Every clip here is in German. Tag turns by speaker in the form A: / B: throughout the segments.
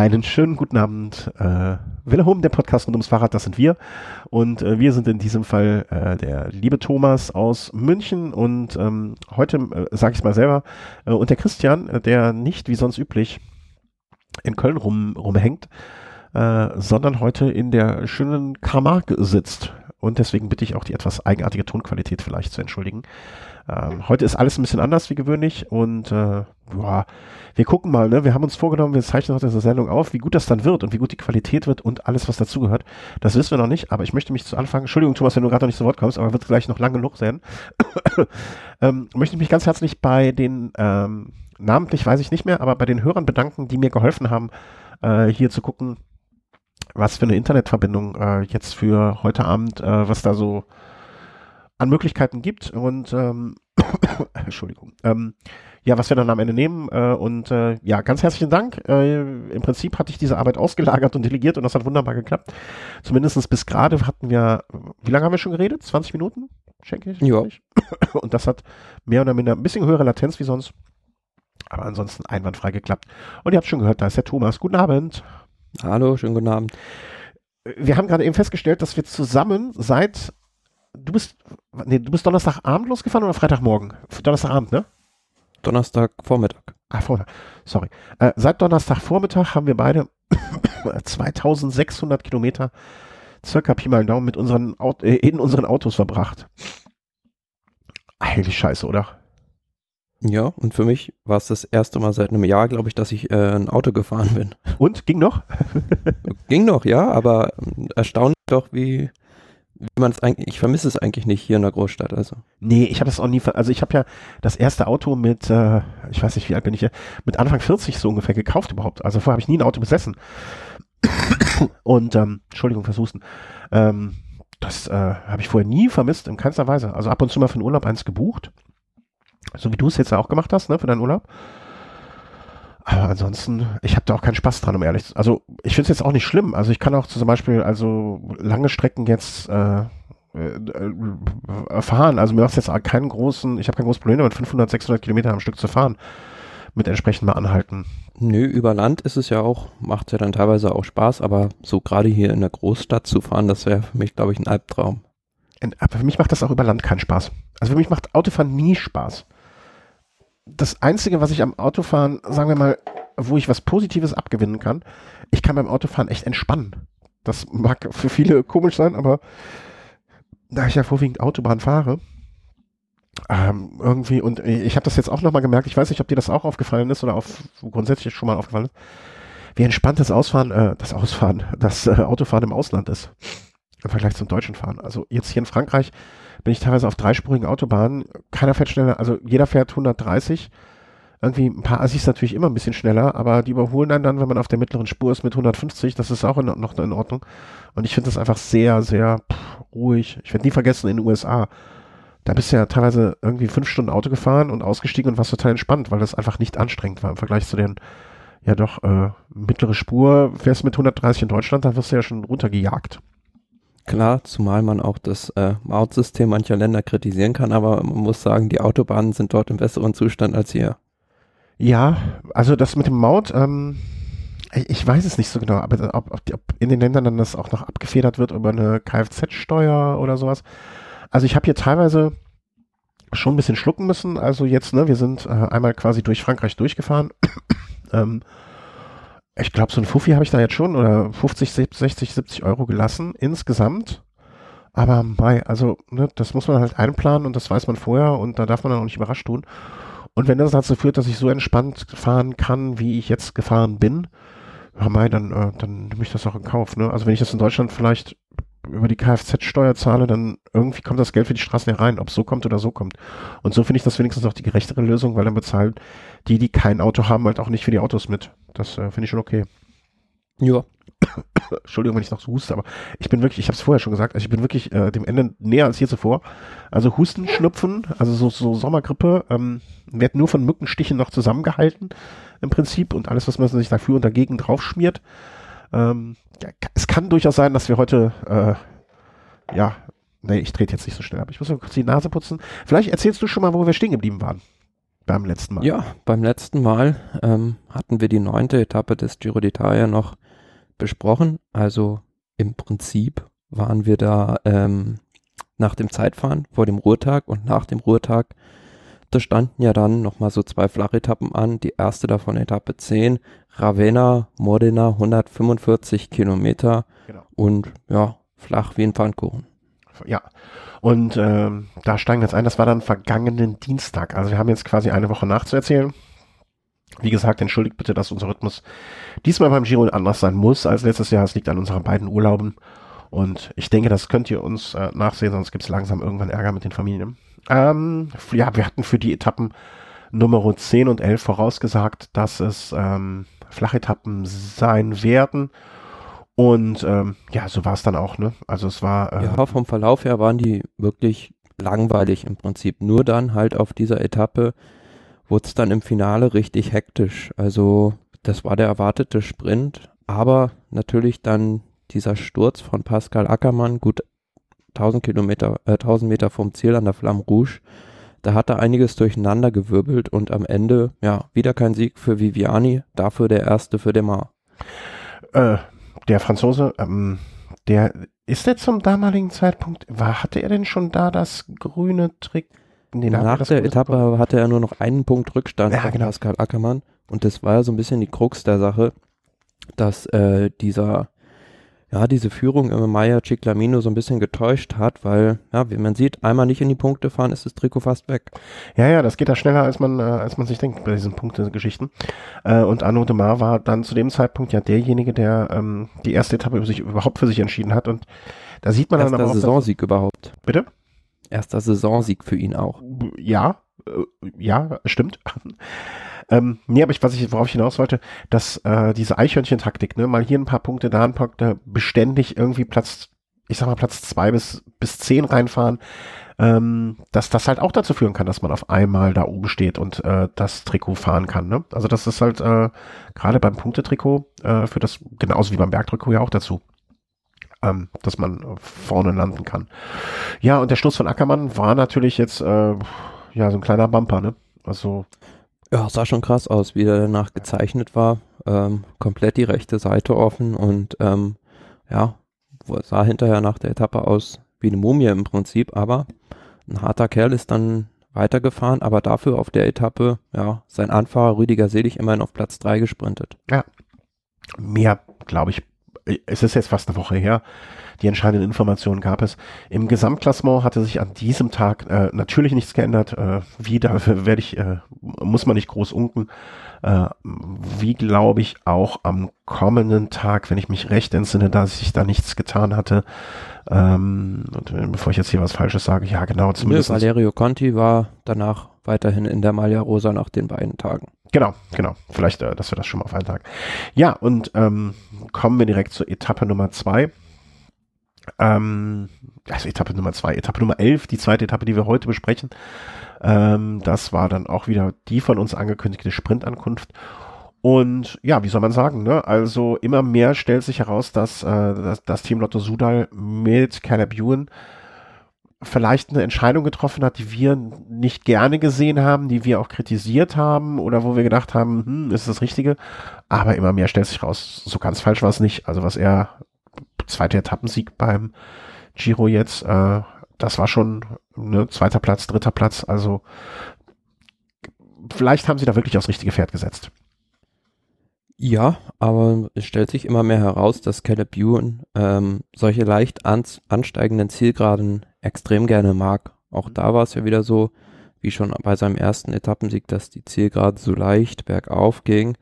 A: Einen schönen guten Abend. Äh, Wille der Podcast rund ums Fahrrad, das sind wir. Und äh, wir sind in diesem Fall äh, der liebe Thomas aus München und ähm, heute, äh, sage ich mal selber, äh, und der Christian, äh, der nicht wie sonst üblich in Köln rum, rumhängt, äh, sondern heute in der schönen Karmark sitzt. Und deswegen bitte ich auch die etwas eigenartige Tonqualität vielleicht zu entschuldigen. Ähm, heute ist alles ein bisschen anders wie gewöhnlich und äh, boah, wir gucken mal, ne? Wir haben uns vorgenommen, wir zeichnen heute diese Sendung auf, wie gut das dann wird und wie gut die Qualität wird und alles, was dazugehört. Das wissen wir noch nicht, aber ich möchte mich zu Anfang, Entschuldigung, Thomas, wenn du gerade noch nicht zu Wort kommst, aber wird gleich noch lang genug sein. ähm, möchte ich mich ganz herzlich bei den, ähm, namentlich weiß ich nicht mehr, aber bei den Hörern bedanken, die mir geholfen haben, äh, hier zu gucken, was für eine Internetverbindung äh, jetzt für heute Abend, äh, was da so an Möglichkeiten gibt und ähm, Entschuldigung. Ähm, ja, was wir dann am Ende nehmen. Äh, und äh, ja, ganz herzlichen Dank. Äh, Im Prinzip hatte ich diese Arbeit ausgelagert und delegiert und das hat wunderbar geklappt. Zumindest bis gerade hatten wir, wie lange haben wir schon geredet? 20 Minuten? Schenke ich?
B: Ja.
A: Und das hat mehr oder minder ein bisschen höhere Latenz wie sonst. Aber ansonsten einwandfrei geklappt. Und ihr habt schon gehört, da ist der Thomas. Guten Abend.
B: Hallo, schönen guten Abend.
A: Wir haben gerade eben festgestellt, dass wir zusammen seit du bist, nee, du bist Donnerstagabend losgefahren oder Freitagmorgen? Donnerstagabend, ne?
B: Donnerstagvormittag.
A: Ah, Vormittag. Sorry. Äh, seit Donnerstagvormittag haben wir beide 2600 Kilometer circa Pi mal Daumen mit unseren Auto, äh, in unseren Autos verbracht. Eigentlich scheiße, oder?
B: Ja, und für mich war es das erste Mal seit einem Jahr, glaube ich, dass ich äh, ein Auto gefahren bin.
A: Und? Ging noch?
B: Ging noch, ja, aber ähm, erstaunlich doch, wie, wie man es eigentlich, ich vermisse es eigentlich nicht hier in der Großstadt, also.
A: Nee, ich habe das auch nie, also ich habe ja das erste Auto mit, äh, ich weiß nicht, wie alt bin ich hier, mit Anfang 40 so ungefähr gekauft überhaupt. Also vorher habe ich nie ein Auto besessen. Und, ähm, Entschuldigung fürs Husten. Ähm, das äh, habe ich vorher nie vermisst, in keinster Weise. Also ab und zu mal für den Urlaub eins gebucht. So wie du es jetzt auch gemacht hast, ne, für deinen Urlaub. Aber ansonsten, ich habe da auch keinen Spaß dran, um ehrlich zu sein. Also ich finde es jetzt auch nicht schlimm. Also ich kann auch zum Beispiel also lange Strecken jetzt äh, äh, fahren. Also mir macht jetzt keinen großen, ich habe kein großes Problem damit, 500, 600 Kilometer am Stück zu fahren. Mit entsprechend mal anhalten.
B: Nö, über Land ist es ja auch, macht ja dann teilweise auch Spaß, aber so gerade hier in der Großstadt zu fahren, das wäre für mich, glaube ich, ein Albtraum.
A: Aber für mich macht das auch über Land keinen Spaß. Also für mich macht Autofahren nie Spaß das Einzige, was ich am Autofahren, sagen wir mal, wo ich was Positives abgewinnen kann, ich kann beim Autofahren echt entspannen. Das mag für viele komisch sein, aber da ich ja vorwiegend Autobahn fahre, ähm, irgendwie, und ich habe das jetzt auch nochmal gemerkt, ich weiß nicht, ob dir das auch aufgefallen ist oder auf, grundsätzlich schon mal aufgefallen ist, wie entspannt das Ausfahren, äh, das Ausfahren, das äh, Autofahren im Ausland ist. Im Vergleich zum deutschen Fahren. Also jetzt hier in Frankreich, bin ich teilweise auf dreispurigen Autobahnen. Keiner fährt schneller, also jeder fährt 130. Irgendwie ein paar Assis natürlich immer ein bisschen schneller, aber die überholen einen dann, wenn man auf der mittleren Spur ist mit 150. Das ist auch in, noch in Ordnung. Und ich finde das einfach sehr, sehr pff, ruhig. Ich werde nie vergessen, in den USA. Da bist du ja teilweise irgendwie fünf Stunden Auto gefahren und ausgestiegen und warst total entspannt, weil das einfach nicht anstrengend war im Vergleich zu den, ja doch, äh, mittlere Spur. Fährst du mit 130 in Deutschland, dann wirst du ja schon runtergejagt.
B: Klar, zumal man auch das äh, Mautsystem mancher Länder kritisieren kann, aber man muss sagen, die Autobahnen sind dort im besseren Zustand als hier.
A: Ja, also das mit dem Maut, ähm, ich weiß es nicht so genau, aber ob, ob, ob, in den Ländern dann das auch noch abgefedert wird über eine Kfz-Steuer oder sowas. Also ich habe hier teilweise schon ein bisschen schlucken müssen. Also jetzt, ne, wir sind äh, einmal quasi durch Frankreich durchgefahren. ähm, ich glaube, so ein Fuffi habe ich da jetzt schon oder 50, 60, 70 Euro gelassen insgesamt. Aber bei, also, ne, das muss man halt einplanen und das weiß man vorher und da darf man dann auch nicht überrascht tun. Und wenn das dazu führt, dass ich so entspannt fahren kann, wie ich jetzt gefahren bin, ja, Mai, dann, äh, dann nehme ich das auch in Kauf. Ne? Also wenn ich das in Deutschland vielleicht über die Kfz-Steuer zahle, dann irgendwie kommt das Geld für die Straßen herein, ob es so kommt oder so kommt. Und so finde ich das wenigstens auch die gerechtere Lösung, weil dann bezahlen die, die kein Auto haben, halt auch nicht für die Autos mit. Das äh, finde ich schon okay.
B: Ja.
A: Entschuldigung, wenn ich noch so huste, aber ich bin wirklich, ich habe es vorher schon gesagt, also ich bin wirklich äh, dem Ende näher als hier zuvor. Also Husten, Schnupfen, also so, so Sommergrippe, ähm, wird nur von Mückenstichen noch zusammengehalten im Prinzip und alles, was man sich dafür und dagegen draufschmiert. Ähm, ja, es kann durchaus sein, dass wir heute, äh, ja, nee, ich trete jetzt nicht so schnell ab. Ich muss mal kurz die Nase putzen. Vielleicht erzählst du schon mal, wo wir stehen geblieben waren beim letzten Mal.
B: Ja, beim letzten Mal ähm, hatten wir die neunte Etappe des Giro d'Italia noch besprochen. Also im Prinzip waren wir da ähm, nach dem Zeitfahren vor dem Ruhetag und nach dem Ruhetag. Da standen ja dann nochmal so zwei Flachetappen an. Die erste davon Etappe 10, Ravenna, Modena, 145 Kilometer
A: Genau.
B: und ja, flach wie ein Pfannkuchen.
A: Ja. Und ähm, da steigen wir jetzt ein, das war dann vergangenen Dienstag. Also wir haben jetzt quasi eine Woche nachzuerzählen. Wie gesagt, entschuldigt bitte, dass unser Rhythmus diesmal beim Giro anders sein muss als letztes Jahr. Es liegt an unseren beiden Urlauben. Und ich denke, das könnt ihr uns äh, nachsehen, sonst gibt es langsam irgendwann Ärger mit den Familien. Ähm, ja, wir hatten für die Etappen Nummer 10 und 11 vorausgesagt, dass es ähm, Flachetappen sein werden. Und ähm, ja, so war es dann auch, ne? Also es war äh,
B: Ja, vom Verlauf her waren die wirklich langweilig im Prinzip. Nur dann halt auf dieser Etappe wurde es dann im Finale richtig hektisch. Also das war der erwartete Sprint, aber natürlich dann dieser Sturz von Pascal Ackermann, gut 1000 Kilometer, äh, 1000 Meter vom Ziel an der Flamme Rouge. Da hat er einiges durcheinander gewirbelt und am Ende, ja, wieder kein Sieg für Viviani, dafür der erste für Demar.
A: äh, der Franzose, ähm, der ist der zum damaligen Zeitpunkt, war, hatte er denn schon da das grüne Trick? Nee, er
B: Nach der Etappe hatte er nur noch einen Punkt Rückstand
A: Ja,
B: auf
A: genau.
B: Pascal Ackermann. Und das war ja so ein bisschen die Krux der Sache, dass äh, dieser, ja, diese Führung im Maya Ciclamino so ein bisschen getäuscht hat, weil, ja, wie man sieht, einmal nicht in die Punkte fahren, ist das Trikot fast weg.
A: Ja, ja, das geht da schneller, als man, äh, als man sich denkt bei diesen Punktegeschichten. Äh, und Arnaud Demar war dann zu dem Zeitpunkt ja derjenige, der ähm, die erste Etappe über sich, überhaupt für sich entschieden hat. Und da sieht man dann
B: Erster
A: aber auch,
B: Saisonsieg überhaupt.
A: bitte?
B: Erster Saisonsieg für ihn auch.
A: Ja, äh, ja, stimmt. Ähm, nee, aber ich, was ich, worauf ich hinaus wollte, dass äh, diese Eichhörnchen-Taktik, ne, mal hier ein paar Punkte, da ein paar Punkte, beständig irgendwie Platz, ich sag mal Platz zwei bis, bis zehn reinfahren, ähm, dass das halt auch dazu führen kann, dass man auf einmal da oben steht und äh, das Trikot fahren kann. Ne? Also das ist halt äh, gerade beim Punktetrikot äh, für das, genauso wie beim Bergtrikot ja auch dazu. Ähm, dass man vorne landen kann. Ja, und der Schluss von Ackermann war natürlich jetzt äh, ja so ein kleiner Bumper, ne? Also
B: Ja, sah schon krass aus, wie der danach gezeichnet war. Ähm, komplett die rechte Seite offen und ähm, ja, sah hinterher nach der Etappe aus wie eine Mumie im Prinzip, aber ein harter Kerl ist dann weitergefahren, aber dafür auf der Etappe, ja, sein Anfahrer Rüdiger Selig immerhin auf Platz 3 gesprintet.
A: mehr, glaube ich, es ist jetzt fast eine Woche her, die entscheidenden Informationen gab es. Im Gesamtklassement hatte sich an diesem Tag äh, natürlich nichts geändert. Äh, wie, da werde ich, äh, muss man nicht groß unken. Äh, wie glaube ich auch am kommenden Tag, wenn ich mich recht entsinne, dass sich da nichts getan hatte. Ähm, und äh, bevor ich jetzt hier was Falsches sage, ja genau,
B: Nö,
A: zumindest.
B: Valerio Conti war danach weiterhin in der Maglia Rosa nach den beiden Tagen.
A: Genau, genau. Vielleicht, äh, dass wir das schon mal auf einen Tag. Ja, und ähm, kommen wir direkt zur Etappe Nummer zwei. Ähm, also Etappe Nummer zwei, Etappe Nummer elf, die zweite Etappe, die wir heute besprechen. Ähm, das war dann auch wieder die von uns angekündigte Sprintankunft. Und ja, wie soll man sagen, ne? Also immer mehr stellt sich heraus, dass, äh, dass das Team Lotto Sudal mit Caleb Ewan vielleicht eine Entscheidung getroffen hat, die wir nicht gerne gesehen haben, die wir auch kritisiert haben oder wo wir gedacht haben, hm, ist das Richtige? Aber immer mehr stellt sich raus, so ganz falsch war es nicht. Also was er, zweiter Etappensieg beim Giro jetzt, äh, das war schon ne, zweiter Platz, dritter Platz. Also vielleicht haben sie da wirklich aufs richtige Pferd gesetzt.
B: Ja, aber es stellt sich immer mehr heraus, dass Caleb Ewan ähm, solche leicht ans ansteigenden Zielgeraden extrem gerne mag. Auch da war es ja wieder so, wie schon bei seinem ersten Etappensieg, dass die Zielgerade so leicht bergauf ging.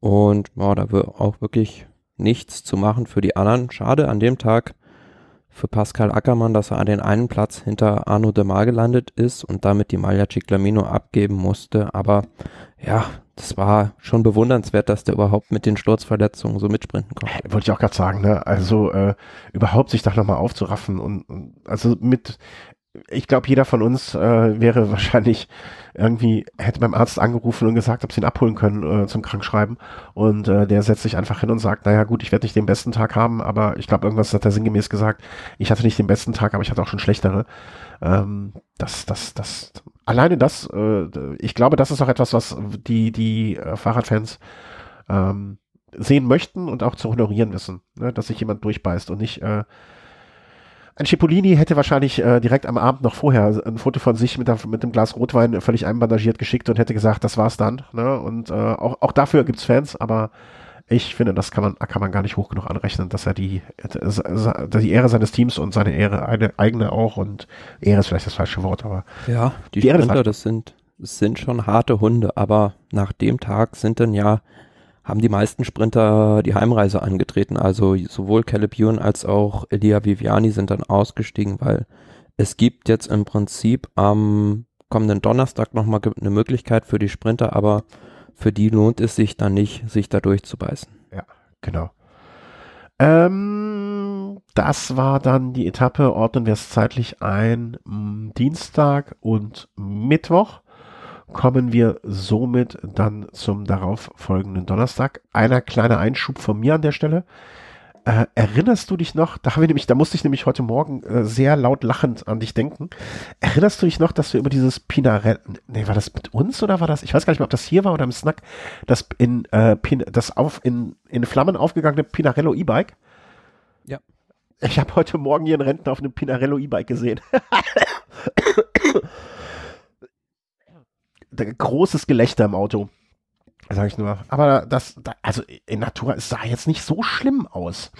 B: Und ja, da war auch wirklich nichts zu machen für die anderen. Schade an dem Tag für Pascal Ackermann, dass er an den einen Platz hinter Arno de Mar gelandet ist und damit die Maglia Ciclamino abgeben musste. Aber ja, das war schon bewundernswert, dass der überhaupt mit den Sturzverletzungen so mitsprinten konnte.
A: Wollte ich auch gerade sagen, ne? Also äh, überhaupt sich da nochmal aufzuraffen und, und also mit ich glaube, jeder von uns äh, wäre wahrscheinlich irgendwie, hätte beim Arzt angerufen und gesagt, ob sie ihn abholen können äh, zum Krankschreiben. Und äh, der setzt sich einfach hin und sagt, naja gut, ich werde nicht den besten Tag haben, aber ich glaube, irgendwas hat er sinngemäß gesagt, ich hatte nicht den besten Tag, aber ich hatte auch schon schlechtere. Ähm, das, das, das, alleine das, äh, ich glaube, das ist auch etwas, was die, die äh, Fahrradfans ähm, sehen möchten und auch zu honorieren wissen, ne? dass sich jemand durchbeißt und nicht äh, ein Cipollini hätte wahrscheinlich äh, direkt am Abend noch vorher ein Foto von sich mit, der, mit dem Glas Rotwein völlig einbandagiert geschickt und hätte gesagt, das war's dann. Ne? Und äh, auch, auch dafür gibt's Fans, aber ich finde, das kann man, kann man gar nicht hoch genug anrechnen, dass er die, die Ehre seines Teams und seine Ehre, eine eigene auch und Ehre ist vielleicht das falsche Wort, aber.
B: Ja, die, die Sprinter, das sind, das sind schon harte Hunde, aber nach dem Tag sind dann ja haben die meisten Sprinter die Heimreise angetreten. Also sowohl Caleb Ewan als auch Elia Viviani sind dann ausgestiegen, weil es gibt jetzt im Prinzip am kommenden Donnerstag nochmal eine Möglichkeit für die Sprinter, aber für die lohnt es sich dann nicht, sich da durchzubeißen.
A: Ja, genau. Ähm, das war dann die Etappe, ordnen wir es zeitlich ein, Dienstag und Mittwoch kommen wir somit dann zum darauf folgenden Donnerstag. Einer kleine Einschub von mir an der Stelle. Äh, erinnerst du dich noch, da, haben wir nämlich, da musste ich nämlich heute Morgen äh, sehr laut lachend an dich denken. Erinnerst du dich noch, dass wir über dieses Pinarello, nee, war das mit uns oder war das, ich weiß gar nicht mehr, ob das hier war oder im Snack, das in, äh, Pin, das auf, in, in Flammen aufgegangene Pinarello E-Bike?
B: Ja.
A: Ich habe heute Morgen hier einen Rentner auf einem Pinarello E-Bike gesehen. großes Gelächter im Auto. Sag ich nur. Aber das, also in Natura, es sah jetzt nicht so schlimm aus.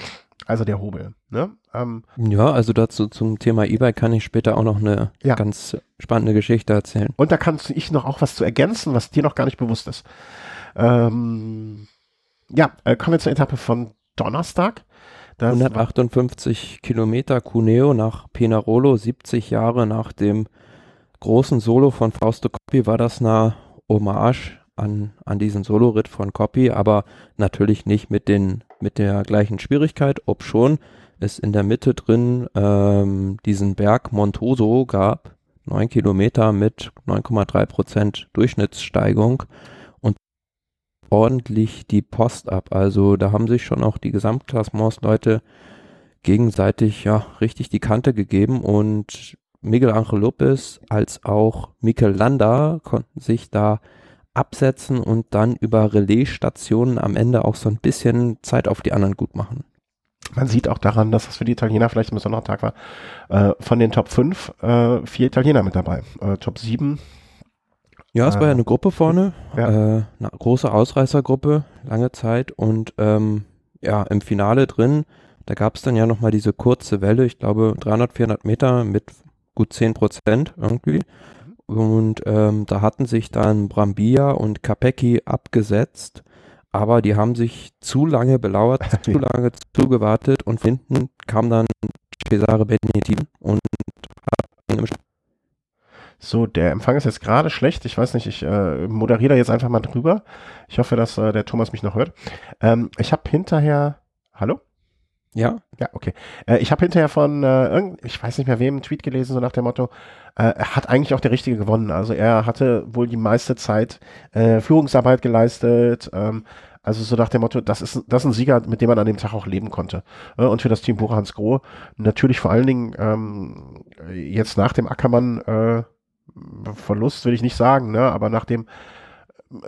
A: Also der Hobel. Ne?
B: Ähm, ja, also dazu zum Thema E-Bike kann ich später auch noch eine ja. ganz spannende Geschichte erzählen.
A: Und da kannst ich noch auch was zu ergänzen, was dir noch gar nicht bewusst ist. Ähm, ja, äh, kommen wir zur Etappe von Donnerstag.
B: Das 158 Kilometer Cuneo nach Penarolo, 70 Jahre nach dem großen Solo von Fausto Coppi war das eine Hommage an, an diesen Solo-Ritt von Coppi, aber natürlich nicht mit, den, mit der gleichen Schwierigkeit, ob schon es in der Mitte drin ähm, diesen Berg Montoso gab, neun Kilometer mit 9,3 Prozent Durchschnittssteigung und ordentlich die Post ab. Also da haben sich schon auch die Gesamtklassements-Leute gegenseitig ja richtig die Kante gegeben und Miguel Angel Lopez als auch Mikel Landa konnten sich da absetzen und dann über Relaisstationen am Ende auch so ein bisschen Zeit auf die anderen gut machen.
A: Man sieht auch daran, dass das für die Italiener vielleicht ein besonderer Tag war. Äh, von den Top 5 äh, vier Italiener mit dabei. Äh, Top 7.
B: Ja, es war ja eine Gruppe vorne, ja. Äh, eine große Ausreißergruppe, lange Zeit und ähm, ja, im Finale drin, da gab es dann ja nochmal diese kurze Welle, ich glaube 300, 400 Meter mit gut 10 Prozent irgendwie. Und ähm, da hatten sich dann Brambilla und Capecchi abgesetzt, aber die haben sich zu lange belauert, zu lange zugewartet und hinten kam dann Cesare Benetti und hat im
A: so, der Empfang ist jetzt gerade schlecht. Ich weiß nicht, ich äh, moderiere jetzt einfach mal drüber. Ich hoffe, dass äh, der Thomas mich noch hört. Ähm, ich habe hinterher. Hallo?
B: Ja?
A: Ja, okay. Äh, ich habe hinterher von, äh, irgend, ich weiß nicht mehr wem, einen Tweet gelesen, so nach dem Motto, äh, hat eigentlich auch der Richtige gewonnen. Also er hatte wohl die meiste Zeit äh, Führungsarbeit geleistet. Ähm, also so nach dem Motto, das ist, das ist ein Sieger, mit dem man an dem Tag auch leben konnte. Äh, und für das Team Bora Hans Groh natürlich vor allen Dingen ähm, jetzt nach dem Ackermann äh, Verlust will ich nicht sagen, ne, aber nach dem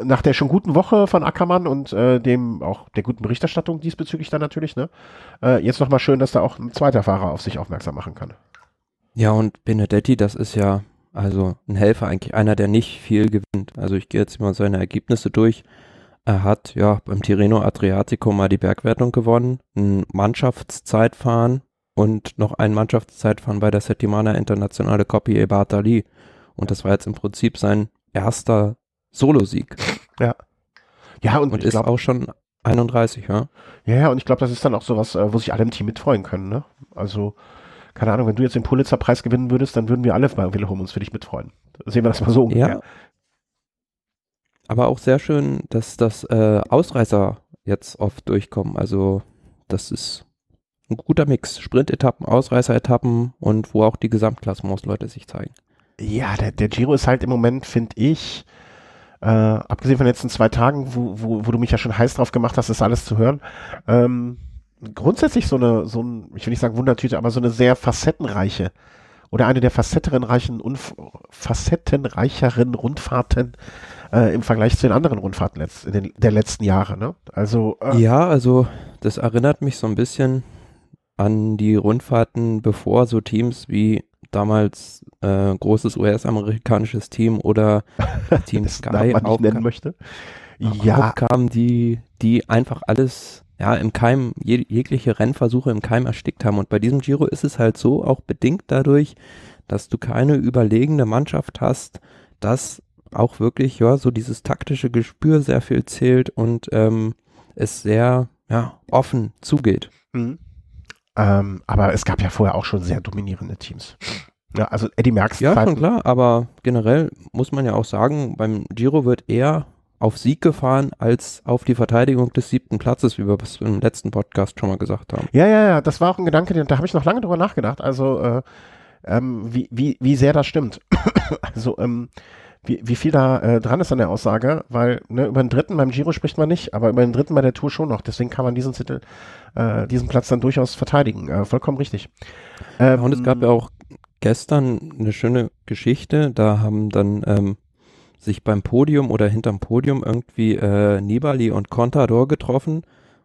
A: nach der schon guten Woche von Ackermann und äh, dem auch der guten Berichterstattung diesbezüglich dann natürlich, ne, äh, jetzt nochmal schön, dass da auch ein zweiter Fahrer auf sich aufmerksam machen kann.
B: Ja, und Benedetti, das ist ja also ein Helfer eigentlich, einer, der nicht viel gewinnt. Also ich gehe jetzt mal seine Ergebnisse durch. Er hat ja beim Tirreno Adriatico mal die Bergwertung gewonnen, ein Mannschaftszeitfahren und noch ein Mannschaftszeitfahren bei der Settimana Internationale Coppi e Bartali. Und das war jetzt im Prinzip sein erster Solosieg.
A: Ja.
B: Ja, und, und ist glaub, auch schon 31, ja.
A: Ja, ja, und ich glaube, das ist dann auch sowas, äh, wo sich alle im Team mitfreuen können, ne? Also, keine Ahnung, wenn du jetzt den Pulitzer-Preis gewinnen würdest, dann würden wir alle bei Wilhelm uns für dich mitfreuen. Sehen wir das mal so ungefähr. Ja.
B: Aber auch sehr schön, dass das äh, Ausreißer jetzt oft durchkommen. Also, das ist ein guter Mix. Sprint-Etappen, Ausreißer-Etappen und wo auch die Gesamtklassements-Leute sich zeigen.
A: Ja, der, der Giro ist halt im Moment, finde ich, äh, abgesehen von den letzten zwei Tagen, wo, wo, wo du mich ja schon heiß drauf gemacht hast, das alles zu hören, ähm, grundsätzlich so eine, so ein, ich will nicht sagen Wundertüte, aber so eine sehr facettenreiche oder eine der facettenreichen, facettenreicheren Rundfahrten äh, im Vergleich zu den anderen Rundfahrten letzt, den, der letzten Jahre. Ne? Also
B: äh, ja, also das erinnert mich so ein bisschen an die Rundfahrten, bevor so Teams wie damals äh, großes US-amerikanisches Team oder Team Sky
A: auch nennen möchte.
B: Ja, kamen die, die einfach alles ja im Keim jeg jegliche Rennversuche im Keim erstickt haben und bei diesem Giro ist es halt so auch bedingt dadurch, dass du keine überlegene Mannschaft hast, dass auch wirklich ja so dieses taktische Gespür sehr viel zählt und ähm, es sehr ja offen zugeht. Mhm.
A: Ähm, aber es gab ja vorher auch schon sehr dominierende Teams. Ja, also Eddie Merckx.
B: Ja, schon klar, aber generell muss man ja auch sagen, beim Giro wird eher auf Sieg gefahren als auf die Verteidigung des siebten Platzes, wie wir es im letzten Podcast schon mal gesagt haben.
A: Ja, ja, ja, das war auch ein Gedanke, da habe ich noch lange drüber nachgedacht. Also äh, ähm, wie, wie, wie sehr das stimmt. also ähm, wie, wie viel da äh, dran ist an der Aussage, weil ne, über den dritten beim Giro spricht man nicht, aber über den dritten bei der Tour schon noch. Deswegen kann man diesen Titel, äh, diesen Platz dann durchaus verteidigen. Äh, vollkommen richtig.
B: Ähm, und es gab ja auch gestern eine schöne Geschichte. Da haben dann ähm, sich beim Podium oder hinterm Podium irgendwie äh, Nibali und Contador getroffen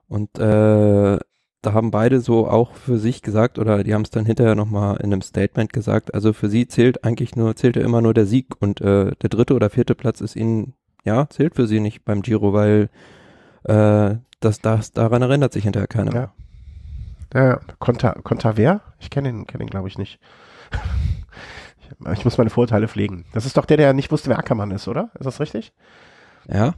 B: und äh, da haben beide so auch für sich gesagt oder die haben es dann hinterher nochmal in einem Statement gesagt, also für sie zählt eigentlich nur, zählt ja immer nur der Sieg und äh, der dritte oder vierte Platz ist ihnen, ja, zählt für sie nicht beim Giro, weil äh, das, das, daran erinnert sich hinterher keiner.
A: Ja. Ja, Konter, Konter wer? Ich kenne ihn, kenne ihn glaube ich nicht. ich muss meine Vorurteile pflegen. Das ist doch der, der nicht wusste, wer Ackermann ist, oder? Ist das richtig?
B: Ja.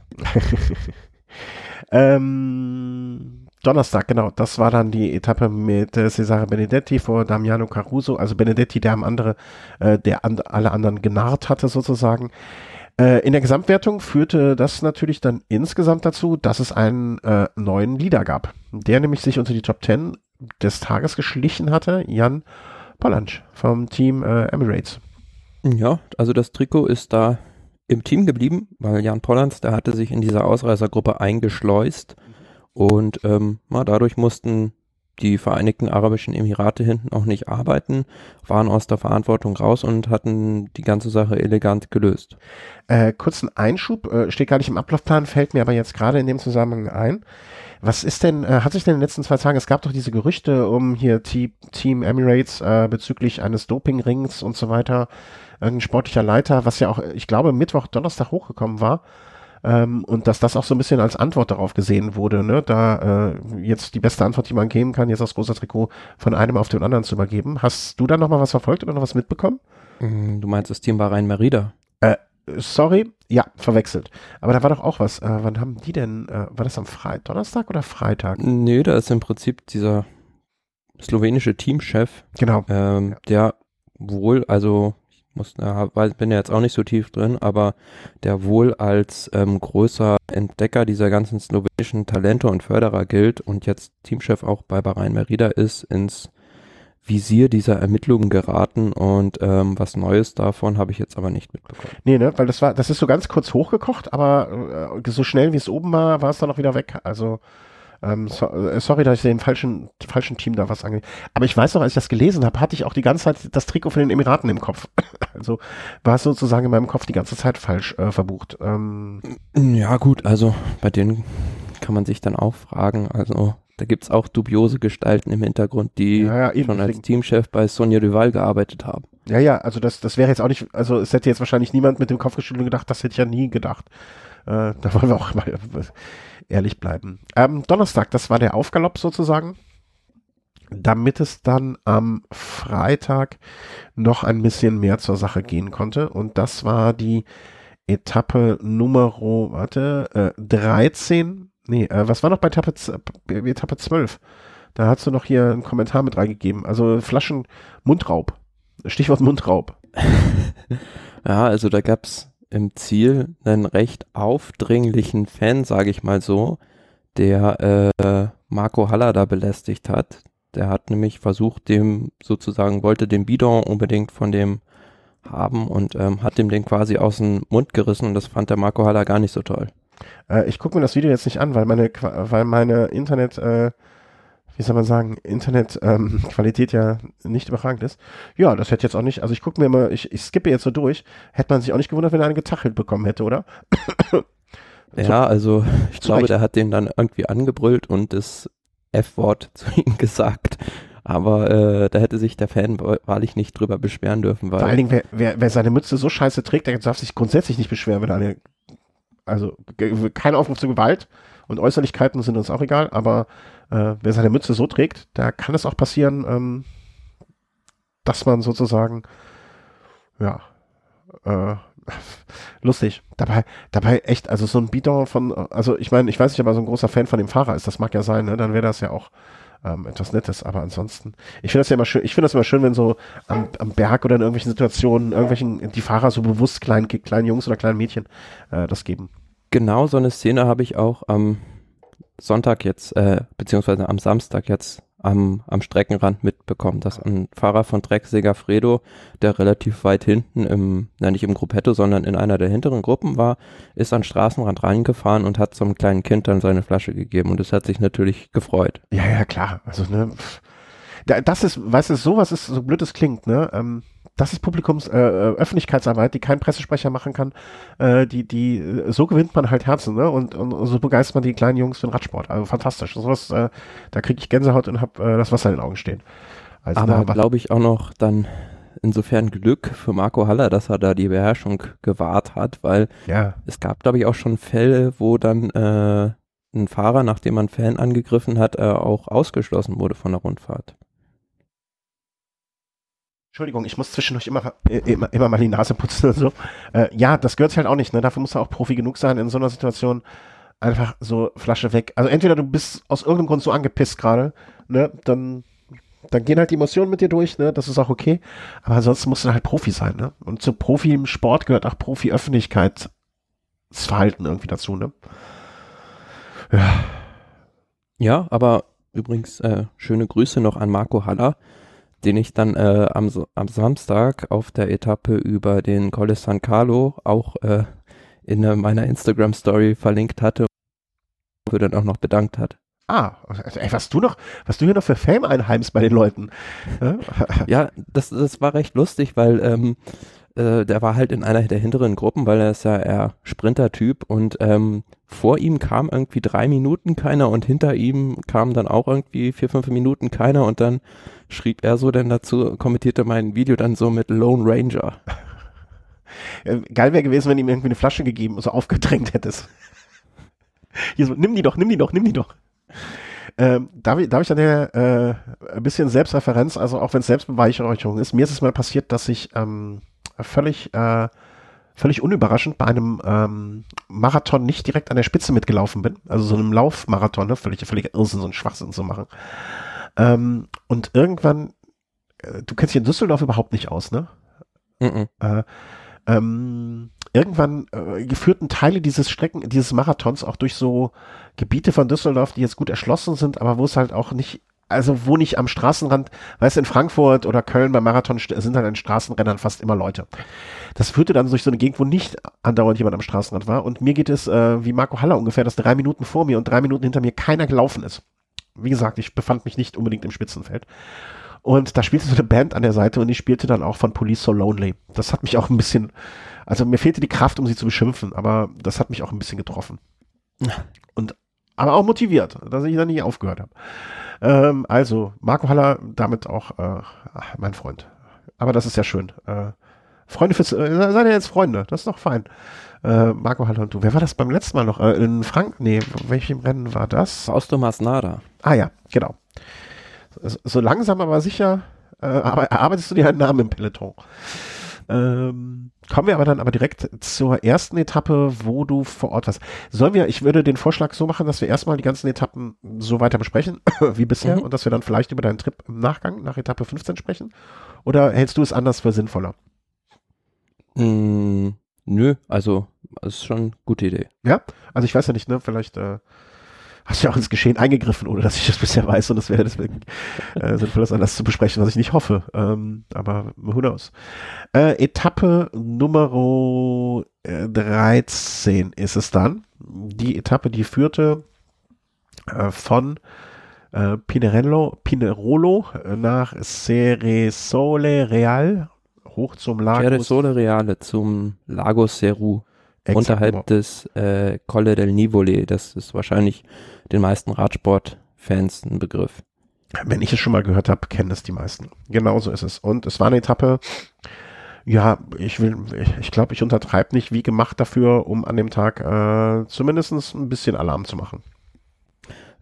A: ähm, Donnerstag, genau. Das war dann die Etappe mit äh, Cesare Benedetti vor Damiano Caruso. Also Benedetti, der am andere, äh, der an, alle anderen genarrt hatte sozusagen. Äh, in der Gesamtwertung führte das natürlich dann insgesamt dazu, dass es einen äh, neuen Leader gab, der nämlich sich unter die Top 10 des Tages geschlichen hatte, Jan Pollansch vom Team äh, Emirates.
B: Ja, also das Trikot ist da im Team geblieben, weil Jan Pollanz, der hatte sich in dieser Ausreißergruppe eingeschleust und ähm, na, dadurch mussten die Vereinigten Arabischen Emirate hinten auch nicht arbeiten, waren aus der Verantwortung raus und hatten die ganze Sache elegant gelöst.
A: Äh, kurzen Einschub, äh, steht gar nicht im Ablaufplan, fällt mir aber jetzt gerade in dem Zusammenhang ein. Was ist denn, äh, hat sich denn in den letzten zwei Tagen, es gab doch diese Gerüchte um hier Team Emirates äh, bezüglich eines Dopingrings und so weiter, irgendein sportlicher Leiter, was ja auch, ich glaube, Mittwoch, Donnerstag hochgekommen war. Ähm, und dass das auch so ein bisschen als Antwort darauf gesehen wurde, ne? da äh, jetzt die beste Antwort, die man geben kann, jetzt das große Trikot von einem auf den anderen zu übergeben. Hast du da nochmal was verfolgt oder noch was mitbekommen?
B: Mm, du meinst das Team Bahrain Merida?
A: Äh, sorry, ja, verwechselt. Aber da war doch auch was. Äh, wann haben die denn, äh, war das am Freitag, Donnerstag oder Freitag?
B: Nö, da ist im Prinzip dieser slowenische Teamchef,
A: genau.
B: Ähm, ja. der wohl, also muss, äh, bin ja jetzt auch nicht so tief drin, aber der wohl als ähm, großer Entdecker dieser ganzen slowenischen Talente und Förderer gilt und jetzt Teamchef auch bei Bahrain Merida ist, ins Visier dieser Ermittlungen geraten und ähm, was Neues davon habe ich jetzt aber nicht mitbekommen.
A: Nee, ne, weil das war, das ist so ganz kurz hochgekocht, aber äh, so schnell wie es oben war, war es dann auch wieder weg. Also ähm, so, äh, sorry, dass ich dem falschen, falschen Team da was angeht. Aber ich weiß noch, als ich das gelesen habe, hatte ich auch die ganze Zeit das Trikot von den Emiraten im Kopf. also war es sozusagen in meinem Kopf die ganze Zeit falsch äh, verbucht. Ähm,
B: ja, gut, also bei denen kann man sich dann auch fragen. Also da gibt es auch dubiose Gestalten im Hintergrund, die ja, ja, schon als Teamchef bei Sonja Duval gearbeitet haben.
A: Ja, ja, also das, das wäre jetzt auch nicht, also es hätte jetzt wahrscheinlich niemand mit dem Kopf geschüttelt und gedacht, das hätte ich ja nie gedacht. Äh, da wollen wir auch mal ehrlich bleiben. Ähm, Donnerstag, das war der Aufgalopp sozusagen, damit es dann am Freitag noch ein bisschen mehr zur Sache gehen konnte. Und das war die Etappe Nummer, warte, äh, 13. Nee, äh, was war noch bei Etappe, Etappe 12? Da hast du noch hier einen Kommentar mit reingegeben. Also Flaschen Mundraub. Stichwort Mundraub.
B: ja, also da gab es im Ziel einen recht aufdringlichen Fan, sage ich mal so, der äh, Marco Haller da belästigt hat. Der hat nämlich versucht, dem sozusagen, wollte den Bidon unbedingt von dem haben und ähm, hat ihm den quasi aus dem Mund gerissen und das fand der Marco Haller gar nicht so toll.
A: Äh, ich gucke mir das Video jetzt nicht an, weil meine, weil meine Internet, äh, wie soll man sagen, Internetqualität ähm, ja nicht überragend ist. Ja, das hätte jetzt auch nicht, also ich gucke mir immer, ich, ich skippe jetzt so durch, hätte man sich auch nicht gewundert, wenn er einen getachelt bekommen hätte, oder?
B: ja, also ich glaube, der hat den dann irgendwie angebrüllt und das F-Wort zu ihm gesagt. Aber äh, da hätte sich der Fan wahrlich nicht drüber beschweren dürfen. Weil
A: Vor allen Dingen, wer, wer, wer seine Mütze so scheiße trägt, der darf sich grundsätzlich nicht beschweren, wenn er eine, also kein Aufruf zur Gewalt und Äußerlichkeiten sind uns auch egal, aber äh, wer seine Mütze so trägt, da kann es auch passieren, ähm, dass man sozusagen, ja, äh, lustig. Dabei, dabei echt, also so ein Bidon von, also ich meine, ich weiß nicht, ob er so ein großer Fan von dem Fahrer ist, das mag ja sein, ne? dann wäre das ja auch ähm, etwas Nettes, aber ansonsten, ich finde das ja immer schön, ich finde das immer schön, wenn so am, am Berg oder in irgendwelchen Situationen irgendwelchen, die Fahrer so bewusst kleinen, kleinen Jungs oder kleinen Mädchen äh, das geben.
B: Genau so eine Szene habe ich auch am Sonntag jetzt, äh, beziehungsweise am Samstag jetzt am, am Streckenrand mitbekommen, dass ein Fahrer von Trek Segafredo, der relativ weit hinten im, na nicht im Gruppetto, sondern in einer der hinteren Gruppen war, ist an Straßenrand reingefahren und hat zum kleinen Kind dann seine Flasche gegeben und es hat sich natürlich gefreut.
A: Ja, ja, klar. Also, ne, das ist, weißt du, sowas ist, so blöd es klingt, ne, ähm, das ist Publikums äh, äh, Öffentlichkeitsarbeit, die kein Pressesprecher machen kann. Äh, die, die, so gewinnt man halt Herzen, ne? Und, und so begeistert man die kleinen Jungs für den Radsport. Also fantastisch. Sowas, äh, da kriege ich Gänsehaut und habe äh, das Wasser in den Augen stehen.
B: Also Aber glaube ich auch noch dann insofern Glück für Marco Haller, dass er da die Beherrschung gewahrt hat, weil
A: ja.
B: es gab, glaube ich, auch schon Fälle, wo dann äh, ein Fahrer, nachdem man Fan angegriffen hat, äh, auch ausgeschlossen wurde von der Rundfahrt.
A: Entschuldigung, ich muss zwischendurch immer, äh, immer, immer mal die Nase putzen und so. Äh, ja, das gehört halt auch nicht, ne? Dafür muss er auch Profi genug sein, in so einer Situation einfach so Flasche weg. Also entweder du bist aus irgendeinem Grund so angepisst gerade, ne? Dann, dann gehen halt die Emotionen mit dir durch, ne? Das ist auch okay. Aber ansonsten musst du halt Profi sein, ne? Und zu Profi im Sport gehört auch Profi-Öffentlichkeitsverhalten irgendwie dazu, ne?
B: Ja. Ja, aber übrigens äh, schöne Grüße noch an Marco Haller den ich dann äh, am, am Samstag auf der Etappe über den Colle San Carlo auch äh, in äh, meiner Instagram-Story verlinkt hatte und dann auch noch bedankt hat.
A: Ah, ey, was du noch, was du hier noch für Fame einheimst bei den Leuten.
B: ja, das, das war recht lustig, weil ähm, äh, der war halt in einer der hinteren Gruppen, weil er ist ja eher Sprinter-Typ und ähm, vor ihm kam irgendwie drei Minuten keiner und hinter ihm kam dann auch irgendwie vier, fünf Minuten keiner und dann schrieb er so denn dazu, kommentierte mein Video dann so mit Lone Ranger.
A: Ja, geil wäre gewesen, wenn ihm irgendwie eine Flasche gegeben, so aufgedrängt hättest. Hier so, nimm die doch, nimm die doch, nimm die doch. Ähm, darf, ich, darf ich dann äh, ein bisschen Selbstreferenz, also auch wenn es Selbstbeweihräucherung ist, mir ist es mal passiert, dass ich ähm, völlig, äh, völlig unüberraschend bei einem ähm, Marathon nicht direkt an der Spitze mitgelaufen bin. Also so einem Laufmarathon, ne? völlig, völlig Irrsinn, so einen Schwachsinn zu machen. Ähm, und irgendwann, äh, du kennst dich in Düsseldorf überhaupt nicht aus, ne? Mm -mm. Äh, ähm, irgendwann äh, geführten Teile dieses Strecken, dieses Marathons auch durch so Gebiete von Düsseldorf, die jetzt gut erschlossen sind, aber wo es halt auch nicht also wo nicht am Straßenrand, weißt du, in Frankfurt oder Köln beim Marathon sind halt an Straßenrändern fast immer Leute. Das führte dann durch so eine Gegend, wo nicht andauernd jemand am Straßenrand war. Und mir geht es äh, wie Marco Haller ungefähr, dass drei Minuten vor mir und drei Minuten hinter mir keiner gelaufen ist. Wie gesagt, ich befand mich nicht unbedingt im Spitzenfeld. Und da spielte so eine Band an der Seite und die spielte dann auch von Police So Lonely. Das hat mich auch ein bisschen, also mir fehlte die Kraft, um sie zu beschimpfen, aber das hat mich auch ein bisschen getroffen. Und aber auch motiviert, dass ich dann nie aufgehört habe. Ähm, also, Marco Haller, damit auch äh, mein Freund. Aber das ist ja schön. Äh, Freunde fürs, äh, seid ihr jetzt Freunde, das ist doch fein. Äh, Marco Haller und du. Wer war das beim letzten Mal noch? Äh, in Frank, nee, welchem Rennen war das?
B: Aus Thomas Nada.
A: Ah ja, genau. So, so langsam aber sicher äh, erarbeitest du dir einen Namen im Peloton. Ähm, kommen wir aber dann aber direkt zur ersten Etappe, wo du vor Ort warst. Sollen wir, ich würde den Vorschlag so machen, dass wir erstmal die ganzen Etappen so weiter besprechen wie bisher mhm. und dass wir dann vielleicht über deinen Trip im Nachgang nach Etappe 15 sprechen? Oder hältst du es anders für sinnvoller?
B: Mm, nö, also das ist schon eine gute Idee.
A: Ja, also ich weiß ja nicht, ne, vielleicht äh, hast ja auch ins Geschehen eingegriffen, ohne dass ich das bisher weiß und das wäre deswegen äh, sinnvoll, das anders zu besprechen, was ich nicht hoffe. Ähm, aber who knows. Äh, Etappe Nummer 13 ist es dann. Die Etappe, die führte äh, von äh, Pinerello, Pinerolo nach Ceresole Real hoch zum Lago.
B: Ceresole Reale zum Lago Seru. Unterhalb des äh, Colle del Nivole. Das ist wahrscheinlich den meisten Radsport-Fans ein Begriff.
A: Wenn ich es schon mal gehört habe, kennen es die meisten. Genauso ist es. Und es war eine Etappe, ja, ich will, ich, ich glaube, ich untertreibe nicht wie gemacht dafür, um an dem Tag äh, zumindest ein bisschen Alarm zu machen.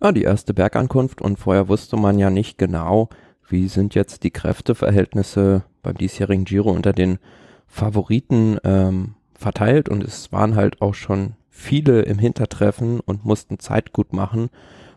B: Ja, die erste Bergankunft und vorher wusste man ja nicht genau, wie sind jetzt die Kräfteverhältnisse beim diesjährigen Giro unter den Favoriten ähm, verteilt und es waren halt auch schon viele im Hintertreffen und mussten Zeit gut machen.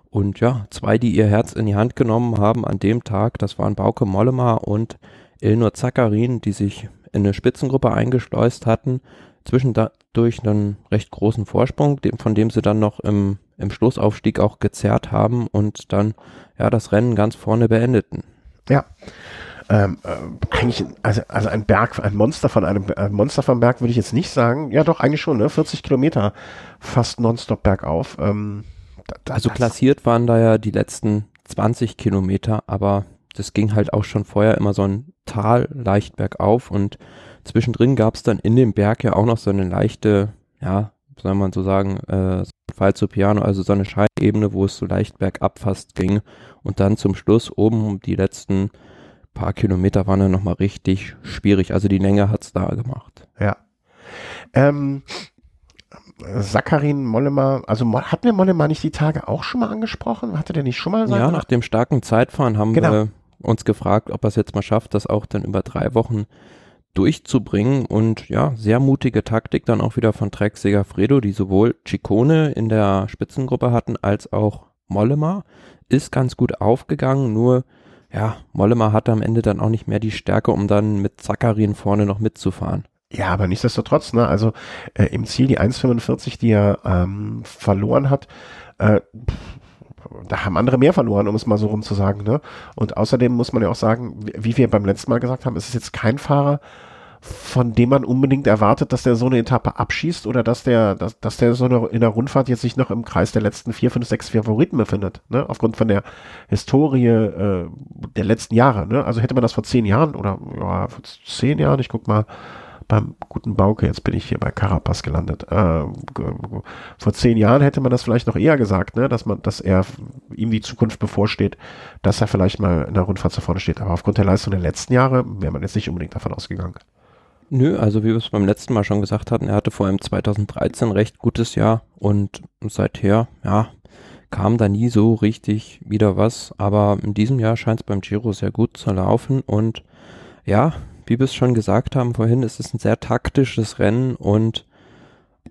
B: Und ja, zwei, die ihr Herz in die Hand genommen haben an dem Tag, das waren Bauke Mollema und Ilnur Zakarin, die sich in eine Spitzengruppe eingeschleust hatten, zwischendurch einen recht großen Vorsprung, von dem sie dann noch im, im Schlussaufstieg auch gezerrt haben und dann ja das Rennen ganz vorne beendeten.
A: Ja, ähm, äh, eigentlich, also, also ein Berg, ein Monster von einem ein Monster vom Berg würde ich jetzt nicht sagen. Ja, doch, eigentlich schon, ne? 40 Kilometer fast nonstop bergauf. Ähm,
B: da, also klassiert waren da ja die letzten 20 Kilometer, aber das ging halt auch schon vorher immer so ein Tal leicht bergauf und zwischendrin gab es dann in dem Berg ja auch noch so eine leichte, ja, soll man so sagen, äh, Fall zu Piano, also so eine Scheinebene, wo es so leicht bergab fast ging und dann zum Schluss oben die letzten paar Kilometer waren dann nochmal richtig schwierig. Also die Länge hat's da gemacht.
A: Ja. Ähm, Sakarin Mollema, also hatten wir Mollema nicht die Tage auch schon mal angesprochen? Hatte der nicht schon mal
B: gesagt? Ja, nach dem starken Zeitfahren haben genau. wir uns gefragt, ob er es jetzt mal schafft, das auch dann über drei Wochen durchzubringen und ja, sehr mutige Taktik dann auch wieder von Trek Segafredo, die sowohl Ciccone in der Spitzengruppe hatten als auch Mollema, ist ganz gut aufgegangen, nur ja, Mollema hatte am Ende dann auch nicht mehr die Stärke, um dann mit Zakarin vorne noch mitzufahren.
A: Ja, aber nichtsdestotrotz, ne, also äh, im Ziel die 1,45, die er ähm, verloren hat, äh, da haben andere mehr verloren, um es mal so rum zu sagen. Ne? Und außerdem muss man ja auch sagen, wie wir beim letzten Mal gesagt haben, ist es jetzt kein Fahrer, von dem man unbedingt erwartet, dass der so eine Etappe abschießt oder dass der, dass, dass der so eine, in der Rundfahrt jetzt sich noch im Kreis der letzten vier, fünf, sechs Favoriten befindet, ne? Aufgrund von der Historie äh, der letzten Jahre, ne? Also hätte man das vor zehn Jahren oder ja, vor zehn Jahren, ich guck mal, beim guten Bauke, jetzt bin ich hier bei Carapaz gelandet. Äh, vor zehn Jahren hätte man das vielleicht noch eher gesagt, ne, dass man, dass er ihm die Zukunft bevorsteht, dass er vielleicht mal in der Rundfahrt zu vorne steht. Aber aufgrund der Leistung der letzten Jahre wäre man jetzt nicht unbedingt davon ausgegangen.
B: Nö, also wie wir es beim letzten Mal schon gesagt hatten, er hatte vor allem 2013 recht gutes Jahr und seither, ja, kam da nie so richtig wieder was, aber in diesem Jahr scheint es beim Giro sehr gut zu laufen und ja, wie wir es schon gesagt haben vorhin, ist es ein sehr taktisches Rennen und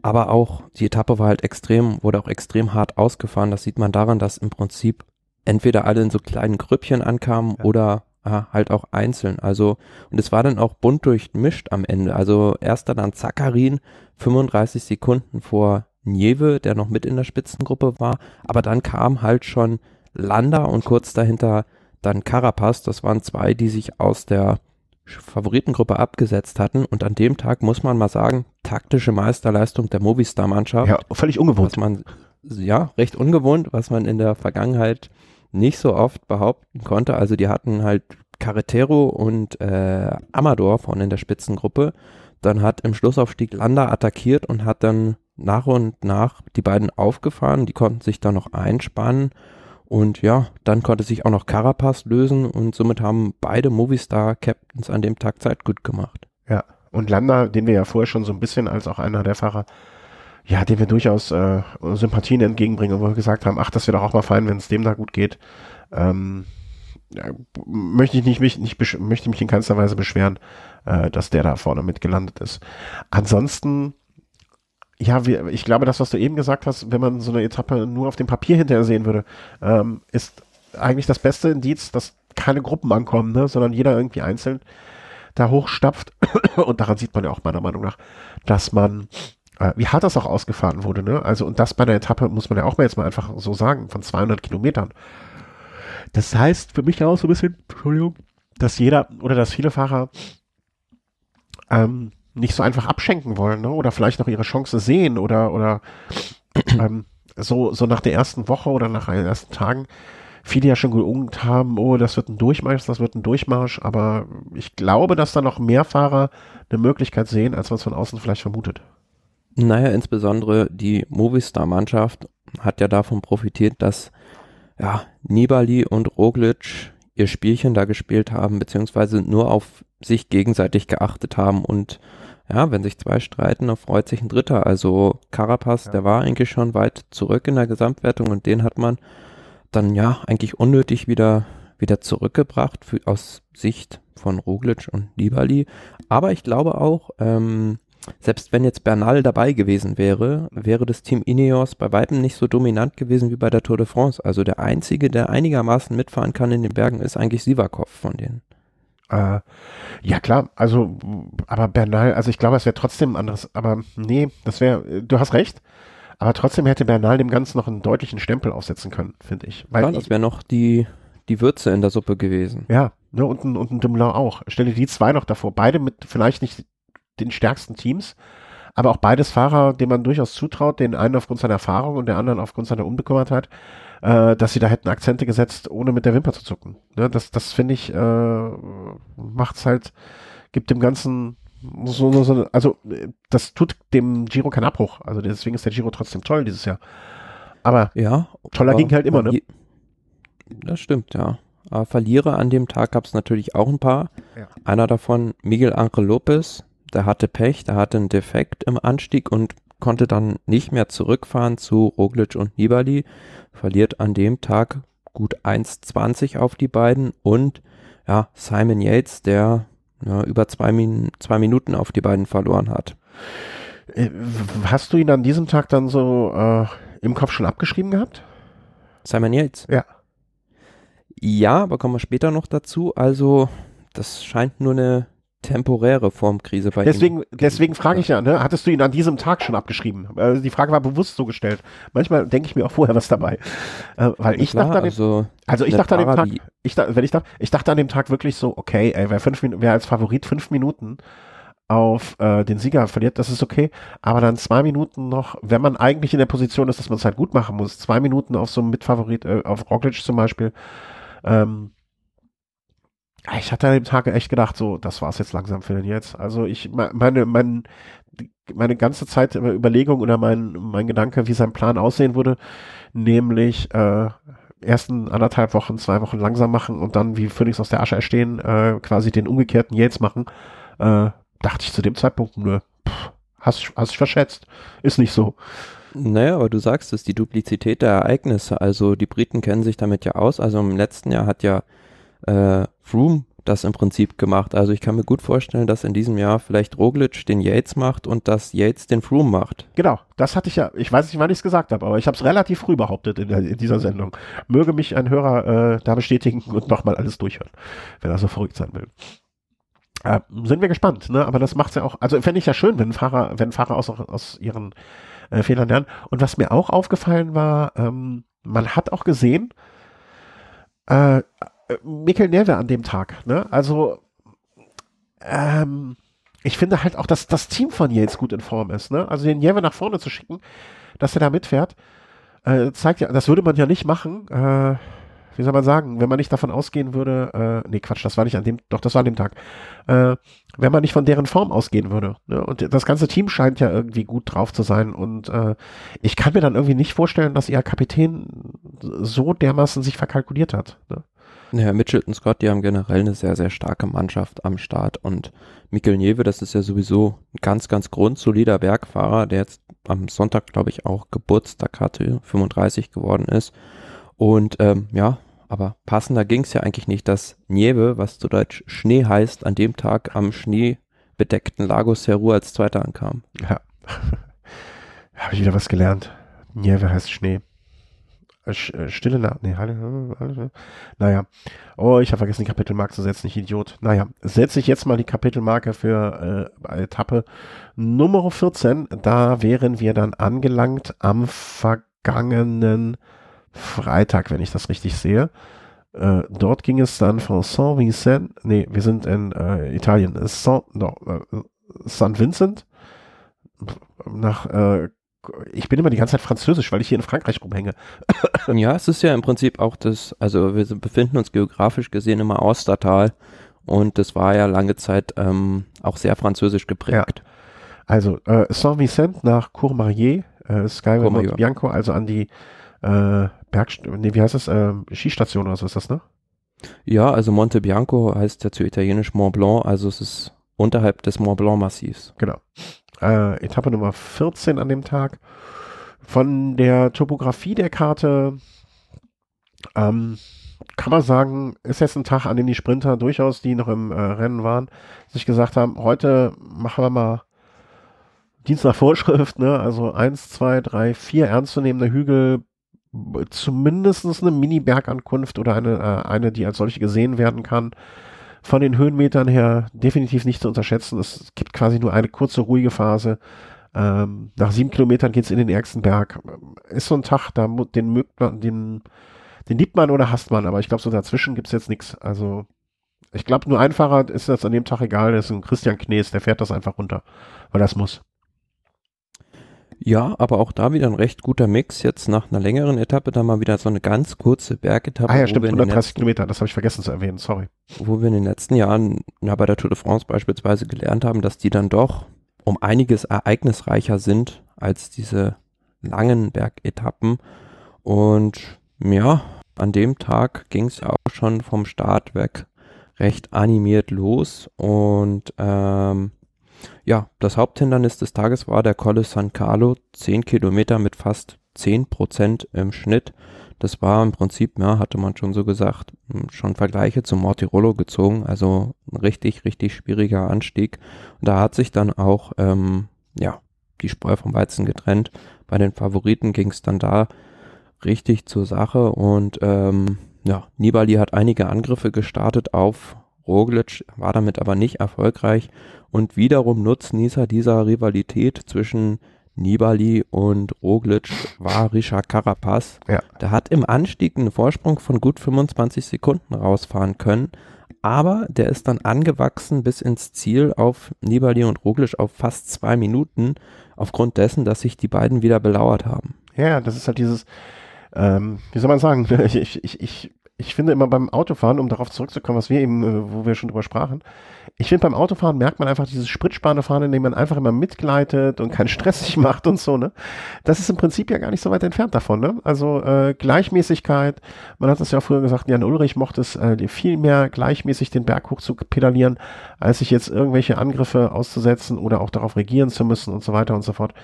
B: aber auch die Etappe war halt extrem, wurde auch extrem hart ausgefahren. Das sieht man daran, dass im Prinzip entweder alle in so kleinen Grüppchen ankamen ja. oder halt auch einzeln. Also, und es war dann auch bunt durchmischt am Ende. Also erst dann Zakarin, 35 Sekunden vor Nieve, der noch mit in der Spitzengruppe war. Aber dann kam halt schon Landa und kurz dahinter dann Carapaz. Das waren zwei, die sich aus der Favoritengruppe abgesetzt hatten. Und an dem Tag muss man mal sagen, taktische Meisterleistung der Movistar-Mannschaft.
A: Ja, völlig ungewohnt.
B: Was man, ja, recht ungewohnt, was man in der Vergangenheit nicht so oft behaupten konnte. Also die hatten halt Carretero und äh, Amador vorne in der Spitzengruppe. Dann hat im Schlussaufstieg Landa attackiert und hat dann nach und nach die beiden aufgefahren. Die konnten sich dann noch einspannen. Und ja, dann konnte sich auch noch Carapaz lösen und somit haben beide Movistar-Captains an dem Tag Zeit gut gemacht.
A: Ja, und Landa, den wir ja vorher schon so ein bisschen als auch einer der Fahrer ja, dem wir durchaus äh, Sympathien entgegenbringen, wo wir gesagt haben, ach, das doch auch mal fein, wenn es dem da gut geht. Ähm, ja, möchte ich nicht, mich, nicht möchte mich in keinster Weise beschweren, äh, dass der da vorne mitgelandet ist. Ansonsten, ja, wir, ich glaube, das, was du eben gesagt hast, wenn man so eine Etappe nur auf dem Papier hinterher sehen würde, ähm, ist eigentlich das beste Indiz, dass keine Gruppen ankommen, ne, sondern jeder irgendwie einzeln da hochstapft. Und daran sieht man ja auch meiner Meinung nach, dass man äh, wie hart das auch ausgefahren wurde, ne? Also, und das bei einer Etappe, muss man ja auch mal jetzt mal einfach so sagen, von 200 Kilometern. Das heißt für mich auch so ein bisschen, Entschuldigung, dass jeder oder dass viele Fahrer ähm, nicht so einfach abschenken wollen, ne? Oder vielleicht noch ihre Chance sehen oder, oder ähm, so, so nach der ersten Woche oder nach den ersten Tagen viele ja schon geungt haben, oh, das wird ein Durchmarsch, das wird ein Durchmarsch, aber ich glaube, dass da noch mehr Fahrer eine Möglichkeit sehen, als man es von außen vielleicht vermutet.
B: Naja, insbesondere die Movistar-Mannschaft hat ja davon profitiert, dass ja, Nibali und Roglic ihr Spielchen da gespielt haben, beziehungsweise nur auf sich gegenseitig geachtet haben und ja, wenn sich zwei streiten, dann freut sich ein Dritter. Also Carapaz, ja. der war eigentlich schon weit zurück in der Gesamtwertung und den hat man dann ja eigentlich unnötig wieder, wieder zurückgebracht für, aus Sicht von Roglic und Nibali. Aber ich glaube auch, ähm, selbst wenn jetzt Bernal dabei gewesen wäre, wäre das Team Ineos bei weitem nicht so dominant gewesen wie bei der Tour de France. Also der einzige, der einigermaßen mitfahren kann in den Bergen, ist eigentlich Sivakov von denen.
A: Äh, ja klar, also aber Bernal, also ich glaube, es wäre trotzdem anderes, aber nee, das wäre, du hast recht, aber trotzdem hätte Bernal dem Ganzen noch einen deutlichen Stempel aufsetzen können, finde ich.
B: Weil Klar, das wäre noch die, die Würze in der Suppe gewesen.
A: Ja, ne, und ein, und ein Dumoulin auch. Stelle die zwei noch davor, beide mit vielleicht nicht den stärksten Teams, aber auch beides Fahrer, denen man durchaus zutraut, den einen aufgrund seiner Erfahrung und der anderen aufgrund seiner Unbekümmertheit, äh, dass sie da hätten Akzente gesetzt, ohne mit der Wimper zu zucken. Ne, das, das finde ich, äh, macht's halt, gibt dem Ganzen so, so, so, also das tut dem Giro keinen Abbruch. Also deswegen ist der Giro trotzdem toll dieses Jahr. Aber
B: ja,
A: toller ging halt immer, ne?
B: Das stimmt, ja. Aber Verlierer an dem Tag gab es natürlich auch ein paar. Ja. Einer davon, Miguel Angel Lopez, der hatte Pech, der hatte einen Defekt im Anstieg und konnte dann nicht mehr zurückfahren zu Roglic und Nibali. Verliert an dem Tag gut 1,20 auf die beiden und ja, Simon Yates, der ja, über zwei, Min zwei Minuten auf die beiden verloren hat.
A: Äh, hast du ihn an diesem Tag dann so äh, im Kopf schon abgeschrieben gehabt?
B: Simon Yates?
A: Ja.
B: Ja, aber kommen wir später noch dazu. Also, das scheint nur eine temporäre Formkrise
A: bei deswegen, ihm. Deswegen frage ich ja, ne, hattest du ihn an diesem Tag schon abgeschrieben? Also die Frage war bewusst so gestellt. Manchmal denke ich mir auch vorher was dabei. Äh, weil ich klar, dachte an dem, also, also ich dachte an dem Tag, ich, wenn ich, dachte, ich dachte an dem Tag wirklich so, okay, ey, wer, fünf, wer als Favorit fünf Minuten auf äh, den Sieger verliert, das ist okay. Aber dann zwei Minuten noch, wenn man eigentlich in der Position ist, dass man es halt gut machen muss, zwei Minuten auf so einem Mitfavorit, äh, auf Roglic zum Beispiel, ähm, ich hatte an dem Tag echt gedacht, so, das war's jetzt langsam für den jetzt. Also ich, meine, mein, meine ganze Zeit Überlegung oder mein, mein Gedanke, wie sein Plan aussehen würde, nämlich äh, ersten anderthalb Wochen, zwei Wochen langsam machen und dann wie Phoenix aus der Asche erstehen, äh, quasi den umgekehrten Yates machen, äh, dachte ich zu dem Zeitpunkt nur, pff, hast, hast verschätzt. Ist nicht so.
B: Naja, aber du sagst es, die Duplizität der Ereignisse. Also die Briten kennen sich damit ja aus. Also im letzten Jahr hat ja äh, Froome das im Prinzip gemacht. Also ich kann mir gut vorstellen, dass in diesem Jahr vielleicht Roglic den Yates macht und dass Yates den Froome macht.
A: Genau, das hatte ich ja, ich weiß nicht, wann ich es gesagt habe, aber ich habe es relativ früh behauptet in, in, dieser Sendung. Möge mich ein Hörer äh, da bestätigen und nochmal alles durchhören, wenn er so verrückt sein will. Äh, sind wir gespannt, ne? Aber das macht's ja auch, also fände ich ja schön, wenn Fahrer, wenn Fahrer aus, aus ihren äh, Fehlern lernen. Und was mir auch aufgefallen war, ähm, man hat auch gesehen, äh, Mikkel Neve an dem Tag. Ne? Also ähm, ich finde halt auch, dass das Team von Yates gut in Form ist. Ne? Also den Nieve nach vorne zu schicken, dass er da mitfährt, äh, zeigt ja, das würde man ja nicht machen. Äh, wie soll man sagen, wenn man nicht davon ausgehen würde, äh, nee, Quatsch, das war nicht an dem, doch, das war an dem Tag, äh, wenn man nicht von deren Form ausgehen würde. Ne? Und das ganze Team scheint ja irgendwie gut drauf zu sein und äh, ich kann mir dann irgendwie nicht vorstellen, dass ihr Kapitän so dermaßen sich verkalkuliert hat. Ne?
B: Ja, Mitchelton Scott, die haben generell eine sehr, sehr starke Mannschaft am Start und Mikkel Nieve, das ist ja sowieso ein ganz, ganz grundsolider Bergfahrer, der jetzt am Sonntag, glaube ich, auch Geburtstag hatte, 35 geworden ist. Und ähm, ja, aber passender ging es ja eigentlich nicht, dass Nieve, was zu Deutsch Schnee heißt, an dem Tag am schneebedeckten Lago Seru als Zweiter ankam.
A: Ja, habe ich wieder was gelernt. Nieve heißt Schnee. Äh, stille Nacht, nee, naja, Oh, ich habe vergessen, die Kapitelmarke zu setzen, ich Idiot. Naja, setze ich jetzt mal die Kapitelmarke für äh, Etappe Nummer 14. Da wären wir dann angelangt am vergangenen Freitag, wenn ich das richtig sehe. Äh, dort ging es dann von Saint-Vincent, nee, wir sind in äh, Italien, Saint, no, äh, St. Vincent nach äh, ich bin immer die ganze Zeit französisch, weil ich hier in Frankreich rumhänge.
B: ja, es ist ja im Prinzip auch das, also wir befinden uns geografisch gesehen im Austertal und das war ja lange Zeit ähm, auch sehr französisch geprägt. Ja.
A: Also äh, Saint-Vicent nach Courmayeur, äh, Skyway Monte Bianco, also an die äh, Berg, nee, wie heißt das, äh, Skistation oder so ist das, ne?
B: Ja, also Monte Bianco heißt ja zu italienisch Mont Blanc, also es ist unterhalb des Mont Blanc Massivs.
A: Genau äh, Etappe Nummer 14 an dem Tag. Von der Topografie der Karte ähm, kann man sagen, ist jetzt ein Tag, an dem die Sprinter durchaus, die noch im äh, Rennen waren, sich gesagt haben, heute machen wir mal Dienst nach Vorschrift, ne? Also eins, zwei, drei, vier ernstzunehmende Hügel, zumindest eine Mini-Bergankunft oder eine, äh, eine, die als solche gesehen werden kann von den Höhenmetern her definitiv nicht zu unterschätzen. Es gibt quasi nur eine kurze, ruhige Phase. Ähm, nach sieben Kilometern geht's in den ärgsten Berg. Ist so ein Tag, da den mögt man, den, den liebt man oder hasst man, aber ich glaube, so dazwischen gibt's jetzt nichts. Also, ich glaube, nur ein Fahrrad ist das an dem Tag egal, das ist ein Christian Knees, der fährt das einfach runter, weil das muss.
B: Ja, aber auch da wieder ein recht guter Mix. Jetzt nach einer längeren Etappe da mal wieder so eine ganz kurze Bergetappe.
A: Ah ja, stimmt, 130 Kilometer, das habe ich vergessen zu erwähnen, sorry.
B: Wo wir in den letzten Jahren, ja bei der Tour de France beispielsweise gelernt haben, dass die dann doch um einiges ereignisreicher sind als diese langen Bergetappen. Und ja, an dem Tag ging es auch schon vom Start weg recht animiert los und ähm, ja, das Haupthindernis des Tages war der Colle San Carlo, 10 Kilometer mit fast 10 Prozent im Schnitt. Das war im Prinzip, ja, hatte man schon so gesagt, hm, schon Vergleiche zum Mortirolo gezogen, also ein richtig, richtig schwieriger Anstieg. Und da hat sich dann auch, ähm, ja, die Spreu vom Weizen getrennt. Bei den Favoriten ging es dann da richtig zur Sache und ähm, ja, Nibali hat einige Angriffe gestartet auf Roglic, war damit aber nicht erfolgreich und wiederum Nutznießer dieser Rivalität zwischen Nibali und Roglic war Richard Carapaz. Ja. Der hat im Anstieg einen Vorsprung von gut 25 Sekunden rausfahren können, aber der ist dann angewachsen bis ins Ziel auf Nibali und Roglic auf fast zwei Minuten, aufgrund dessen, dass sich die beiden wieder belauert haben.
A: Ja, das ist halt dieses, ähm, wie soll man sagen, ich, ich, ich ich finde immer beim Autofahren, um darauf zurückzukommen, was wir eben, äh, wo wir schon drüber sprachen, ich finde beim Autofahren merkt man einfach dieses spritsparende Fahren, in dem man einfach immer mitgleitet und keinen Stress sich macht und so, ne? Das ist im Prinzip ja gar nicht so weit entfernt davon, ne? Also äh, Gleichmäßigkeit, man hat es ja früher gesagt, Jan Ulrich mochte es äh, viel mehr gleichmäßig den Berg hoch zu pedalieren, als sich jetzt irgendwelche Angriffe auszusetzen oder auch darauf regieren zu müssen und so weiter und so fort.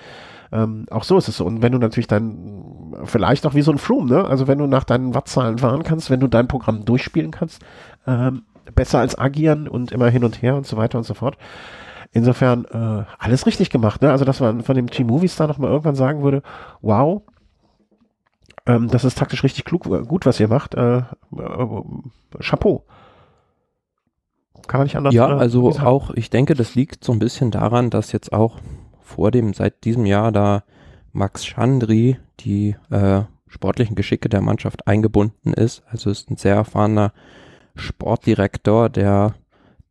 A: Ähm, auch so ist es so. Und wenn du natürlich dann, vielleicht auch wie so ein Froome, ne? Also wenn du nach deinen Wattzahlen fahren kannst, wenn du dein Programm durchspielen kannst, ähm, besser als agieren und immer hin und her und so weiter und so fort. Insofern äh, alles richtig gemacht. Ne? Also dass man von dem Team Movies da nochmal irgendwann sagen würde, wow, ähm, das ist taktisch richtig klug, äh, gut, was ihr macht. Äh, äh, Chapeau.
B: Kann man nicht anders
A: Ja,
B: also auch, ich denke, das liegt so ein bisschen daran, dass jetzt auch vor dem, seit diesem Jahr da Max Chandri die äh, sportlichen Geschicke der Mannschaft eingebunden ist. Also ist ein sehr erfahrener Sportdirektor, der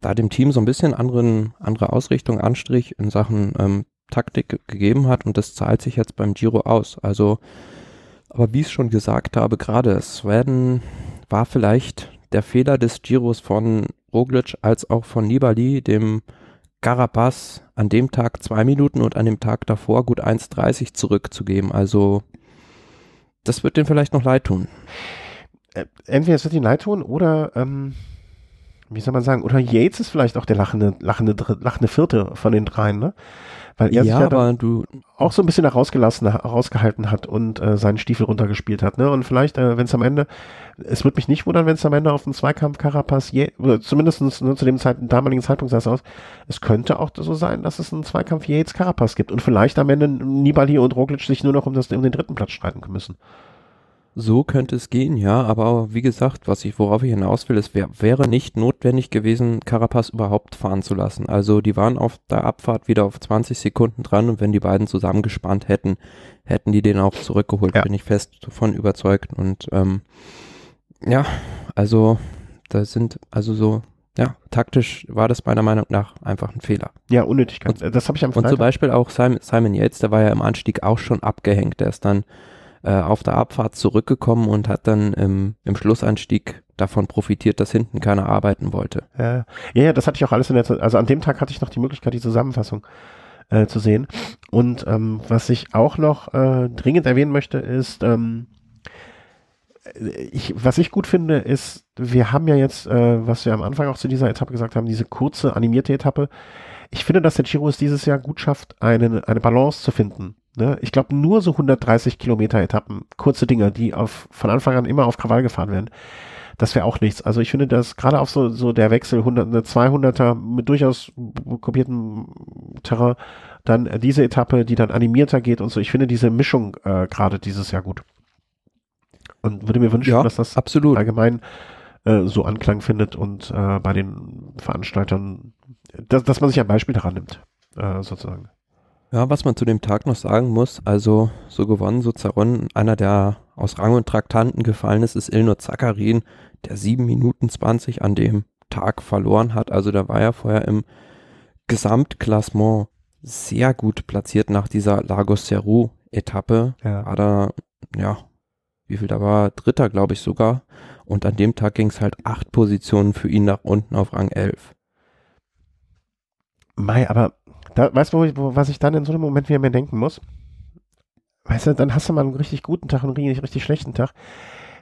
B: da dem Team so ein bisschen anderen, andere Ausrichtung anstrich in Sachen ähm, Taktik gegeben hat und das zahlt sich jetzt beim Giro aus. Also, aber wie ich schon gesagt habe, gerade Sven war vielleicht der Fehler des Giros von Roglic als auch von Nibali, dem Carapaz an dem Tag zwei Minuten und an dem Tag davor gut 1,30 zurückzugeben. Also das wird denen vielleicht noch leid tun.
A: Äh, entweder es wird ihnen leid tun oder ähm, wie soll man sagen, oder Yates ist vielleicht auch der lachende, lachende, lachende Vierte von den dreien, ne? Weil er ja, sich ja du auch so ein bisschen herausgelassen, herausgehalten hat und äh, seinen Stiefel runtergespielt hat, ne? Und vielleicht, äh, wenn es am Ende, es würde mich nicht wundern, wenn es am Ende auf den Zweikampf Carapaz, oder zumindest ne, zu dem Zeit, damaligen Zeitpunkt sah es aus, es könnte auch so sein, dass es einen Zweikampf Yates Carapaz gibt und vielleicht am Ende Nibali und Roglic sich nur noch um, das, um den dritten Platz streiten müssen.
B: So könnte es gehen, ja, aber wie gesagt, was ich, worauf ich hinaus will, es wär, wäre nicht notwendig gewesen, Carapaz überhaupt fahren zu lassen. Also die waren auf der Abfahrt wieder auf 20 Sekunden dran und wenn die beiden zusammengespannt hätten, hätten die den auch zurückgeholt, ja. bin ich fest davon überzeugt. Und ähm, ja, also da sind also so ja, taktisch war das meiner Meinung nach einfach ein Fehler.
A: Ja, Unnötigkeit.
B: Und, das habe ich am Freitag. Und zum Beispiel auch Simon, Simon Yates, der war ja im Anstieg auch schon abgehängt. Der ist dann äh, auf der Abfahrt zurückgekommen und hat dann im, im Schlussanstieg davon profitiert, dass hinten keiner arbeiten wollte.
A: Ja, ja, das hatte ich auch alles in der. Also an dem Tag hatte ich noch die Möglichkeit, die Zusammenfassung äh, zu sehen. Und ähm, was ich auch noch äh, dringend erwähnen möchte, ist, ähm, ich, was ich gut finde, ist, wir haben ja jetzt, äh, was wir am Anfang auch zu dieser Etappe gesagt haben, diese kurze animierte Etappe. Ich finde, dass der Giro es dieses Jahr gut schafft, eine, eine Balance zu finden. Ne? Ich glaube, nur so 130 Kilometer Etappen, kurze Dinger, die auf, von Anfang an immer auf Krawall gefahren werden, das wäre auch nichts. Also ich finde, dass gerade auf so, so der Wechsel 100, 200er mit durchaus kopiertem Terrain, dann diese Etappe, die dann animierter geht und so, ich finde diese Mischung äh, gerade dieses Jahr gut und würde mir wünschen, ja, dass das
B: absolut.
A: allgemein äh, so Anklang findet und äh, bei den Veranstaltern, dass, dass man sich ein Beispiel daran nimmt, äh, sozusagen.
B: Ja, was man zu dem Tag noch sagen muss, also so gewonnen, so zerronnen, einer, der aus Rang und Traktanten gefallen ist, ist Ilno Zakarin, der 7 Minuten 20 an dem Tag verloren hat. Also da war er vorher im Gesamtklassement sehr gut platziert nach dieser Lagos Seru Etappe. Ja. War da, ja, wie viel da war, Dritter, glaube ich sogar. Und an dem Tag ging es halt acht Positionen für ihn nach unten auf Rang 11.
A: Mai, aber da, weißt du, was ich dann in so einem Moment wieder mir denken muss? Weißt du, dann hast du mal einen richtig guten Tag und einen richtig, richtig schlechten Tag.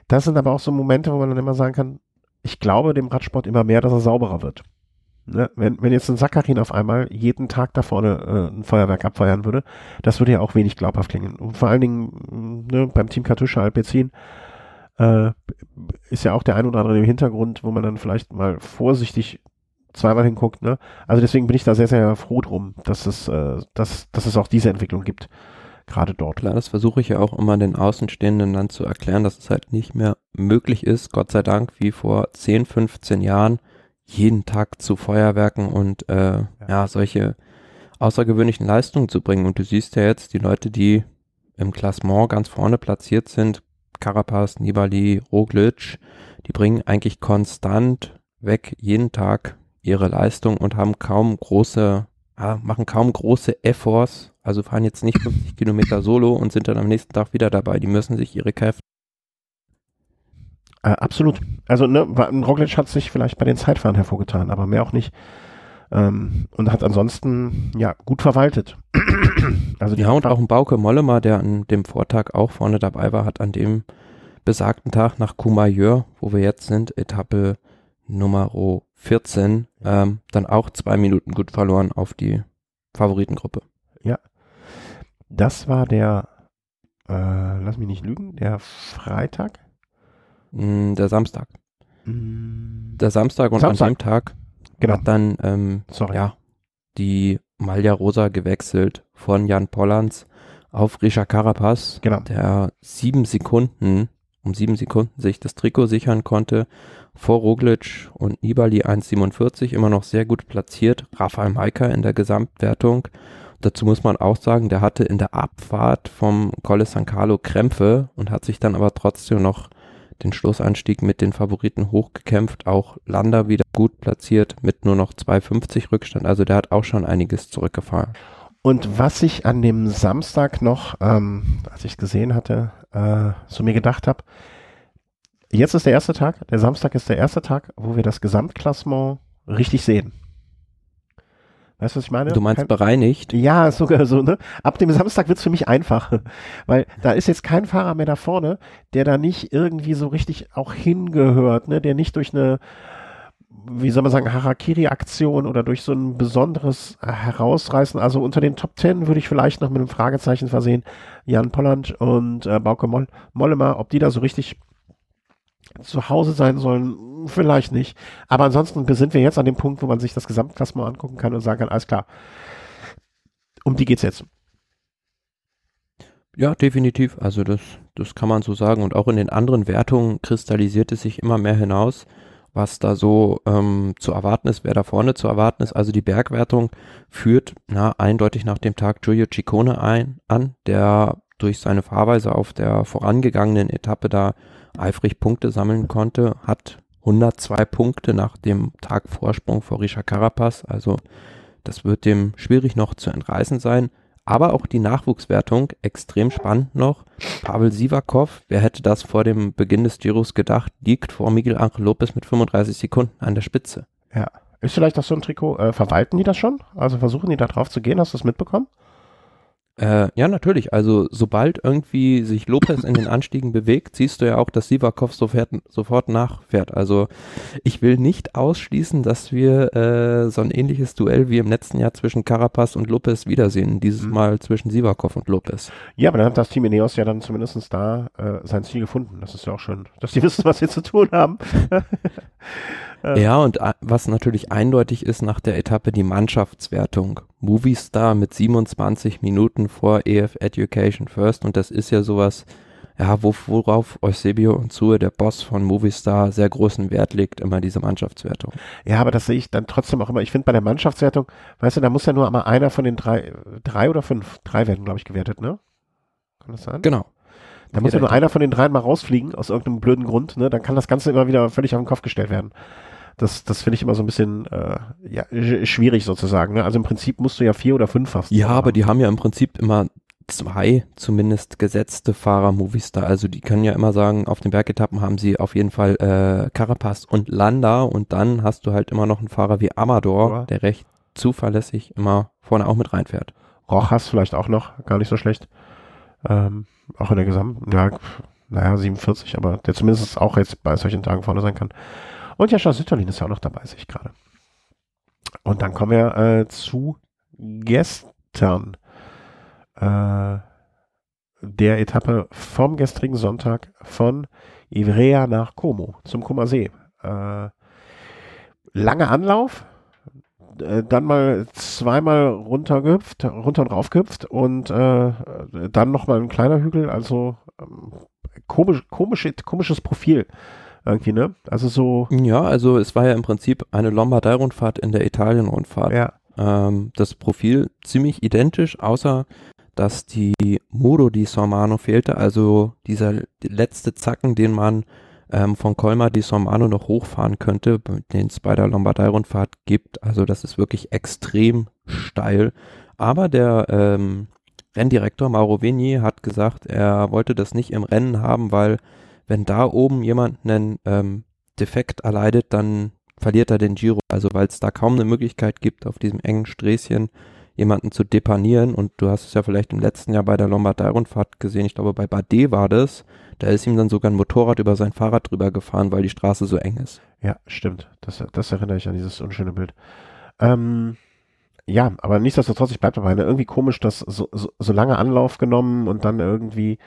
A: Das sind aber auch so Momente, wo man dann immer sagen kann, ich glaube dem Radsport immer mehr, dass er sauberer wird. Ne? Wenn, wenn jetzt ein Saccharin auf einmal jeden Tag da vorne äh, ein Feuerwerk abfeuern würde, das würde ja auch wenig glaubhaft klingen. Und vor allen Dingen ne, beim Team Kartusche Alpecin äh, ist ja auch der ein oder andere im Hintergrund, wo man dann vielleicht mal vorsichtig zweimal hinguckt. Ne? Also deswegen bin ich da sehr, sehr froh drum, dass es, äh, dass, dass es auch diese Entwicklung gibt. Gerade dort.
B: Klar, das versuche ich ja auch immer den Außenstehenden dann zu erklären, dass es halt nicht mehr möglich ist, Gott sei Dank, wie vor 10, 15 Jahren, jeden Tag zu Feuerwerken und äh, ja. ja. solche außergewöhnlichen Leistungen zu bringen. Und du siehst ja jetzt die Leute, die im Klassement ganz vorne platziert sind, Carapaz, Nibali, Roglic, die bringen eigentlich konstant weg jeden Tag ihre Leistung und haben kaum große, ja, machen kaum große Efforts, also fahren jetzt nicht 50 Kilometer solo und sind dann am nächsten Tag wieder dabei. Die müssen sich ihre Kräfte
A: äh, absolut. Also ne, Roglic hat sich vielleicht bei den Zeitfahren hervorgetan, aber mehr auch nicht. Ähm, und hat ansonsten ja gut verwaltet.
B: also ja, und auch ein Bauke Mollema, der an dem Vortag auch vorne dabei war, hat an dem besagten Tag nach Courmayeur, wo wir jetzt sind, Etappe Nummer 14, ähm, dann auch zwei Minuten gut verloren auf die Favoritengruppe.
A: Ja. Das war der, äh, lass mich nicht lügen, der Freitag.
B: Mm, der Samstag. Mm. Der Samstag und Samstag. an dem Tag genau. hat dann ähm, ja, die Malja Rosa gewechselt von Jan Pollands auf Risha Carapaz, genau. der sieben Sekunden, um sieben Sekunden sich das Trikot sichern konnte, vor Roglic und Nibali 1,47, immer noch sehr gut platziert. Rafael Maika in der Gesamtwertung. Dazu muss man auch sagen, der hatte in der Abfahrt vom Colle San Carlo Krämpfe und hat sich dann aber trotzdem noch den Schlussanstieg mit den Favoriten hochgekämpft, auch Landa wieder gut platziert mit nur noch 2,50 Rückstand. Also der hat auch schon einiges zurückgefahren.
A: Und was ich an dem Samstag noch, ähm, als ich es gesehen hatte, äh, so mir gedacht habe, jetzt ist der erste Tag, der Samstag ist der erste Tag, wo wir das Gesamtklassement richtig sehen. Weißt du, was ich meine?
B: Du meinst kein, bereinigt?
A: Ja, sogar so, ne? Ab dem Samstag wird's für mich einfach. Weil da ist jetzt kein Fahrer mehr da vorne, der da nicht irgendwie so richtig auch hingehört, ne? Der nicht durch eine, wie soll man sagen, Harakiri-Aktion oder durch so ein besonderes Herausreißen, also unter den Top Ten würde ich vielleicht noch mit einem Fragezeichen versehen, Jan Polland und äh, Bauke Moll Mollema, ob die da so richtig zu Hause sein sollen, vielleicht nicht. Aber ansonsten sind wir jetzt an dem Punkt, wo man sich das Gesamtklassement angucken kann und sagen kann, alles klar, um die geht's jetzt.
B: Ja, definitiv. Also das das kann man so sagen. Und auch in den anderen Wertungen kristallisiert es sich immer mehr hinaus, was da so ähm, zu erwarten ist, wer da vorne zu erwarten ist. Also die Bergwertung führt na, eindeutig nach dem Tag Giulio Ciccone ein, an, der durch seine Fahrweise auf der vorangegangenen Etappe da eifrig Punkte sammeln konnte, hat 102 Punkte nach dem Tag Vorsprung vor Risha Carapaz. Also das wird dem schwierig noch zu entreißen sein. Aber auch die Nachwuchswertung extrem spannend noch. Pavel Sivakov, wer hätte das vor dem Beginn des Giros gedacht, liegt vor Miguel Angel Lopez mit 35 Sekunden an der Spitze.
A: Ja. Ist vielleicht das so ein Trikot? Äh, verwalten die das schon? Also versuchen die da drauf zu gehen? Hast du das mitbekommen?
B: Äh, ja, natürlich. Also sobald irgendwie sich Lopez in den Anstiegen bewegt, siehst du ja auch, dass Sivakov sofort, sofort nachfährt. Also ich will nicht ausschließen, dass wir äh, so ein ähnliches Duell wie im letzten Jahr zwischen Carapaz und Lopez wiedersehen. Dieses mhm. Mal zwischen Sivakov und Lopez.
A: Ja, aber dann hat das Team Ineos ja dann zumindest da äh, sein Ziel gefunden. Das ist ja auch schön, dass die wissen, was sie zu tun haben.
B: Ja, und äh, was natürlich eindeutig ist nach der Etappe die Mannschaftswertung. Movistar mit 27 Minuten vor EF Education First und das ist ja sowas, ja, worauf Eusebio und Sue, der Boss von Movistar, sehr großen Wert legt, immer diese Mannschaftswertung.
A: Ja, aber das sehe ich dann trotzdem auch immer. Ich finde bei der Mannschaftswertung, weißt du, da muss ja nur mal einer von den drei, drei oder fünf, drei werden, glaube ich, gewertet, ne?
B: Kann das sein? Genau.
A: Da muss ja nur einer von den dreien mal rausfliegen, aus irgendeinem blöden Grund, ne? Dann kann das Ganze immer wieder völlig auf den Kopf gestellt werden. Das, das finde ich immer so ein bisschen äh, ja, schwierig sozusagen. Ne? Also im Prinzip musst du ja vier oder fünf
B: fast. Ja, aber die haben ja im Prinzip immer zwei zumindest gesetzte Fahrer Movistar. Also die können ja immer sagen, auf den Bergetappen haben sie auf jeden Fall äh, Carapaz und Landa und dann hast du halt immer noch einen Fahrer wie Amador, ja. der recht zuverlässig immer vorne auch mit reinfährt.
A: Rochas vielleicht auch noch, gar nicht so schlecht. Ähm, auch in der gesamten, ja, naja, 47, aber der zumindest auch jetzt bei solchen Tagen vorne sein kann. Und Jascha Sütterlin ist ja auch noch dabei, sehe ich gerade. Und dann kommen wir äh, zu gestern äh, der Etappe vom gestrigen Sonntag von Ivrea nach Como zum Comer See. Äh, lange Anlauf, äh, dann mal zweimal runtergehüpft, runter und raufgehüpft und äh, dann nochmal ein kleiner Hügel, also ähm, komisch, komisch, komisches Profil irgendwie, ne? Also so.
B: Ja, also es war ja im Prinzip eine Lombardei-Rundfahrt in der Italien-Rundfahrt. Ja. Ähm, das Profil ziemlich identisch, außer dass die Muro di Sormano fehlte, also dieser letzte Zacken, den man ähm, von Colmar di Sormano noch hochfahren könnte, den es bei der Lombardei-Rundfahrt gibt. Also das ist wirklich extrem steil. Aber der ähm, Renndirektor Mauro Vigni hat gesagt, er wollte das nicht im Rennen haben, weil wenn da oben jemand einen ähm, Defekt erleidet, dann verliert er den Giro. Also weil es da kaum eine Möglichkeit gibt, auf diesem engen Sträßchen jemanden zu depanieren. Und du hast es ja vielleicht im letzten Jahr bei der Lombardei-Rundfahrt gesehen, ich glaube bei Bardet war das. Da ist ihm dann sogar ein Motorrad über sein Fahrrad drüber gefahren, weil die Straße so eng ist.
A: Ja, stimmt. Das, das erinnere ich an dieses unschöne Bild. Ähm, ja, aber nichtsdestotrotz, ich bleibe dabei. Ne? Irgendwie komisch, dass so, so, so lange Anlauf genommen und dann irgendwie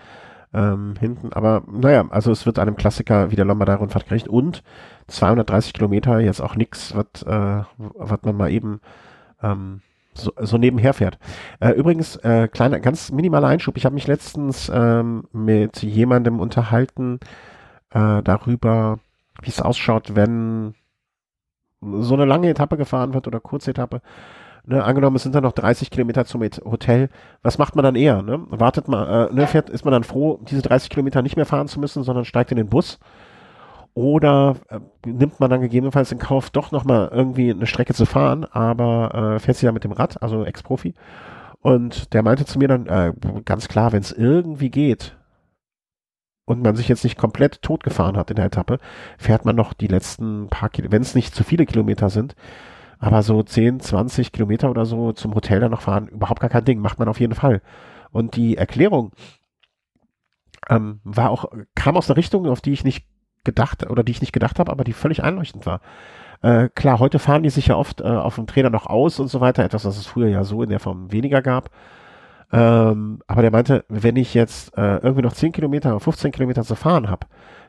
A: ähm, hinten. Aber naja, also es wird einem Klassiker wie der Lombardei-Rundfahrt gerecht und 230 Kilometer, jetzt auch nichts, was äh, man mal eben ähm, so, so nebenher fährt. Äh, übrigens, äh, kleiner, ganz minimaler Einschub. Ich habe mich letztens ähm, mit jemandem unterhalten äh, darüber, wie es ausschaut, wenn so eine lange Etappe gefahren wird oder kurze Etappe Ne, angenommen, es sind dann noch 30 Kilometer zum Hotel. Was macht man dann eher? Ne? Wartet man, äh, ne, fährt, ist man dann froh, diese 30 Kilometer nicht mehr fahren zu müssen, sondern steigt in den Bus? Oder äh, nimmt man dann gegebenenfalls in Kauf, doch nochmal irgendwie eine Strecke zu fahren, aber äh, fährt sie ja mit dem Rad, also Ex-Profi. Und der meinte zu mir dann, äh, ganz klar, wenn es irgendwie geht und man sich jetzt nicht komplett totgefahren hat in der Etappe, fährt man noch die letzten paar Kilometer, wenn es nicht zu viele Kilometer sind, aber so 10, 20 Kilometer oder so zum Hotel dann noch fahren, überhaupt gar kein Ding, macht man auf jeden Fall. Und die Erklärung ähm, war auch, kam aus einer Richtung, auf die ich nicht gedacht oder die ich nicht gedacht habe, aber die völlig einleuchtend war. Äh, klar, heute fahren die sich ja oft äh, auf dem Trainer noch aus und so weiter, etwas, was es früher ja so in der Form weniger gab. Ähm, aber der meinte, wenn ich jetzt äh, irgendwie noch 10 Kilometer, 15 Kilometer zu fahren habe,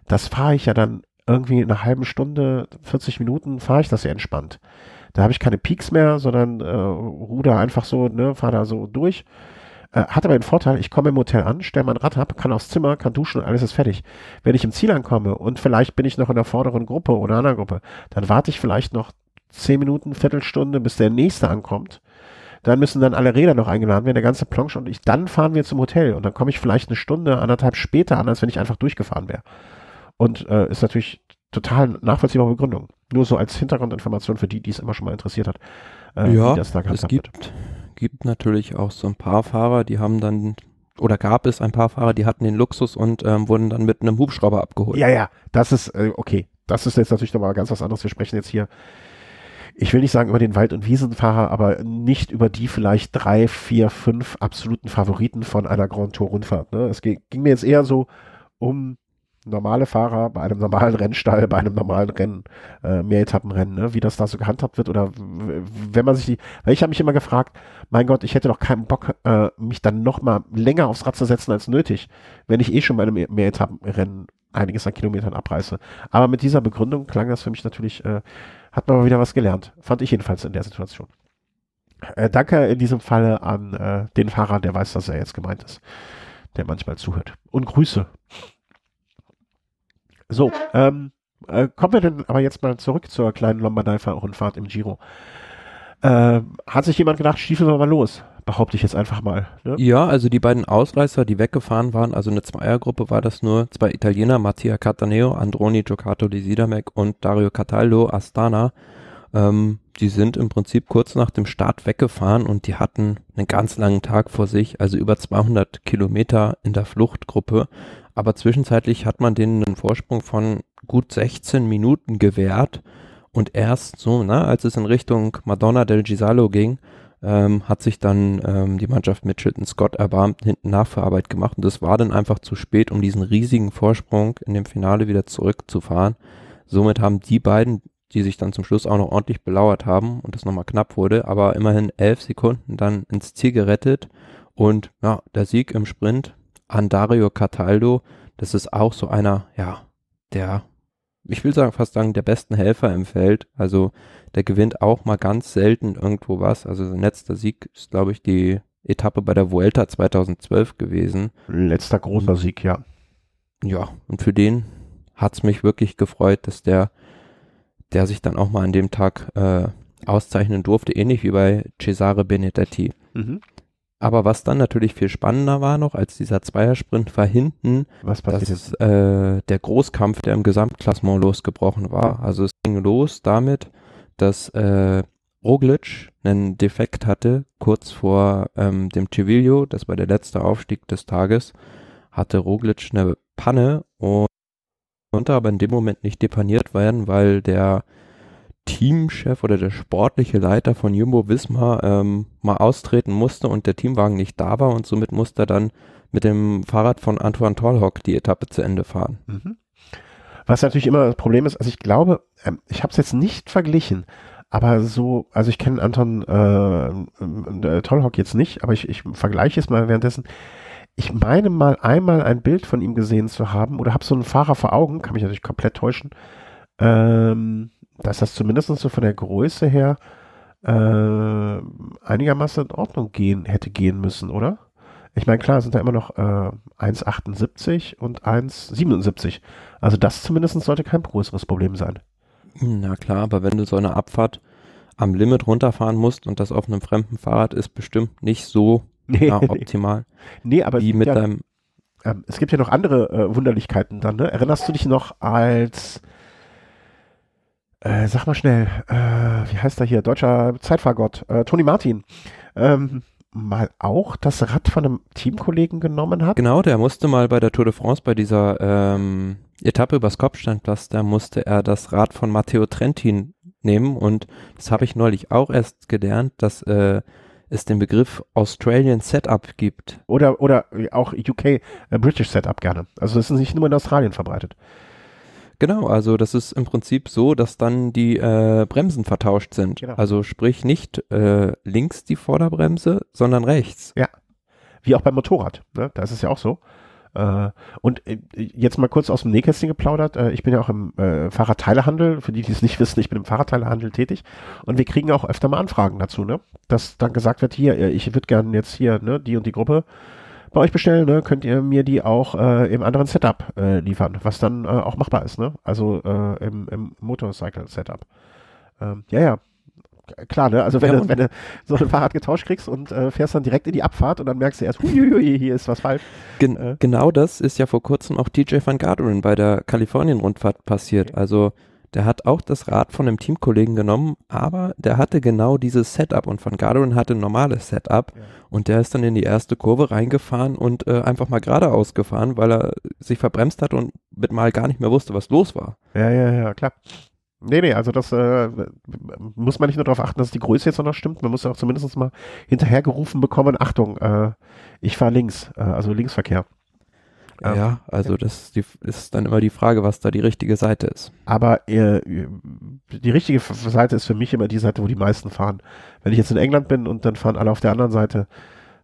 A: das fahre ich ja dann irgendwie in einer halben Stunde, 40 Minuten, fahre ich das ja entspannt. Da habe ich keine Peaks mehr, sondern äh, ruder einfach so, ne, fahre da so durch. Äh, hat aber den Vorteil, ich komme im Hotel an, stelle mein Rad ab, kann aufs Zimmer, kann duschen und alles ist fertig. Wenn ich im Ziel ankomme und vielleicht bin ich noch in der vorderen Gruppe oder einer Gruppe, dann warte ich vielleicht noch zehn Minuten, Viertelstunde, bis der nächste ankommt. Dann müssen dann alle Räder noch eingeladen werden, der ganze Planche und ich, dann fahren wir zum Hotel und dann komme ich vielleicht eine Stunde, anderthalb später an, als wenn ich einfach durchgefahren wäre. Und äh, ist natürlich total nachvollziehbare Begründung. Nur so als Hintergrundinformation für die, die es immer schon mal interessiert hat,
B: äh, ja, wie das da es gibt, wird. gibt natürlich auch so ein paar Fahrer, die haben dann oder gab es ein paar Fahrer, die hatten den Luxus und ähm, wurden dann mit einem Hubschrauber abgeholt.
A: Ja, ja, das ist äh, okay. Das ist jetzt natürlich nochmal ganz was anderes. Wir sprechen jetzt hier ich will nicht sagen über den Wald- und Wiesenfahrer, aber nicht über die vielleicht drei, vier, fünf absoluten Favoriten von einer Grand Tour Rundfahrt. Ne? Es ging, ging mir jetzt eher so um normale Fahrer bei einem normalen Rennstall, bei einem normalen Rennen, äh, Mehretappenrennen, ne? wie das da so gehandhabt wird oder wenn man sich die, weil ich habe mich immer gefragt, mein Gott, ich hätte doch keinen Bock, äh, mich dann noch mal länger aufs Rad zu setzen als nötig, wenn ich eh schon bei einem Mehretappenrennen einiges an Kilometern abreiße. Aber mit dieser Begründung klang das für mich natürlich äh, hat man mal wieder was gelernt. Fand ich jedenfalls in der Situation. Äh, danke in diesem Falle an äh, den Fahrer, der weiß, dass er jetzt gemeint ist. Der manchmal zuhört. Und Grüße. So, ähm, äh, kommen wir denn aber jetzt mal zurück zur kleinen Lombardei-Rundfahrt im Giro. Äh, hat sich jemand gedacht, stiefeln wir mal los? behaupte ich jetzt einfach mal.
B: Ne? Ja, also die beiden Ausreißer, die weggefahren waren, also eine Zweiergruppe war das nur, zwei Italiener, Mattia Cataneo, Androni Giocato di Sidamek und Dario Cataldo Astana. Ähm, die sind im Prinzip kurz nach dem Start weggefahren und die hatten einen ganz langen Tag vor sich, also über 200 Kilometer in der Fluchtgruppe. Aber zwischenzeitlich hat man denen einen Vorsprung von gut 16 Minuten gewährt. Und erst so, na, als es in Richtung Madonna del Gisalo ging, ähm, hat sich dann ähm, die Mannschaft mit Chilton Scott erbarmt, hinten Nachverarbeit gemacht und das war dann einfach zu spät, um diesen riesigen Vorsprung in dem Finale wieder zurückzufahren. Somit haben die beiden, die sich dann zum Schluss auch noch ordentlich belauert haben und das nochmal knapp wurde, aber immerhin elf Sekunden dann ins Ziel gerettet und ja, der Sieg im Sprint an Dario Cataldo, das ist auch so einer, ja, der ich will sagen, fast sagen, der besten Helfer im Feld. Also der gewinnt auch mal ganz selten irgendwo was. Also sein letzter Sieg ist, glaube ich, die Etappe bei der Vuelta 2012 gewesen.
A: Letzter großer Sieg, ja.
B: Ja, und für den hat es mich wirklich gefreut, dass der, der sich dann auch mal an dem Tag äh, auszeichnen durfte, ähnlich wie bei Cesare Benedetti. Mhm. Aber was dann natürlich viel spannender war noch als dieser Zweiersprint war hinten,
A: was passiert
B: das, äh, der Großkampf, der im Gesamtklassement losgebrochen war. Also es ging los damit, dass äh, Roglic einen Defekt hatte, kurz vor ähm, dem Civilio, das war der letzte Aufstieg des Tages, hatte Roglic eine Panne und konnte aber in dem Moment nicht depaniert werden, weil der Teamchef oder der sportliche Leiter von Jumbo Wismar ähm, mal austreten musste und der Teamwagen nicht da war und somit musste er dann mit dem Fahrrad von Antoine Tolhock die Etappe zu Ende fahren. Mhm.
A: Was natürlich immer das Problem ist, also ich glaube, ähm, ich habe es jetzt nicht verglichen, aber so, also ich kenne Anton äh, äh, Tolhock jetzt nicht, aber ich, ich vergleiche es mal währenddessen. Ich meine mal einmal ein Bild von ihm gesehen zu haben oder habe so einen Fahrer vor Augen, kann mich natürlich komplett täuschen. Ähm, dass das zumindest so von der Größe her äh, einigermaßen in Ordnung gehen, hätte gehen müssen, oder? Ich meine, klar, sind da immer noch äh, 1,78 und 1,77. Also das zumindest sollte kein größeres Problem sein.
B: Na klar, aber wenn du so eine Abfahrt am Limit runterfahren musst und das auf einem fremden Fahrrad ist bestimmt nicht so nee. ja, optimal.
A: nee, aber
B: wie mit ja, deinem.
A: Ähm, es gibt ja noch andere äh, Wunderlichkeiten dann, ne? Erinnerst du dich noch als äh, sag mal schnell, äh, wie heißt er hier, deutscher Zeitfahrgott, äh, Toni Martin, ähm, mal auch das Rad von einem Teamkollegen genommen hat?
B: Genau, der musste mal bei der Tour de France, bei dieser ähm, Etappe übers Kopfsteinplatz, da musste er das Rad von Matteo Trentin nehmen und das habe ich neulich auch erst gelernt, dass äh, es den Begriff Australian Setup gibt.
A: Oder, oder auch UK, äh, British Setup gerne. Also das ist nicht nur in Australien verbreitet.
B: Genau, also das ist im Prinzip so, dass dann die äh, Bremsen vertauscht sind. Genau. Also sprich nicht äh, links die Vorderbremse, sondern rechts.
A: Ja. Wie auch beim Motorrad. Ne? Da ist es ja auch so. Äh, und äh, jetzt mal kurz aus dem Nähkästchen geplaudert. Äh, ich bin ja auch im äh, Fahrradteilehandel. Für die, die es nicht wissen, ich bin im Fahrradteilehandel tätig. Und wir kriegen auch öfter mal Anfragen dazu, ne? Dass dann gesagt wird, hier, ich würde gerne jetzt hier, ne, die und die Gruppe bei euch bestellen, ne, könnt ihr mir die auch äh, im anderen Setup äh, liefern, was dann äh, auch machbar ist, ne? Also äh, im, im Motorcycle-Setup. Ähm, ja, ja, klar, ne? Also wenn, ja, du, wenn du so ein Fahrrad getauscht kriegst und äh, fährst dann direkt in die Abfahrt und dann merkst du erst, huiuiui, hier ist was falsch.
B: Gen äh. Genau das ist ja vor kurzem auch TJ van Garderen bei der Kalifornien-Rundfahrt passiert. Okay. Also der hat auch das Rad von einem Teamkollegen genommen, aber der hatte genau dieses Setup und Van Garderen hatte ein normales Setup ja. und der ist dann in die erste Kurve reingefahren und äh, einfach mal geradeaus gefahren, weil er sich verbremst hat und mit mal gar nicht mehr wusste, was los war.
A: Ja, ja, ja, klar. Nee, nee, also das äh, muss man nicht nur darauf achten, dass die Größe jetzt noch stimmt, man muss auch zumindest mal hinterhergerufen bekommen, Achtung, äh, ich fahre links, äh, also Linksverkehr.
B: Ähm, ja, also das die, ist dann immer die Frage, was da die richtige Seite ist.
A: Aber äh, die richtige Seite ist für mich immer die Seite, wo die meisten fahren. Wenn ich jetzt in England bin und dann fahren alle auf der anderen Seite,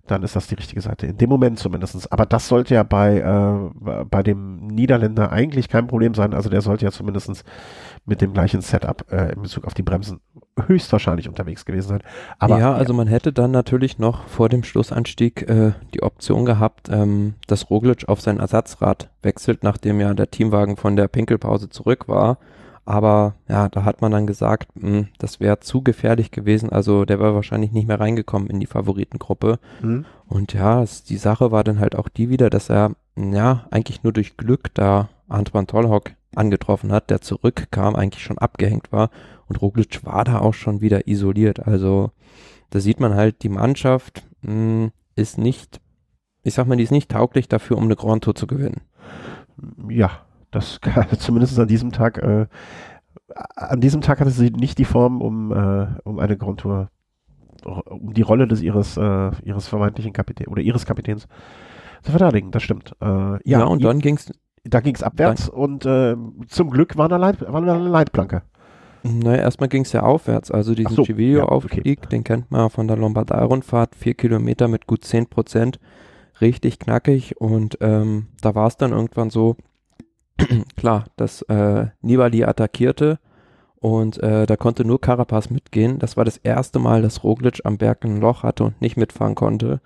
A: dann ist das die richtige Seite. In dem Moment zumindest. Aber das sollte ja bei, äh, bei dem Niederländer eigentlich kein Problem sein. Also der sollte ja zumindest mit dem gleichen Setup äh, in Bezug auf die Bremsen höchstwahrscheinlich unterwegs gewesen sein.
B: Aber, ja, also ja. man hätte dann natürlich noch vor dem Schlussanstieg äh, die Option gehabt, ähm, dass Roglic auf sein Ersatzrad wechselt, nachdem ja der Teamwagen von der Pinkelpause zurück war. Aber ja, da hat man dann gesagt, mh, hm, das wäre zu gefährlich gewesen. Also der wäre wahrscheinlich nicht mehr reingekommen in die Favoritengruppe. Mhm. Und ja, es, die Sache war dann halt auch die wieder, dass er ja eigentlich nur durch Glück da Antoine Tollhock angetroffen hat, der zurückkam, eigentlich schon abgehängt war. Und Roglic war da auch schon wieder isoliert. Also da sieht man halt, die Mannschaft mh, hm, ist nicht, ich sag mal, die ist nicht tauglich dafür, um eine Grand Tour zu gewinnen.
A: Ja, das zumindest an diesem Tag, äh, an diesem Tag hatte sie nicht die Form, um, äh, um eine Grand Tour, um die Rolle des ihres, äh, ihres vermeintlichen Kapitäns oder ihres Kapitäns zu verteidigen. Das stimmt. Äh, ja,
B: ja, und dann ging's.
A: Da ging es abwärts dann, und äh, zum Glück war eine, Leit, war eine Leitplanke.
B: Naja, erstmal ging es ja aufwärts. Also diesen so, Civilio-Aufstieg, ja, okay. den kennt man von der Lombardei-Rundfahrt, vier Kilometer mit gut zehn Prozent, richtig knackig. Und ähm, da war es dann irgendwann so, klar, dass äh, Nibali attackierte und äh, da konnte nur Carapaz mitgehen. Das war das erste Mal, dass Roglic am Berg ein Loch hatte und nicht mitfahren konnte.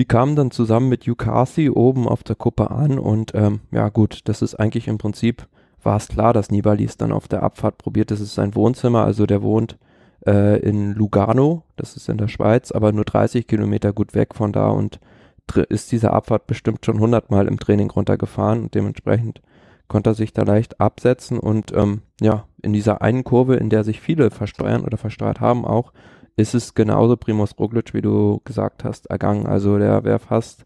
B: Die kamen dann zusammen mit Ukasi oben auf der Kuppe an und ähm, ja gut, das ist eigentlich im Prinzip, war es klar, dass Nibali es dann auf der Abfahrt probiert. Das ist sein Wohnzimmer, also der wohnt äh, in Lugano, das ist in der Schweiz, aber nur 30 Kilometer gut weg von da und ist diese Abfahrt bestimmt schon 100 Mal im Training runtergefahren und dementsprechend konnte er sich da leicht absetzen und ähm, ja, in dieser einen Kurve, in der sich viele versteuern oder versteuert haben auch, ist es genauso Primus Roglic, wie du gesagt hast, ergangen. Also der wäre fast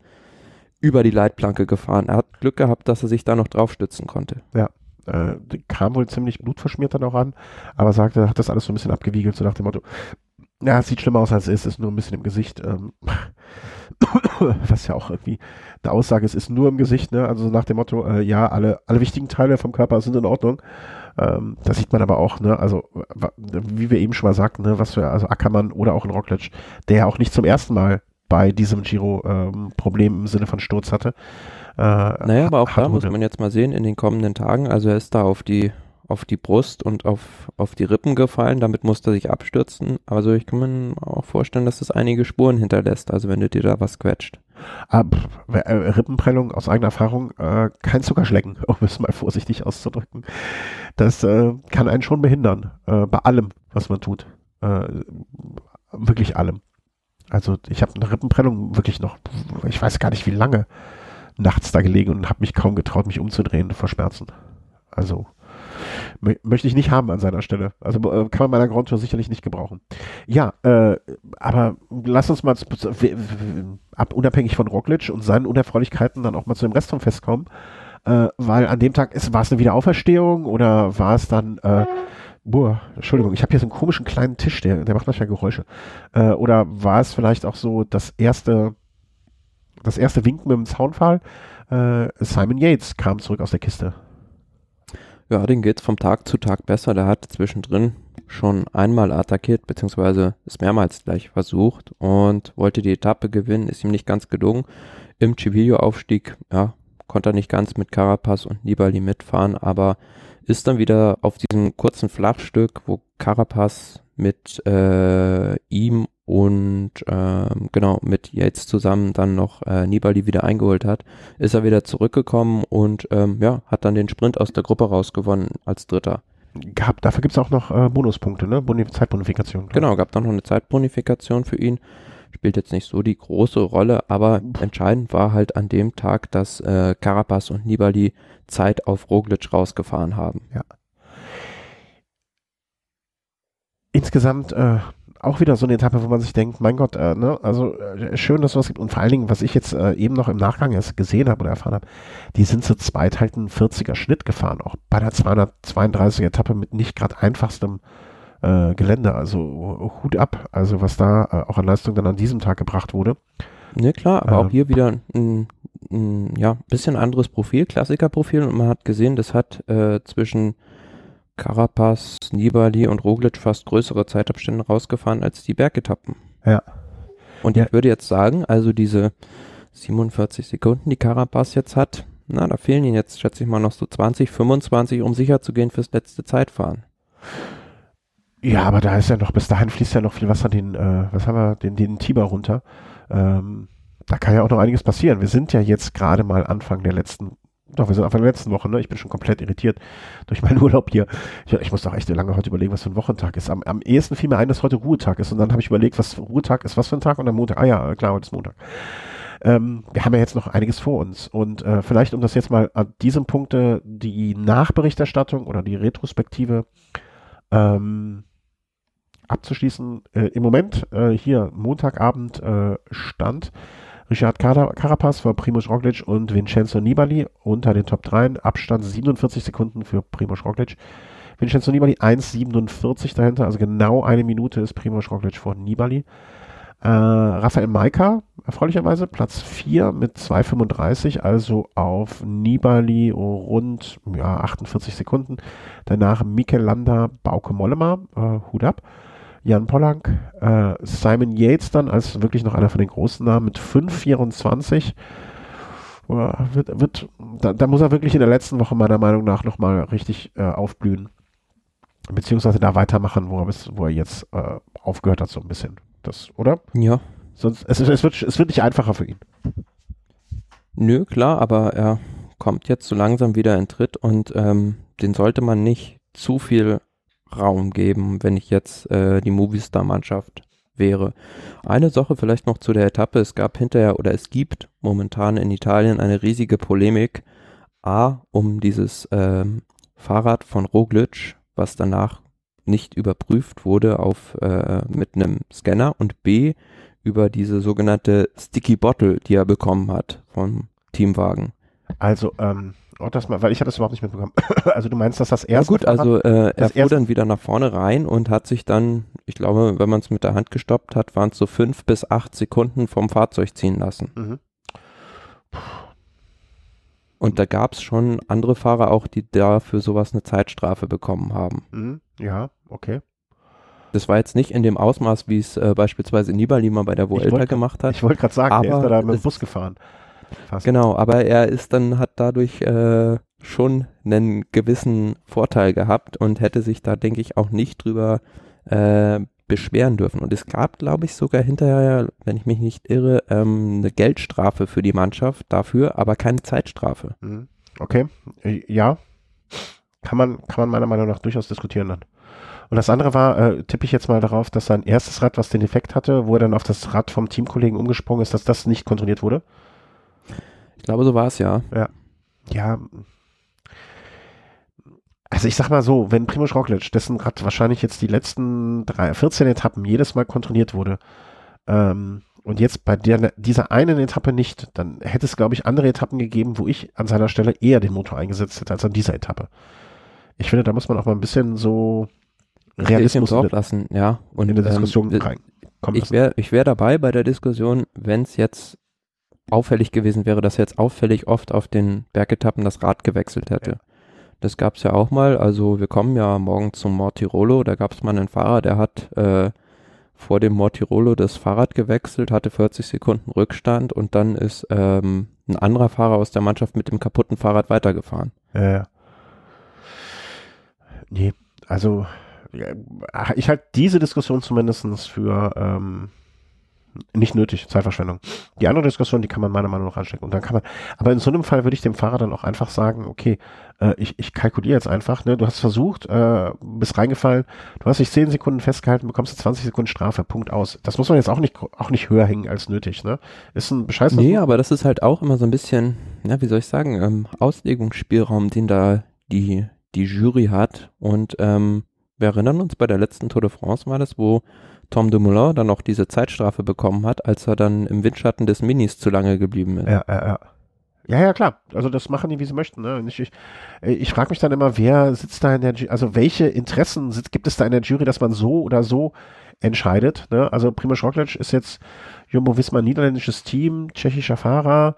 B: über die Leitplanke gefahren. Er hat Glück gehabt, dass er sich da noch drauf stützen konnte.
A: Ja, äh, kam wohl ziemlich blutverschmiert dann auch an, aber sagte, hat das alles so ein bisschen abgewiegelt, so nach dem Motto, ja, es sieht schlimmer aus als es ist, ist nur ein bisschen im Gesicht. Ähm, was ja auch irgendwie eine Aussage ist, ist nur im Gesicht, ne? Also nach dem Motto, äh, ja, alle, alle wichtigen Teile vom Körper sind in Ordnung. Ähm, das sieht man aber auch, ne? Also, wie wir eben schon mal sagten, ne, was für, also Ackermann oder auch ein Rockledge, der ja auch nicht zum ersten Mal bei diesem Giro ähm, Problem im Sinne von Sturz hatte.
B: Äh, naja, aber auch da muss man jetzt mal sehen in den kommenden Tagen. Also er ist da auf die auf die Brust und auf, auf die Rippen gefallen. Damit musste er sich abstürzen. Also ich kann mir auch vorstellen, dass das einige Spuren hinterlässt, also wenn du dir da was quetscht.
A: Ah, äh, Rippenprellung aus eigener Erfahrung, äh, kein Zuckerschlecken, um es mal vorsichtig auszudrücken. Das äh, kann einen schon behindern, äh, bei allem, was man tut. Äh, wirklich allem. Also ich habe eine Rippenprellung wirklich noch, ich weiß gar nicht wie lange, nachts da gelegen und habe mich kaum getraut, mich umzudrehen vor Schmerzen. Also möchte ich nicht haben an seiner Stelle. Also äh, kann man meiner Grand Tour sicherlich nicht gebrauchen. Ja, äh, aber lass uns mal ab, unabhängig von Roglic und seinen Unerfreulichkeiten dann auch mal zu dem Rest vom Fest kommen. Äh, weil an dem Tag war es eine Wiederauferstehung oder war es dann äh, Boah, Entschuldigung, ich habe hier so einen komischen kleinen Tisch, der, der macht manchmal Geräusche. Äh, oder war es vielleicht auch so das erste, das erste Winken mit dem Zaunpfahl? Äh, Simon Yates kam zurück aus der Kiste.
B: Ja, den geht's vom Tag zu Tag besser. Der hat zwischendrin schon einmal attackiert, beziehungsweise ist mehrmals gleich versucht und wollte die Etappe gewinnen, ist ihm nicht ganz gelungen. Im Civillo-Aufstieg, ja, konnte er nicht ganz mit Carapaz und Nibali mitfahren, aber ist dann wieder auf diesem kurzen Flachstück, wo Carapaz mit äh, ihm und ähm, genau mit Yates zusammen dann noch äh, Nibali wieder eingeholt hat, ist er wieder zurückgekommen und ähm, ja, hat dann den Sprint aus der Gruppe rausgewonnen als Dritter.
A: Gab, dafür gibt es auch noch äh, Bonuspunkte, ne? Boni Zeitbonifikation.
B: Genau, gab dann noch eine Zeitbonifikation für ihn. Spielt jetzt nicht so die große Rolle, aber entscheidend war halt an dem Tag, dass äh, Carapaz und Nibali Zeit auf Roglic rausgefahren haben.
A: Ja. Insgesamt äh, auch wieder so eine Etappe, wo man sich denkt, mein Gott, äh, ne, also äh, schön, dass es was gibt. Und vor allen Dingen, was ich jetzt äh, eben noch im Nachgang erst gesehen habe oder erfahren habe, die sind zu zweit halt einen 40er Schnitt gefahren, auch bei der 232er Etappe mit nicht gerade einfachstem äh, Gelände. Also Hut ab, also was da äh, auch an Leistung dann an diesem Tag gebracht wurde.
B: Ne, klar, aber auch hier wieder ein, ein ja, bisschen anderes Profil, Klassikerprofil und man hat gesehen, das hat äh, zwischen Carapaz, Nibali und Roglic fast größere Zeitabstände rausgefahren als die Bergetappen.
A: Ja.
B: Und
A: Ja.
B: ich würde jetzt sagen, also diese 47 Sekunden, die Carapaz jetzt hat, na, da fehlen ihnen jetzt, schätze ich mal, noch so 20, 25, um sicher zu gehen fürs letzte Zeitfahren.
A: Ja, aber da ist ja noch, bis dahin fließt ja noch viel Wasser den, äh, was haben wir, den, den Tiber runter. Ähm, da kann ja auch noch einiges passieren. Wir sind ja jetzt gerade mal Anfang der letzten, doch, wir sind Anfang der letzten Woche, ne? Ich bin schon komplett irritiert durch meinen Urlaub hier. Ich, ich muss doch echt lange heute überlegen, was für ein Wochentag ist. Am, am ehesten fiel mir ein, dass heute Ruhetag ist. Und dann habe ich überlegt, was Ruhetag ist, was für ein Tag und am Montag. Ah ja, klar, heute ist Montag. Ähm, wir haben ja jetzt noch einiges vor uns. Und äh, vielleicht, um das jetzt mal an diesem Punkte die Nachberichterstattung oder die Retrospektive ähm, abzuschließen. Äh, Im Moment äh, hier Montagabend äh, stand Richard Cara- Carapaz vor Primoz Roglic und Vincenzo Nibali unter den Top 3. Abstand 47 Sekunden für Primoz Roglic. Vincenzo Nibali 1,47 dahinter, also genau eine Minute ist Primoz Roglic vor Nibali. Äh, Raphael Maika, erfreulicherweise, Platz 4 mit 2,35, also auf Nibali rund ja, 48 Sekunden. Danach Mikel Landa, Bauke Mollema, äh, Hut ab. Jan Pollank, äh, Simon Yates dann als wirklich noch einer von den großen Namen mit 5,24. Boah, Wird, wird, da, da muss er wirklich in der letzten Woche meiner Meinung nach nochmal richtig äh, aufblühen. Beziehungsweise da weitermachen, wo er, bis, wo er jetzt äh, aufgehört hat, so ein bisschen. Das, oder?
B: Ja,
A: Sonst, es, es, wird, es wird nicht einfacher für ihn.
B: nö, klar, aber er kommt jetzt so langsam wieder in Tritt und ähm, den sollte man nicht zu viel Raum geben, wenn ich jetzt äh, die Movistar-Mannschaft wäre. Eine Sache vielleicht noch zu der Etappe. Es gab hinterher oder es gibt momentan in Italien eine riesige Polemik. A, um dieses ähm, Fahrrad von Roglic, was danach nicht überprüft wurde auf äh, mit einem Scanner und B über diese sogenannte Sticky Bottle, die er bekommen hat vom Teamwagen.
A: Also, ähm, oh, das mal, weil ich habe das überhaupt nicht mitbekommen. also du meinst, dass das
B: Ja
A: erste
B: gut,
A: Fahrrad-
B: also äh, er fuhr dann wieder nach vorne rein und hat sich dann, ich glaube, wenn man es mit der Hand gestoppt hat, waren es so fünf bis acht Sekunden vom Fahrzeug ziehen lassen.
A: Mhm.
B: Und da gab es schon andere Fahrer auch, die da für sowas eine Zeitstrafe bekommen haben.
A: Mhm. Ja, okay.
B: Das war jetzt nicht in dem Ausmaß, wie es äh, beispielsweise Nibali mal bei der Vuelta
A: wollte-
B: gemacht hat.
A: Ich wollte gerade sagen, der ist
B: Aber
A: da, da mit dem Bus gefahren. Fast.
B: Genau, aber er ist dann, hat dadurch äh, schon einen gewissen Vorteil gehabt und hätte sich da, denke ich, auch nicht drüber äh, beschweren dürfen. Und es gab, glaube ich, sogar hinterher, wenn ich mich nicht irre, ähm, eine Geldstrafe für die Mannschaft dafür, aber keine Zeitstrafe.
A: Mhm. Okay, Äh, ja. Kann man, kann man meiner Meinung nach durchaus diskutieren dann. Und das andere war, äh, tippe ich jetzt mal darauf, dass sein erstes Rad, was den Effekt hatte, wo er dann auf das Rad vom Teamkollegen umgesprungen ist, dass das nicht kontrolliert wurde.
B: Ich glaube, so war es ja.
A: Ja. Also ich sag mal so, wenn Primoz Roglic, dessen Rad wahrscheinlich jetzt die letzten drei, 14 Etappen jedes Mal kontrolliert wurde, ähm, und jetzt bei der, dieser einen Etappe nicht, dann hätte es, glaube ich, andere Etappen gegeben, wo ich an seiner Stelle eher den Motor eingesetzt hätte als an dieser Etappe. Ich finde, da muss man auch mal ein bisschen so Realismus in,
B: lassen, ja. Und
A: in der Diskussion
B: ähm,
A: reinkommen
B: Ich wäre ich wär dabei bei der Diskussion, wenn es jetzt auffällig gewesen wäre, dass er jetzt auffällig oft auf den Bergetappen das Rad gewechselt hätte. Das gab es ja auch mal. Also wir kommen ja morgen zum Mortirolo. Da gab es mal einen Fahrer, der hat äh, vor dem Mortirolo das Fahrrad gewechselt, hatte 40 Sekunden Rückstand und dann ist ähm, ein anderer Fahrer aus der Mannschaft mit dem kaputten Fahrrad weitergefahren.
A: Äh, nee, also ja, ich halte diese Diskussion zumindest für ähm, nicht nötig, Zeitverschwendung. Die andere Diskussion, die kann man meiner Meinung nach anstecken. Und dann kann man, aber in so einem Fall würde ich dem Fahrer dann auch einfach sagen, okay, äh, ich, ich kalkuliere jetzt einfach, ne, du hast versucht, äh, bist reingefallen, du hast dich 10 Sekunden festgehalten, bekommst du 20 Sekunden Strafe, Punkt aus. Das muss man jetzt auch nicht, auch nicht höher hängen als nötig, ne? Ist ein Bescheiß.
B: Nee, aber das ist halt auch immer so ein bisschen, ja, wie soll ich sagen, ähm, Auslegungsspielraum, den da die, die Jury hat. Und ähm, wir erinnern uns, bei der letzten Tour de France war das, wo Tom Dumoulin dann auch diese Zeitstrafe bekommen hat, als er dann im Windschatten des Minis zu lange geblieben ist.
A: Ja, ja, ja. Ja, ja, klar. Also das machen die, wie sie möchten. Ne? Ich, ich, ich frage mich dann immer, wer sitzt da in der Jury, also welche Interessen sitzt, gibt es da in der Jury, dass man so oder so entscheidet. Ne? Also Primoz Roglic ist jetzt Jumbo-Visma niederländisches Team, tschechischer Fahrer,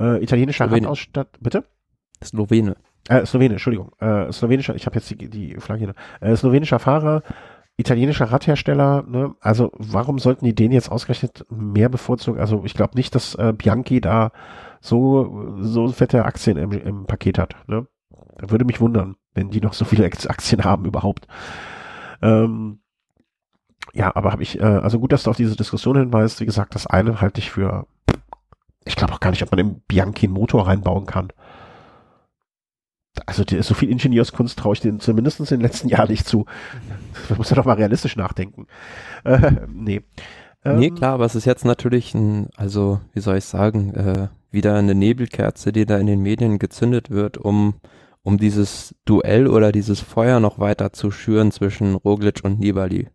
A: äh, italienischer Radausstatt, bitte?
B: Slowene.
A: Äh, Slowene, Entschuldigung. Äh, slowenischer, ich habe jetzt die, die Flagge hier. Äh, slowenischer Fahrer, italienischer Radhersteller, ne? also warum sollten die den jetzt ausgerechnet mehr bevorzugen? Also ich glaube nicht, dass äh, Bianchi da so, so fette Aktien im, im Paket hat. Ne? Würde mich wundern, wenn die noch so viele Aktien haben überhaupt. Ähm, ja, aber habe ich, äh, also gut, dass du auf diese Diskussion hinweist. Wie gesagt, das eine halte ich für, ich glaube auch gar nicht, ob man im Bianchi einen Motor reinbauen kann also so viel Ingenieurskunst traue ich denen zumindest in den letzten Jahren nicht zu. Man muss ja doch mal realistisch nachdenken. Äh, nee.
B: Ähm, nee, klar, aber es ist jetzt natürlich ein, also wie soll ich sagen, äh, wieder eine Nebelkerze, die da in den Medien gezündet wird, um, um dieses Duell oder dieses Feuer noch weiter zu schüren zwischen Roglic und Nibali.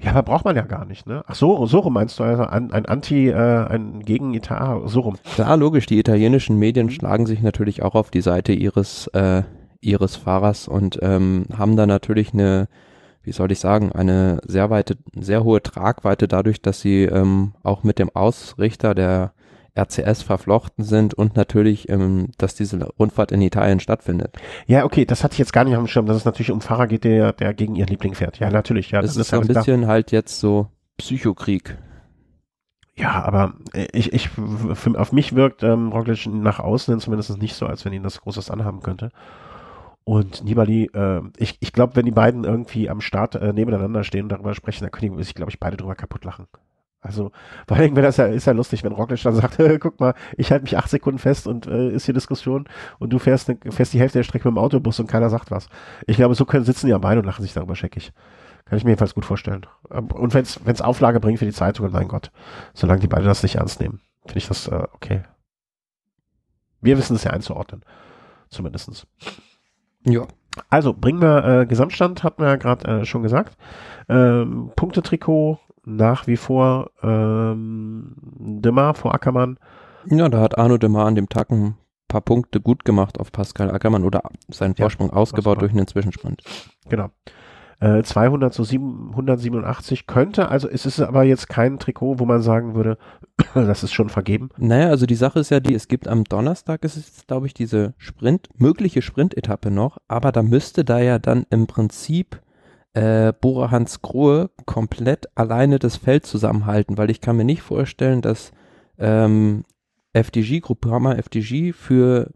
A: Ja, aber braucht man ja gar nicht, ne? Ach so, so rum meinst du also ein, ein Anti, äh, ein Gegen-Etat, so rum.
B: Klar, logisch, die italienischen Medien schlagen sich natürlich auch auf die Seite ihres, äh, ihres Fahrers und ähm, haben da natürlich eine, wie soll ich sagen, eine sehr weite, sehr hohe Tragweite dadurch, dass sie ähm, auch mit dem Ausrichter der RCS verflochten sind und natürlich, ähm, dass diese Rundfahrt in Italien stattfindet.
A: Ja, okay, das hatte ich jetzt gar nicht auf dem Schirm, dass es natürlich um Fahrer geht, der, der gegen ihren Liebling fährt. Ja, natürlich. Ja,
B: das, das ist so ein bisschen klar. halt jetzt so Psychokrieg.
A: Ja, aber ich, ich, für, auf mich wirkt ähm, Roglic nach außen zumindest nicht so, als wenn ihn das Großes anhaben könnte. Und Nibali, äh, ich, ich glaube, wenn die beiden irgendwie am Start äh, nebeneinander stehen und darüber sprechen, dann können die sich, glaube ich, beide drüber kaputt lachen. Also, vor allem, das ja, ist ja lustig, wenn Roglic dann sagt, guck mal, ich halte mich acht Sekunden fest und äh, ist hier Diskussion und du fährst, ne, fährst die Hälfte der Strecke mit dem Autobus und keiner sagt was. Ich glaube, so können sitzen die am Bein und lachen sich darüber scheckig. Kann ich mir jedenfalls gut vorstellen. Ähm, und wenn es Auflage bringt für die Zeitung, mein Gott, solange die beide das nicht ernst nehmen, finde ich das äh, okay. Wir wissen es ja einzuordnen. Zumindestens. Ja. Also, bringen wir äh, Gesamtstand, hatten wir ja gerade äh, schon gesagt. Ähm, Punktetrikot nach wie vor ähm, Demar vor Ackermann.
B: Ja, da hat Arno Demar an dem Tag ein paar Punkte gut gemacht auf Pascal Ackermann oder seinen Vorsprung ja, ausgebaut durch einen Zwischensprint.
A: Genau. Äh, 200 zu 787 könnte, also es ist aber jetzt kein Trikot, wo man sagen würde, das ist schon vergeben.
B: Naja, also die Sache ist ja die, es gibt am Donnerstag, es ist glaube ich diese Sprint, mögliche Sprint-Etappe noch, aber da müsste da ja dann im Prinzip äh, Bora Hans Grohe komplett alleine das Feld zusammenhalten, weil ich kann mir nicht vorstellen, dass ähm, FDG, Groupama FDG für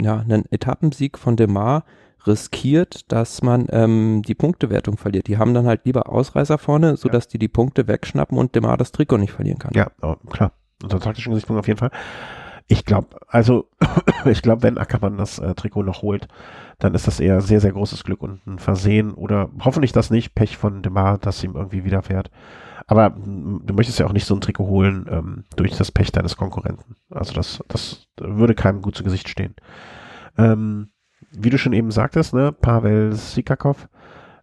B: ja, einen Etappensieg von Demar riskiert, dass man ähm, die Punktewertung verliert. Die haben dann halt lieber Ausreißer vorne, sodass ja. die die Punkte wegschnappen und Demar das Trikot nicht verlieren kann.
A: Ja, klar. Unter taktischen Gesichtspunkt auf jeden Fall. Ich glaube, also ich glaube, wenn Ackermann das äh, Trikot noch holt, dann ist das eher sehr, sehr großes Glück und ein Versehen oder hoffentlich das nicht, Pech von Demar, dass ihm irgendwie widerfährt. Aber du möchtest ja auch nicht so ein Trikot holen ähm, durch das Pech deines Konkurrenten. Also das, das würde keinem gut zu Gesicht stehen. Ähm, wie du schon eben sagtest, ne, Pavel Sikakov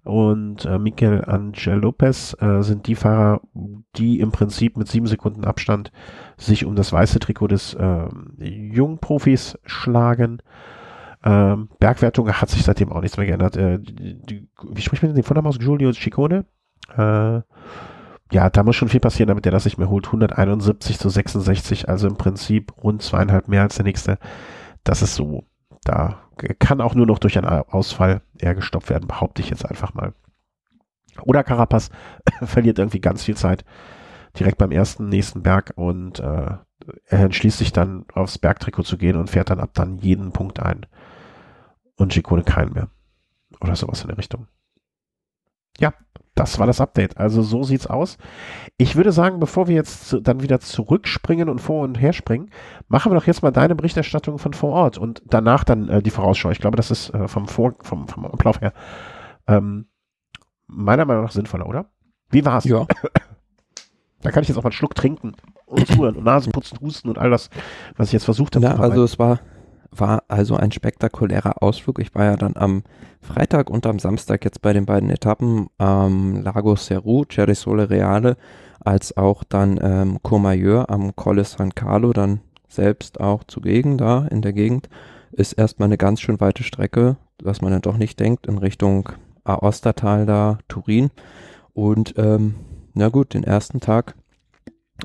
A: und äh, Mikel Angel Lopez äh, sind die Fahrer, die im Prinzip mit sieben Sekunden Abstand sich um das weiße Trikot des äh, Jungprofis schlagen. Ähm, Bergwertung hat sich seitdem auch nichts mehr geändert. Äh, die, die, wie spricht man den Vornamen aus? Giulio Ciccone? Äh, ja, da muss schon viel passieren, damit er das nicht mehr holt. 171 zu 66, also im Prinzip rund zweieinhalb mehr als der nächste. Das ist so, da kann auch nur noch durch einen Ausfall eher gestoppt werden, behaupte ich jetzt einfach mal. Oder Carapaz verliert irgendwie ganz viel Zeit direkt beim ersten nächsten Berg und äh, er entschließt sich dann aufs Bergtrikot zu gehen und fährt dann ab dann jeden Punkt ein. Und Chicone keinen mehr. Oder sowas in der Richtung. Ja, das war das Update. Also so sieht's aus. Ich würde sagen, bevor wir jetzt dann wieder zurückspringen und vor und her springen, machen wir doch jetzt mal deine Berichterstattung von vor Ort und danach dann äh, die Vorausschau. Ich glaube, das ist äh, vom, vor, vom, vom Ablauf her ähm, meiner Meinung nach sinnvoller, oder? Wie war's?
B: Ja.
A: Da kann ich jetzt auch mal einen Schluck trinken und zuhören und Nasenputzen, Husten und all das, was ich jetzt versucht habe.
B: Ja, also es war, war also ein spektakulärer Ausflug. Ich war ja dann am Freitag und am Samstag jetzt bei den beiden Etappen am ähm, Lago Ceru, Cerisole Reale, als auch dann ähm, Courmayeur am Colle San Carlo, dann selbst auch zugegen da in der Gegend, ist erstmal eine ganz schön weite Strecke, was man dann doch nicht denkt, in Richtung Aostatal da, Turin. Und ähm, na gut, den ersten Tag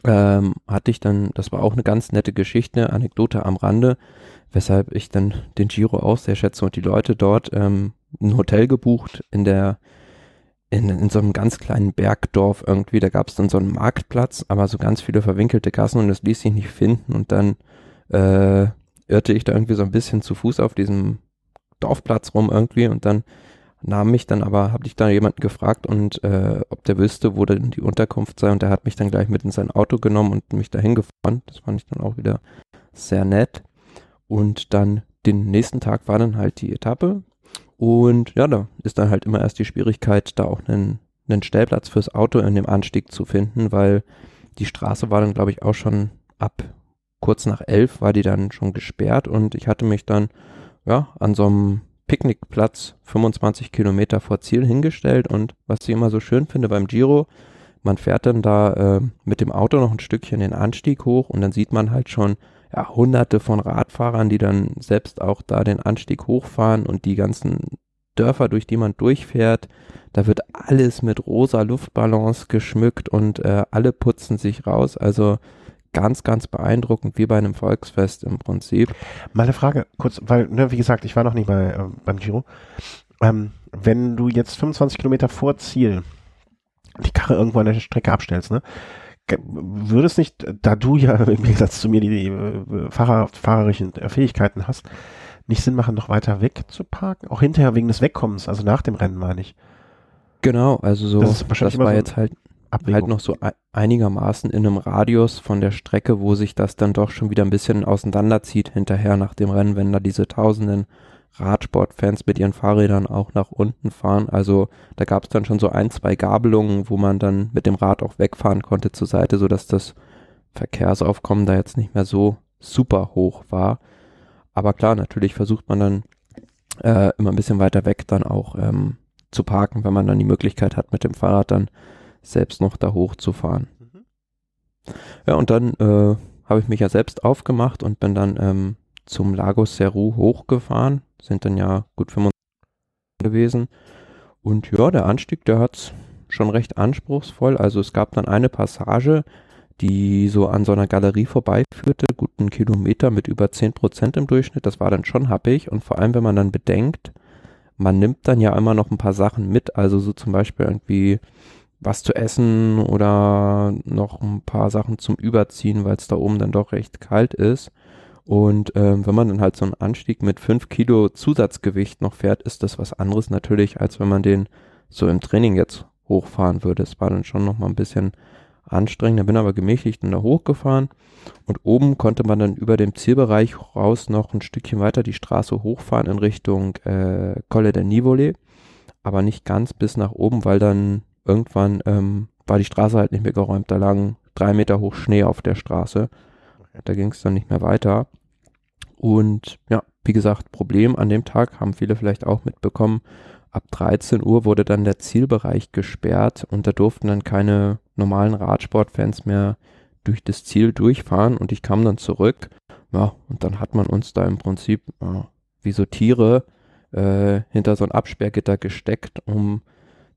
B: ähm, hatte ich dann, das war auch eine ganz nette Geschichte, Anekdote am Rande, weshalb ich dann den Giro auch sehr schätze und die Leute dort ähm, ein Hotel gebucht in der in, in so einem ganz kleinen Bergdorf irgendwie, da gab es dann so einen Marktplatz, aber so ganz viele verwinkelte Gassen und das ließ sich nicht finden und dann äh, irrte ich da irgendwie so ein bisschen zu Fuß auf diesem Dorfplatz rum irgendwie und dann nahm mich dann aber, habe ich da jemanden gefragt und äh, ob der wüsste, wo denn die Unterkunft sei und der hat mich dann gleich mit in sein Auto genommen und mich dahin gefahren. Das fand ich dann auch wieder sehr nett. Und dann den nächsten Tag war dann halt die Etappe. Und ja, da ist dann halt immer erst die Schwierigkeit, da auch einen, einen Stellplatz fürs Auto in dem Anstieg zu finden, weil die Straße war dann, glaube ich, auch schon ab kurz nach elf war die dann schon gesperrt. Und ich hatte mich dann ja an so einem Picknickplatz 25 Kilometer vor Ziel hingestellt. Und was ich immer so schön finde beim Giro, man fährt dann da äh, mit dem Auto noch ein Stückchen den Anstieg hoch und dann sieht man halt schon ja, hunderte von Radfahrern, die dann selbst auch da den Anstieg hochfahren und die ganzen Dörfer, durch die man durchfährt, da wird alles mit rosa Luftballons geschmückt und äh, alle putzen sich raus. Also ganz, ganz beeindruckend, wie bei einem Volksfest im Prinzip.
A: Meine Frage, kurz, weil, ne, wie gesagt, ich war noch nicht bei, äh, beim Giro. Ähm, wenn du jetzt 25 Kilometer vor Ziel die Karre irgendwo an der Strecke abstellst, ne? Würde es nicht, da du ja im Gegensatz zu mir die, die äh, Fahrer, fahrerischen Fähigkeiten hast, nicht Sinn machen, noch weiter weg zu parken? Auch hinterher wegen des Wegkommens, also nach dem Rennen meine ich.
B: Genau, also so, das, das war so jetzt halt Abwägung. halt noch so einigermaßen in einem Radius von der Strecke, wo sich das dann doch schon wieder ein bisschen auseinanderzieht hinterher nach dem Rennen, wenn da diese tausenden Radsportfans mit ihren Fahrrädern auch nach unten fahren. Also da gab es dann schon so ein, zwei Gabelungen, wo man dann mit dem Rad auch wegfahren konnte zur Seite, sodass das Verkehrsaufkommen da jetzt nicht mehr so super hoch war. Aber klar, natürlich versucht man dann äh, immer ein bisschen weiter weg dann auch ähm, zu parken, wenn man dann die Möglichkeit hat, mit dem Fahrrad dann selbst noch da hochzufahren. Mhm. Ja, und dann äh, habe ich mich ja selbst aufgemacht und bin dann ähm, zum Lago Seru hochgefahren. Sind dann ja gut 25 gewesen. Und ja, der Anstieg, der hat's schon recht anspruchsvoll. Also es gab dann eine Passage, die so an so einer Galerie vorbeiführte, guten Kilometer mit über 10% im Durchschnitt. Das war dann schon happig. Und vor allem, wenn man dann bedenkt, man nimmt dann ja immer noch ein paar Sachen mit. Also so zum Beispiel irgendwie was zu essen oder noch ein paar Sachen zum Überziehen, weil es da oben dann doch recht kalt ist. Und ähm, wenn man dann halt so einen Anstieg mit fünf Kilo Zusatzgewicht noch fährt, ist das was anderes natürlich, als wenn man den so im Training jetzt hochfahren würde. Es war dann schon noch mal ein bisschen anstrengend. Da bin aber gemächlich dann da hochgefahren und oben konnte man dann über dem Zielbereich raus noch ein Stückchen weiter die Straße hochfahren in Richtung äh, Colle del Nivole, aber nicht ganz bis nach oben, weil dann irgendwann ähm, war die Straße halt nicht mehr geräumt. Da lagen drei Meter hoch Schnee auf der Straße. Da ging es dann nicht mehr weiter. Und ja, wie gesagt, Problem an dem Tag haben viele vielleicht auch mitbekommen. Ab 13 Uhr wurde dann der Zielbereich gesperrt und da durften dann keine normalen Radsportfans mehr durch das Ziel durchfahren und ich kam dann zurück. Ja, und dann hat man uns da im Prinzip ja, wie so Tiere äh, hinter so ein Absperrgitter gesteckt, um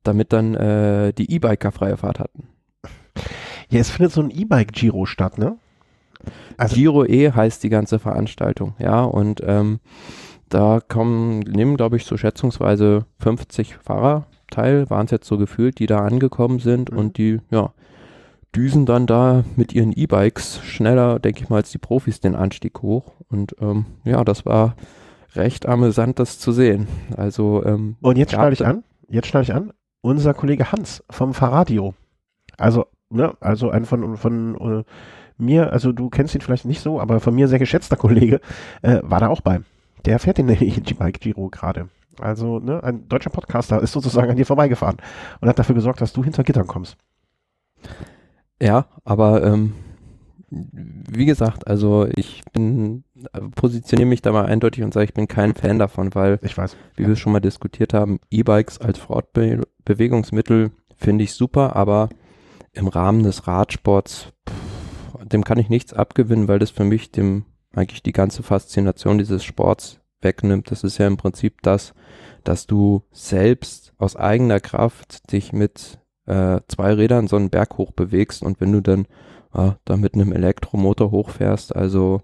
B: damit dann äh, die E-Biker freie Fahrt hatten.
A: Ja, es findet so ein E-Bike-Giro statt, ne?
B: Also Giro E heißt die ganze Veranstaltung, ja, und ähm, da kommen, nehmen, glaube ich, so schätzungsweise 50 Fahrer Abteil, waren es jetzt so gefühlt, die da angekommen sind
A: Mhm.
B: und die, ja, düsen dann da mit ihren E-Bikes schneller, denke ich mal, als die Profis den Anstieg hoch. Und ähm, ja, das war recht amüsant, das zu sehen. Also ähm,
A: Und jetzt schneide ich an, jetzt schneide ich an, unser Kollege Hans vom Fahrradio. Also, ne, also ein von, von äh, mir, also du kennst ihn vielleicht nicht so, aber von mir sehr geschätzter Kollege, äh, war da auch bei. Der fährt den Bike Giro gerade. Also, ne, ein deutscher Podcaster ist sozusagen an dir vorbeigefahren und hat dafür gesorgt, dass du hinter Gittern kommst.
B: Ja, aber ähm, wie gesagt, also ich bin, positioniere mich da mal eindeutig und sage, ich bin kein Fan davon, weil,
A: Ich weiß.
B: wie wir schon mal diskutiert haben, E-Bikes als Fortbewegungsmittel finde ich super, aber im Rahmen des Radsports, pff, dem kann ich nichts abgewinnen, weil das für mich dem eigentlich die ganze Faszination dieses Sports wegnimmt. Das ist ja im Prinzip das, dass du selbst aus eigener Kraft dich mit äh, zwei Rädern so einen Berg hoch bewegst und wenn du dann äh, da mit einem Elektromotor hochfährst, also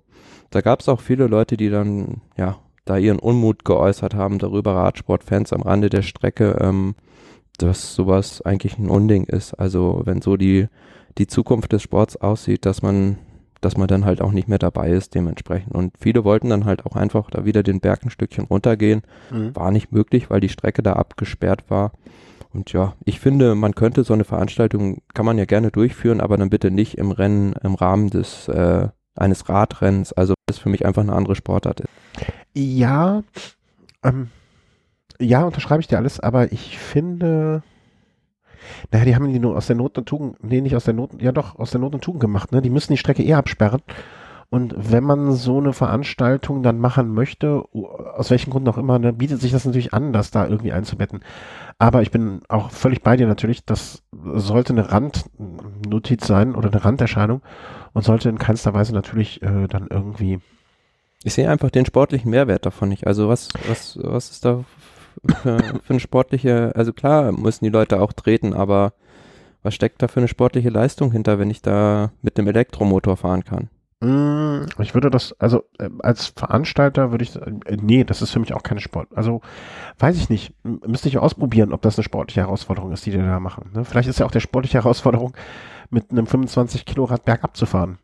B: da gab es auch viele Leute, die dann ja da ihren Unmut geäußert haben darüber, Radsportfans am Rande der Strecke, ähm, dass sowas eigentlich ein Unding ist. Also wenn so die die Zukunft des Sports aussieht, dass man dass man dann halt auch nicht mehr dabei ist dementsprechend. Und viele wollten dann halt auch einfach da wieder den Berg ein Stückchen runtergehen.
A: Mhm.
B: War nicht möglich, weil die Strecke da abgesperrt war. Und ja, ich finde, man könnte so eine Veranstaltung, kann man ja gerne durchführen, aber dann bitte nicht im Rennen, im Rahmen des äh, eines Radrennens. Also das für mich einfach eine andere Sportart ist.
A: Ja, ähm, ja, unterschreibe ich dir alles, aber ich finde, naja, die haben die nur aus der Not und Tugend, nee, nicht aus der Not, ja doch, aus der Not und Tugend gemacht, ne? Die müssen die Strecke eher absperren. Und wenn man so eine Veranstaltung dann machen möchte, aus welchen Gründen auch immer, ne, bietet sich das natürlich an, das da irgendwie einzubetten. Aber ich bin auch völlig bei dir natürlich, das sollte eine Randnotiz sein oder eine Randerscheinung und sollte in keinster Weise natürlich äh, dann irgendwie
B: Ich sehe einfach den sportlichen Mehrwert davon nicht. Also was, was, was ist da für, für eine sportliche, also klar müssen die Leute auch treten, aber was steckt da für eine sportliche Leistung hinter, wenn ich da mit einem Elektromotor fahren kann?
A: Mm, Ich würde das, also äh, als Veranstalter würde ich, äh, nee, das ist für mich auch keine Sport. Also weiß ich nicht, müsste ich ausprobieren, ob das eine sportliche Herausforderung ist, die die da machen. Ne? Vielleicht ist ja auch der sportliche Herausforderung, mit einem 25 Kilo Rad bergab zu fahren.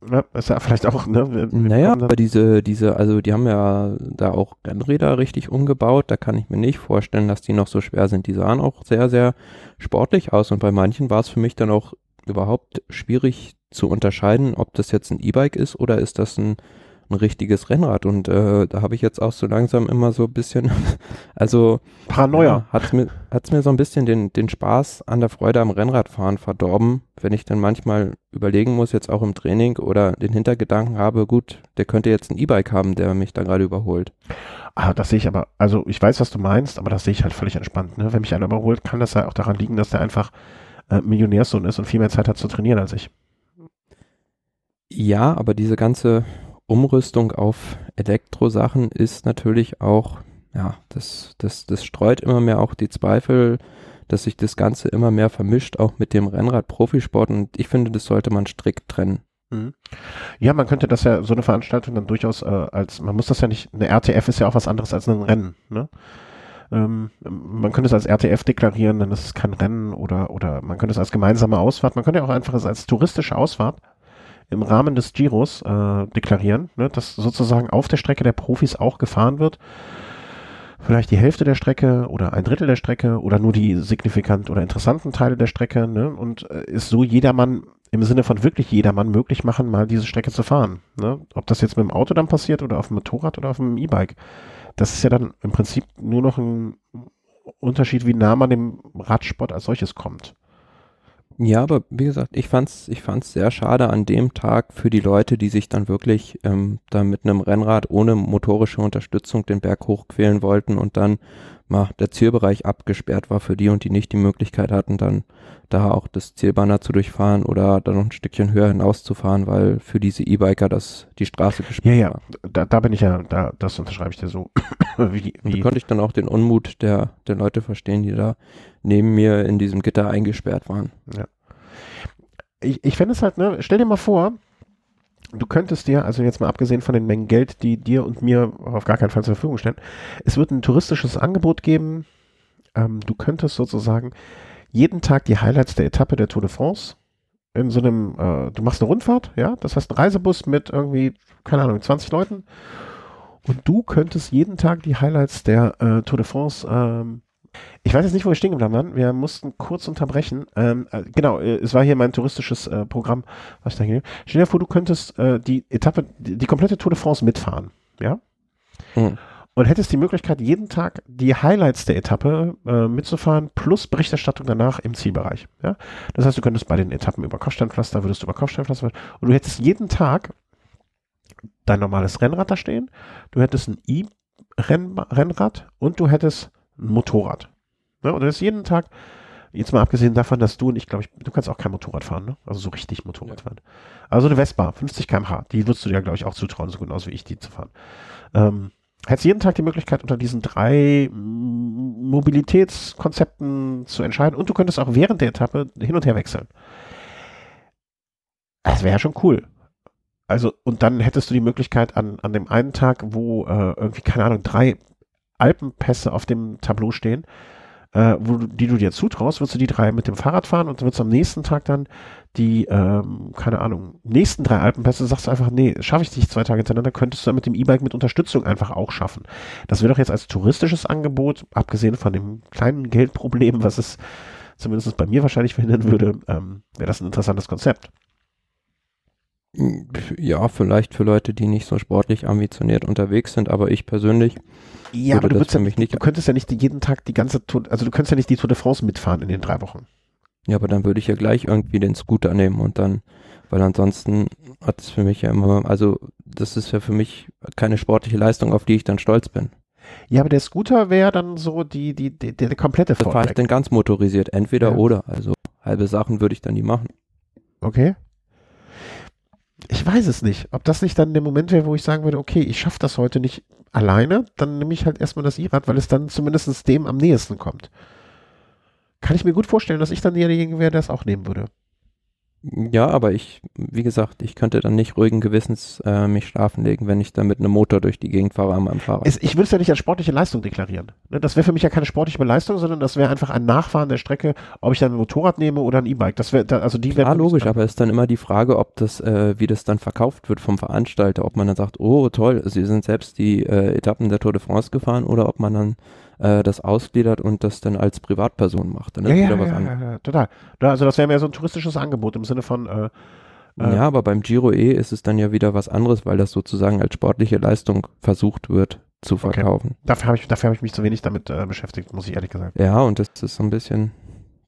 A: Ne? Ist ja vielleicht auch, ne?
B: Naja, aber diese, diese, also die haben ja da auch Rennräder richtig umgebaut. Da kann ich mir nicht vorstellen, dass die noch so schwer sind. Die sahen auch sehr, sehr sportlich aus und bei manchen war es für mich dann auch überhaupt schwierig zu unterscheiden, ob das jetzt ein E-Bike ist oder ist das ein, ein richtiges Rennrad. Und äh, da habe ich jetzt auch so langsam immer so ein bisschen, also
A: Paranoia.
B: hat es mir, hat's mir so ein bisschen den, den Spaß an der Freude am Rennradfahren verdorben, wenn ich dann manchmal überlegen muss, jetzt auch im Training oder den Hintergedanken habe, gut, der könnte jetzt ein E-Bike haben, der mich da gerade überholt.
A: Ah, das sehe ich aber, also ich weiß, was du meinst, aber das sehe ich halt völlig entspannt. Ne? Wenn mich einer überholt, kann das ja auch daran liegen, dass der einfach äh, Millionärssohn ist und viel mehr Zeit hat zu trainieren als ich.
B: Ja, aber diese ganze Umrüstung auf Elektrosachen ist natürlich auch, ja, das, das, das streut immer mehr auch die Zweifel, dass sich das Ganze immer mehr vermischt, auch mit dem Rennrad-Profisport. Und ich finde, das sollte man strikt trennen.
A: Ja, man könnte das ja, so eine Veranstaltung dann durchaus äh, als, man muss das ja nicht, eine RTF ist ja auch was anderes als ein Rennen, ne? Ähm, man könnte es als RTF deklarieren, dann ist es kein Rennen oder, oder man könnte es als gemeinsame Ausfahrt, man könnte ja auch einfach es als touristische Ausfahrt im Rahmen des Giros äh, deklarieren, ne? dass sozusagen auf der Strecke der Profis auch gefahren wird. Vielleicht die Hälfte der Strecke oder ein Drittel der Strecke oder nur die signifikant oder interessanten Teile der Strecke, ne? Und äh, ist so jedermann im Sinne von wirklich jedermann möglich machen, mal diese Strecke zu fahren. Ne? Ob das jetzt mit dem Auto dann passiert oder auf dem Motorrad oder auf dem E-Bike. Das ist ja dann im Prinzip nur noch ein Unterschied, wie nah man dem Radsport als solches kommt.
B: Ja, aber wie gesagt, ich fand's, ich fand's sehr schade an dem Tag für die Leute, die sich dann wirklich ähm, da mit einem Rennrad ohne motorische Unterstützung den Berg hochquälen wollten und dann mal der Zielbereich abgesperrt war für die und die nicht die Möglichkeit hatten, dann da auch das Zielbanner zu durchfahren oder dann noch ein Stückchen höher hinauszufahren, weil für diese E-Biker das die Straße
A: Ja,
B: gesperrt
A: ja,
B: war.
A: da, da bin ich ja, da, das unterschreibe ich dir so. wie,
B: Und da
A: wie,
B: konnte ich dann auch den Unmut der, der Leute verstehen, die da neben mir in diesem Gitter eingesperrt waren.
A: ich, ich fände es halt, ne, stell dir mal vor, du könntest dir, also jetzt mal abgesehen von den Mengen Geld, die dir und mir auf gar keinen Fall zur Verfügung stellen, es wird ein touristisches Angebot geben, ähm, du könntest sozusagen jeden Tag die Highlights der Etappe der Tour de France in so einem, äh, du machst eine Rundfahrt, ja, das heißt ein Reisebus mit irgendwie, keine Ahnung, 20 Leuten. Und du könntest jeden Tag die Highlights der äh, Tour de France ähm, ich weiß jetzt nicht, wo wir stehen geblieben waren. Wir mussten kurz unterbrechen. Ähm, äh, genau, äh, es war hier mein touristisches äh, Programm, was ich da hier. Stell dir vor, du könntest äh, die Etappe, die, die, komplette Tour de France mitfahren, ja? Mhm und hättest die Möglichkeit, jeden Tag die Highlights der Etappe äh, mitzufahren, plus Berichterstattung danach im Zielbereich. Ja? Das heißt, du könntest bei den Etappen über Kopfsteinpflaster, würdest du über Kopfsteinpflaster und du hättest jeden Tag dein normales Rennrad da stehen, du hättest ein E-Rennrad und du hättest ein Motorrad. Ne? Und du hättest jeden Tag, jetzt mal abgesehen davon, dass du und ich glaube, ich, du kannst auch kein Motorrad fahren, ne? also so richtig Motorrad ja. fahren. Also eine Vespa, 50 km/h, die würdest du dir, glaube ich, auch zutrauen, so genauso wie ich die zu fahren. Ähm, hättest jeden Tag die Möglichkeit, unter diesen drei Mobilitätskonzepten zu entscheiden und du könntest auch während der Etappe hin und her wechseln. Das wäre ja schon cool. Also, und dann hättest du die Möglichkeit an, an dem einen Tag, wo äh, irgendwie, keine Ahnung, drei Alpenpässe auf dem Tableau stehen, äh, wo du, die du dir zutraust, wirst du die drei mit dem Fahrrad fahren und dann wirst du am nächsten Tag dann die, ähm, keine Ahnung, nächsten drei Alpenpässe, sagst du einfach, nee, schaffe ich nicht zwei Tage hintereinander, könntest du dann mit dem E-Bike mit Unterstützung einfach auch schaffen. Das wäre doch jetzt als touristisches Angebot, abgesehen von dem kleinen Geldproblem, was es zumindest bei mir wahrscheinlich verhindern würde, ähm, wäre das ein interessantes Konzept.
B: Ja, vielleicht für Leute, die nicht so sportlich ambitioniert unterwegs sind, aber ich persönlich
A: ja, aber du, ja, nicht, du könntest ja nicht jeden Tag die ganze Tour, also du könntest ja nicht die Tour de France mitfahren in den drei Wochen.
B: Ja, aber dann würde ich ja gleich irgendwie den Scooter nehmen und dann, weil ansonsten hat es für mich ja immer, also das ist ja für mich keine sportliche Leistung, auf die ich dann stolz bin.
A: Ja, aber der Scooter wäre dann so die, die, die, der, komplette
B: Vorteil. Fahre ich dann ganz motorisiert, entweder ja. oder. Also halbe Sachen würde ich dann nie machen.
A: Okay. Ich weiß es nicht, ob das nicht dann der Moment wäre, wo ich sagen würde, okay, ich schaffe das heute nicht alleine, dann nehme ich halt erstmal das E-Rad, weil es dann zumindest dem am nächsten kommt. Kann ich mir gut vorstellen, dass ich dann derjenige wäre, der es auch nehmen würde.
B: Ja, aber ich, wie gesagt, ich könnte dann nicht ruhigen Gewissens äh, mich schlafen legen, wenn ich dann mit einem Motor durch die Gegend fahre an meinem Fahrrad.
A: Es, ich würde es ja nicht als sportliche Leistung deklarieren. Ne? Das wäre für mich ja keine sportliche Leistung, sondern das wäre einfach ein Nachfahren der Strecke, ob ich dann ein Motorrad nehme oder ein E-Bike. Das wäre, also die
B: wäre. Ja, logisch, aber es ist dann immer die Frage, ob das, äh, wie das dann verkauft wird vom Veranstalter, ob man dann sagt, oh toll, Sie sind selbst die äh, Etappen der Tour de France gefahren oder ob man dann äh, das ausgliedert und das dann als Privatperson macht. Dann
A: ja, ja, ja, ja, total. Also das wäre mehr so ein touristisches Angebot im Sinne von äh,
B: äh, ja, aber beim Giro E ist es dann ja wieder was anderes, weil das sozusagen als sportliche Leistung versucht wird zu verkaufen. Okay.
A: Dafür habe ich, hab ich mich zu wenig damit äh, beschäftigt, muss ich ehrlich gesagt.
B: Ja, und das ist so ein bisschen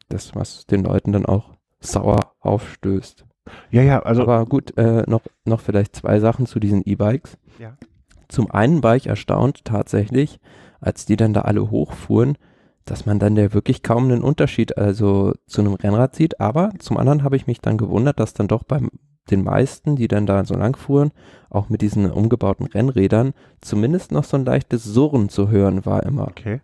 B: das, was den Leuten dann auch sauer aufstößt.
A: Ja, ja, also.
B: Aber gut, äh, noch, noch vielleicht zwei Sachen zu diesen E-Bikes.
A: Ja.
B: Zum einen war ich erstaunt tatsächlich, als die dann da alle hochfuhren, dass man dann ja wirklich kaum einen Unterschied also zu einem Rennrad sieht. Aber zum anderen habe ich mich dann gewundert, dass dann doch bei den meisten, die dann da so lang fuhren, auch mit diesen umgebauten Rennrädern, zumindest noch so ein leichtes Surren zu hören war immer.
A: Okay.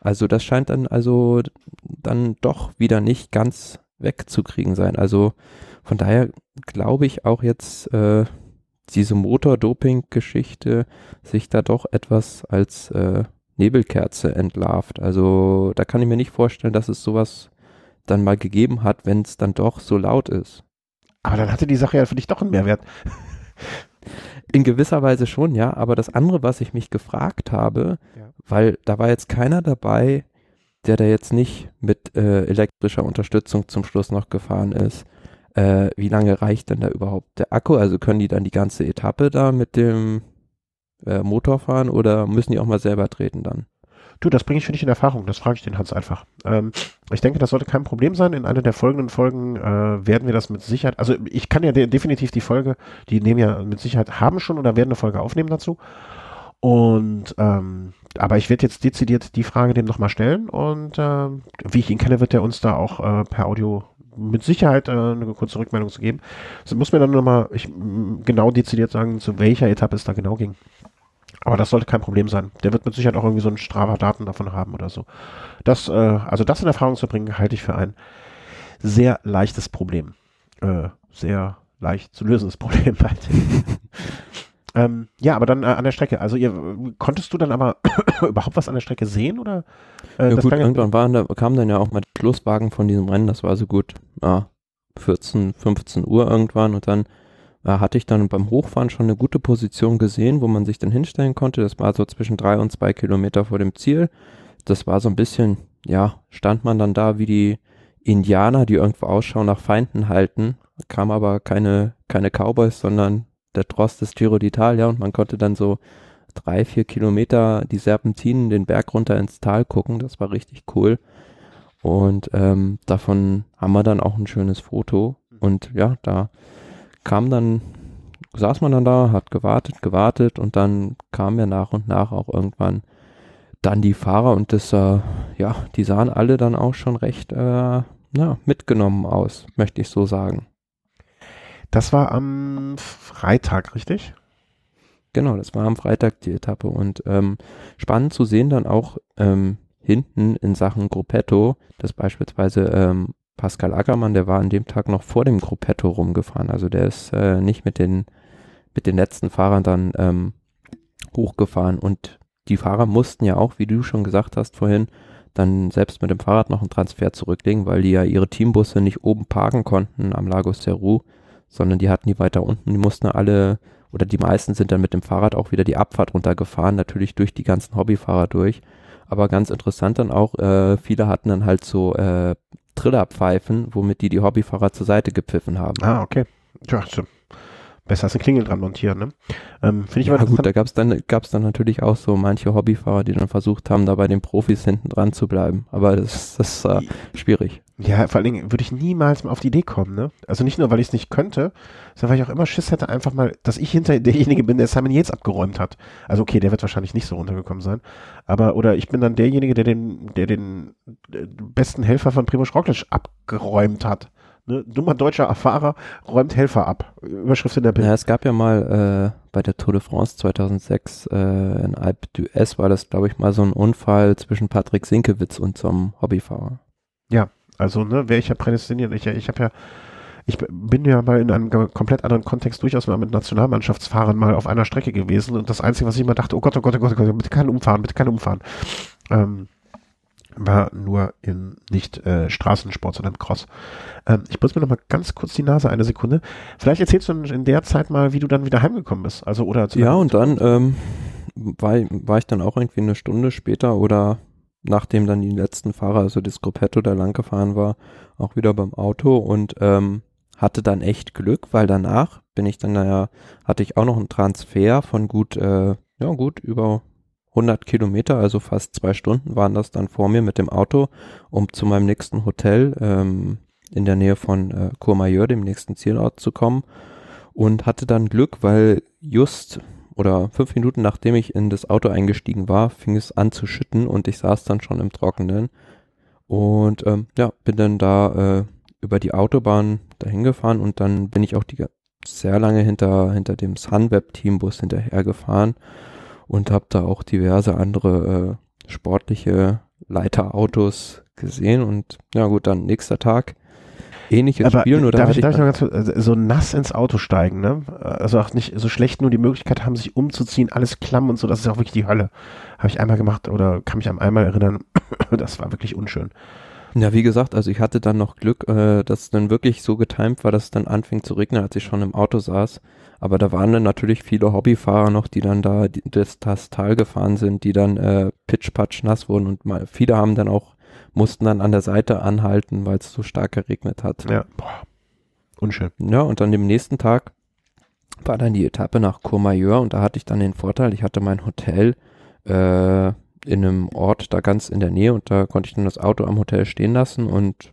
B: Also das scheint dann also dann doch wieder nicht ganz wegzukriegen sein. Also von daher glaube ich auch jetzt äh, diese Motordoping-Geschichte sich da doch etwas als äh, Nebelkerze entlarvt. Also da kann ich mir nicht vorstellen, dass es sowas dann mal gegeben hat, wenn es dann doch so laut ist.
A: Aber dann hatte die Sache ja für dich doch einen Mehrwert.
B: In gewisser Weise schon, ja. Aber das andere, was ich mich gefragt habe, ja. weil da war jetzt keiner dabei, der da jetzt nicht mit äh, elektrischer Unterstützung zum Schluss noch gefahren ist, äh, wie lange reicht denn da überhaupt der Akku? Also können die dann die ganze Etappe da mit dem äh, Motor fahren oder müssen die auch mal selber treten dann?
A: Du, das bringe ich für dich in Erfahrung, das frage ich den Hans einfach. Ähm, ich denke, das sollte kein Problem sein. In einer der folgenden Folgen äh, werden wir das mit Sicherheit, also ich kann ja de definitiv die Folge, die nehmen ja mit Sicherheit, haben schon oder werden eine Folge aufnehmen dazu. Und ähm, aber ich werde jetzt dezidiert die Frage dem nochmal stellen und äh, wie ich ihn kenne, wird er uns da auch äh, per Audio mit Sicherheit äh, eine kurze Rückmeldung zu geben. Das muss mir dann nochmal ich, genau dezidiert sagen, zu welcher Etappe es da genau ging. Aber das sollte kein Problem sein. Der wird mit Sicherheit auch irgendwie so ein Strava-Daten davon haben oder so. Das, äh, also das in Erfahrung zu bringen, halte ich für ein sehr leichtes Problem. Äh, sehr leicht zu lösendes Problem halt. Ähm, ja, aber dann äh, an der Strecke. Also ihr konntest du dann aber überhaupt was an der Strecke sehen oder?
B: Äh, ja gut, irgendwann waren da, kam dann ja auch mal der Schlusswagen von diesem Rennen, das war so gut, ja, 14, 15 Uhr irgendwann und dann äh, hatte ich dann beim Hochfahren schon eine gute Position gesehen, wo man sich dann hinstellen konnte. Das war so zwischen drei und zwei Kilometer vor dem Ziel. Das war so ein bisschen, ja, stand man dann da wie die Indianer, die irgendwo Ausschau nach Feinden halten, kam aber keine, keine Cowboys, sondern der Trost des Giro d'Italia und man konnte dann so drei, vier Kilometer die Serpentinen den Berg runter ins Tal gucken. Das war richtig cool. Und ähm, davon haben wir dann auch ein schönes Foto. Und ja, da kam dann, saß man dann da, hat gewartet, gewartet und dann kam ja nach und nach auch irgendwann dann die Fahrer und das, äh, ja, die sahen alle dann auch schon recht, äh, ja, mitgenommen aus, möchte ich so sagen.
A: Das war am Freitag, richtig?
B: Genau, das war am Freitag die Etappe. Und ähm, spannend zu sehen dann auch ähm, hinten in Sachen Gruppetto, dass beispielsweise ähm, Pascal Ackermann, der war an dem Tag noch vor dem Gruppetto rumgefahren, also der ist äh, nicht mit den mit den letzten Fahrern dann ähm, hochgefahren. Und die Fahrer mussten ja auch, wie du schon gesagt hast vorhin, dann selbst mit dem Fahrrad noch einen Transfer zurücklegen, weil die ja ihre Teambusse nicht oben parken konnten am Lago Seru, sondern die hatten die weiter unten. Die mussten alle oder die meisten sind dann mit dem Fahrrad auch wieder die Abfahrt runtergefahren, natürlich durch die ganzen Hobbyfahrer durch. Aber ganz interessant dann auch, äh, viele hatten dann halt so äh, Trillerpfeifen, womit die die Hobbyfahrer zur Seite gepfiffen haben.
A: Ah, okay. Ja, stimmt besser als eine Klingel dran montieren. Ne?
B: Ähm, Finde ich ja, gut, da gab es dann, gab's dann natürlich auch so manche Hobbyfahrer, die dann versucht haben, da bei den Profis hinten dran zu bleiben. Aber das, das ist äh, schwierig.
A: Ja, vor allen Dingen würde ich niemals mal auf die Idee kommen. Ne? Also nicht nur, weil ich es nicht könnte, sondern weil ich auch immer Schiss hätte, einfach mal, dass ich hinter derjenige bin, der Simon Yates abgeräumt hat. Also okay, der wird wahrscheinlich nicht so runtergekommen sein. Aber, oder ich bin dann derjenige, der den, der den äh, besten Helfer von Primo Roglic abgeräumt hat. Ne? Dummer deutscher Fahrer räumt Helfer ab. Überschrift in der
B: Bild. Ja, es gab ja mal äh, bei der Tour de France 2006 äh, in Alpe d'Huez war das, glaube ich, mal so ein Unfall zwischen Patrick Sinkewitz und so einem Hobbyfahrer.
A: Ja, also ne, wäre ich ja prädestiniert. Ich, ich habe ja ich bin ja mal in einem komplett anderen Kontext durchaus mal mit Nationalmannschaftsfahrern mal auf einer Strecke gewesen und das Einzige, was ich immer dachte, oh Gott, oh Gott, oh Gott, oh Gott, bitte kein Umfahren, bitte kein Umfahren. Ähm, war nur in nicht äh, Straßensport, sondern Cross. Ähm, ich muss mir noch mal ganz kurz die Nase, eine Sekunde. Vielleicht erzählst du in der Zeit mal, wie du dann wieder heimgekommen bist. Also oder
B: ja und dann ähm, war, war ich dann auch irgendwie eine Stunde später oder nachdem dann die letzten Fahrer, also das Gruppetto, da lang gefahren war, auch wieder beim Auto und ähm, hatte dann echt Glück, weil danach bin ich dann naja, hatte ich auch noch einen Transfer von gut, äh, ja gut über 100 Kilometer, also fast zwei Stunden waren das dann vor mir mit dem Auto, um zu meinem nächsten Hotel ähm, in der Nähe von äh, Courmayeur, dem nächsten Zielort, zu kommen. Und hatte dann Glück, weil just oder fünf Minuten nachdem ich in das Auto eingestiegen war, fing es an zu schütten und ich saß dann schon im Trockenen. Und ähm, ja, bin dann da äh, über die Autobahn dahin gefahren und dann bin ich auch die sehr lange hinter, hinter dem Sunweb-Teambus hinterhergefahren und habe da auch diverse andere äh, sportliche Leiterautos gesehen und ja gut, dann nächster Tag ähnliches
A: Aber Spiel, nur darf, ich, darf ich noch ganz kurz, also so nass ins Auto steigen, ne? Also auch nicht so schlecht nur die Möglichkeit haben, sich umzuziehen, alles klamm und so, das ist auch wirklich die Hölle. Habe ich einmal gemacht oder kann mich am einmal erinnern, das war wirklich unschön.
B: Ja, wie gesagt, also ich hatte dann noch Glück, äh, dass es dann wirklich so getimt war, dass es dann anfing zu regnen, als ich schon im Auto saß. Aber da waren dann natürlich viele Hobbyfahrer noch, die dann da die, das, das Tal gefahren sind, die dann äh, pitch-patsch nass wurden und mal, viele haben dann auch, mussten dann an der Seite anhalten, weil es so stark geregnet hat.
A: Ja, boah, unschön.
B: Ja, und dann dem nächsten Tag war dann die Etappe nach Courmayeur und da hatte ich dann den Vorteil, ich hatte mein Hotel äh, in einem Ort da ganz in der Nähe und da konnte ich dann das Auto am Hotel stehen lassen und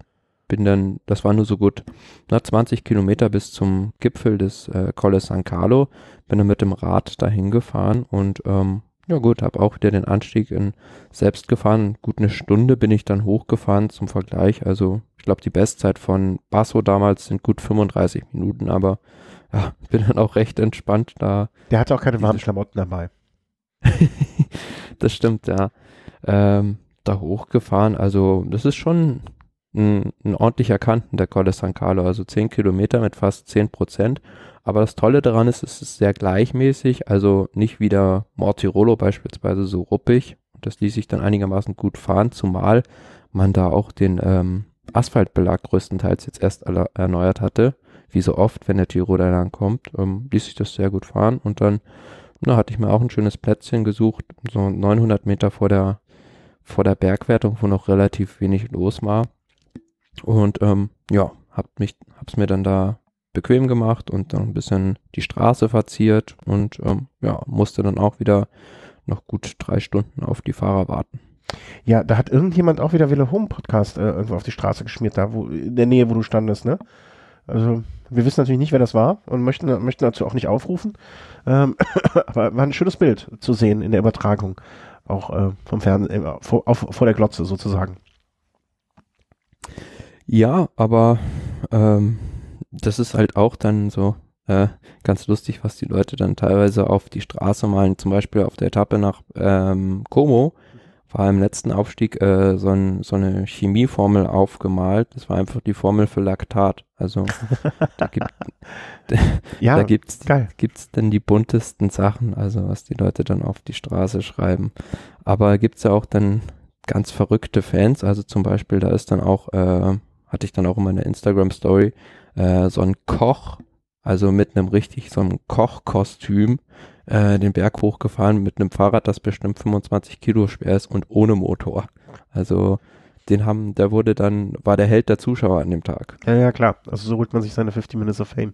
B: bin dann, das war nur so gut, na, 20 Kilometer bis zum Gipfel des äh, Colle San Carlo, bin dann mit dem Rad dahin gefahren und ähm, ja gut, habe auch wieder den Anstieg in selbst gefahren. Gut eine Stunde bin ich dann hochgefahren zum Vergleich. Also ich glaube, die Bestzeit von Basso damals sind gut 35 Minuten, aber ja, bin dann auch recht entspannt da.
A: Der hatte auch keine warmen Klamotten dabei.
B: das stimmt, ja. Ähm, da hochgefahren. Also das ist schon ein, ein ordentlicher Kanten der Colle San Carlo, also 10 Kilometer mit fast 10 Prozent. Aber das Tolle daran ist, es ist sehr gleichmäßig, also nicht wie der Mortirolo beispielsweise so ruppig. Das ließ sich dann einigermaßen gut fahren, zumal man da auch den ähm, Asphaltbelag größtenteils jetzt erst erneuert hatte. Wie so oft, wenn der Giro da lang kommt, ähm, ließ sich das sehr gut fahren. Und dann na, hatte ich mir auch ein schönes Plätzchen gesucht, so 900 Meter vor der, vor der Bergwertung, wo noch relativ wenig los war. Und ähm, ja, hab mich, hab's mir dann da bequem gemacht und dann ein bisschen die Straße verziert und ähm, ja, musste dann auch wieder noch gut drei Stunden auf die Fahrer warten.
A: Ja, da hat irgendjemand auch wieder Wille Home Podcast äh, irgendwo auf die Straße geschmiert, da wo, in der Nähe, wo du standest, ne? Also, wir wissen natürlich nicht, wer das war und möchten, möchten dazu auch nicht aufrufen. Ähm, aber war ein schönes Bild zu sehen in der Übertragung. Auch äh, vom Fernsehen, äh, vor, vor der Glotze sozusagen.
B: Ja, aber ähm, das ist halt auch dann so äh, ganz lustig, was die Leute dann teilweise auf die Straße malen. Zum Beispiel auf der Etappe nach ähm, Como war im letzten Aufstieg äh, so, ein, so eine Chemieformel aufgemalt. Das war einfach die Formel für Laktat. Also da gibt ja, da gibt's geil. gibt's dann die buntesten Sachen, also was die Leute dann auf die Straße schreiben. Aber gibt's ja auch dann ganz verrückte Fans. Also zum Beispiel da ist dann auch äh, hatte ich dann auch in meiner Instagram Story äh, so ein Koch, also mit einem richtig so einem Kochkostüm äh, den Berg hochgefahren mit einem Fahrrad, das bestimmt 25 Kilo schwer ist und ohne Motor. Also den haben, der wurde dann, war der Held der Zuschauer an dem Tag.
A: Ja, ja, klar. Also so holt man sich seine 50 Minutes of Fame.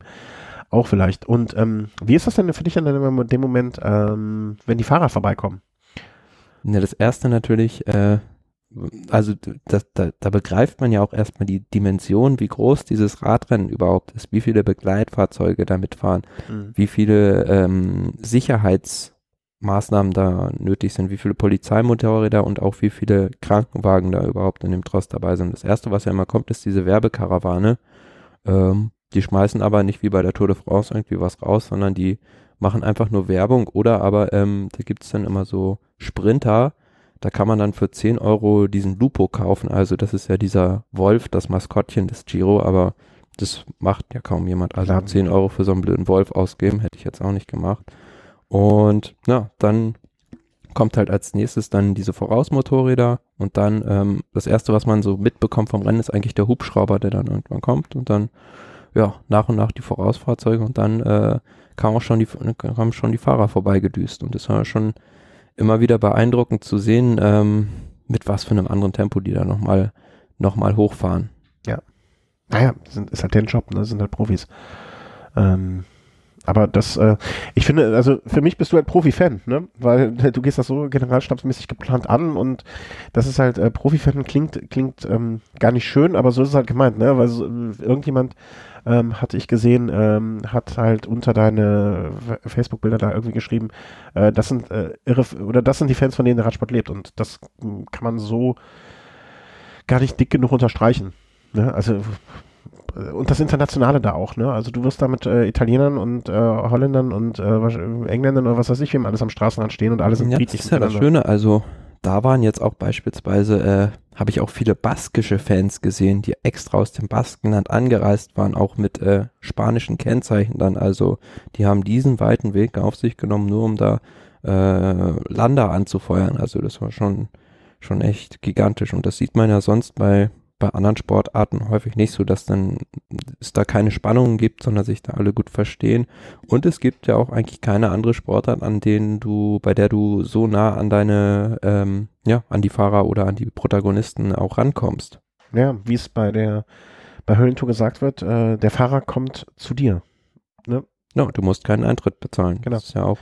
A: Auch vielleicht. Und ähm, wie ist das denn für dich in dem Moment, ähm, wenn die Fahrer vorbeikommen?
B: Ja, das erste natürlich, äh, also das, da, da begreift man ja auch erstmal die Dimension, wie groß dieses Radrennen überhaupt ist, wie viele Begleitfahrzeuge da mitfahren, mhm. wie viele ähm, Sicherheitsmaßnahmen da nötig sind, wie viele Polizeimotorräder und auch wie viele Krankenwagen da überhaupt in dem Trost dabei sind. Das erste, was ja immer kommt, ist diese Werbekarawane. Ähm, die schmeißen aber nicht wie bei der Tour de France irgendwie was raus, sondern die machen einfach nur Werbung oder aber ähm, da gibt's dann immer so Sprinter, da kann man dann für 10 Euro diesen Lupo kaufen. Also das ist ja dieser Wolf, das Maskottchen des Giro, aber das macht ja kaum jemand. Also Klar. 10 Euro für so einen blöden Wolf ausgeben, hätte ich jetzt auch nicht gemacht. Und ja, dann kommt halt als nächstes dann diese Vorausmotorräder und dann ähm, das erste, was man so mitbekommt vom Rennen, ist eigentlich der Hubschrauber, der dann irgendwann kommt und dann ja nach und nach die Vorausfahrzeuge und dann äh, kam auch schon die kamen schon die Fahrer vorbeigedüst und das war schon immer wieder beeindruckend zu sehen, ähm, mit was für einem anderen Tempo die da nochmal noch mal hochfahren.
A: Ja. Naja, sind, ist halt der Job, ne? sind halt Profis. Ähm, aber das, äh, ich finde, also für mich bist du halt Profi-Fan, ne? Weil du gehst das so generalstabsmäßig geplant an und das ist halt, äh, Profi-Fan klingt, klingt ähm, gar nicht schön, aber so ist es halt gemeint, ne? Weil so, irgendjemand ähm, hatte ich gesehen, ähm, hat halt unter deine Facebook-Bilder da irgendwie geschrieben, äh, das sind äh, irre, oder das sind die Fans, von denen der Radsport lebt und das hm, kann man so gar nicht dick genug unterstreichen. Ne? Also äh, und das Internationale da auch, ne? Also du wirst da mit äh, Italienern und äh, Holländern und äh, Engländern oder was weiß ich, wem alles am Straßenrand stehen und alles sind
B: ja, friedlich. Das ist ja das Schöne, also da waren jetzt auch beispielsweise, äh, habe ich auch viele baskische Fans gesehen, die extra aus dem Baskenland angereist waren, auch mit äh, spanischen Kennzeichen dann. Also die haben diesen weiten Weg auf sich genommen, nur um da äh, Lander anzufeuern. Also das war schon, schon echt gigantisch. Und das sieht man ja sonst bei bei anderen Sportarten häufig nicht so, dass dann es da keine Spannungen gibt, sondern sich da alle gut verstehen. Und es gibt ja auch eigentlich keine andere Sportart, an denen du, bei der du so nah an deine, ähm, ja, an die Fahrer oder an die Protagonisten auch rankommst.
A: Ja, wie es bei der bei Höllentour gesagt wird, äh, der Fahrer kommt zu dir.
B: Ne? Ja, du musst keinen Eintritt bezahlen. Genau. Das ist ja auch.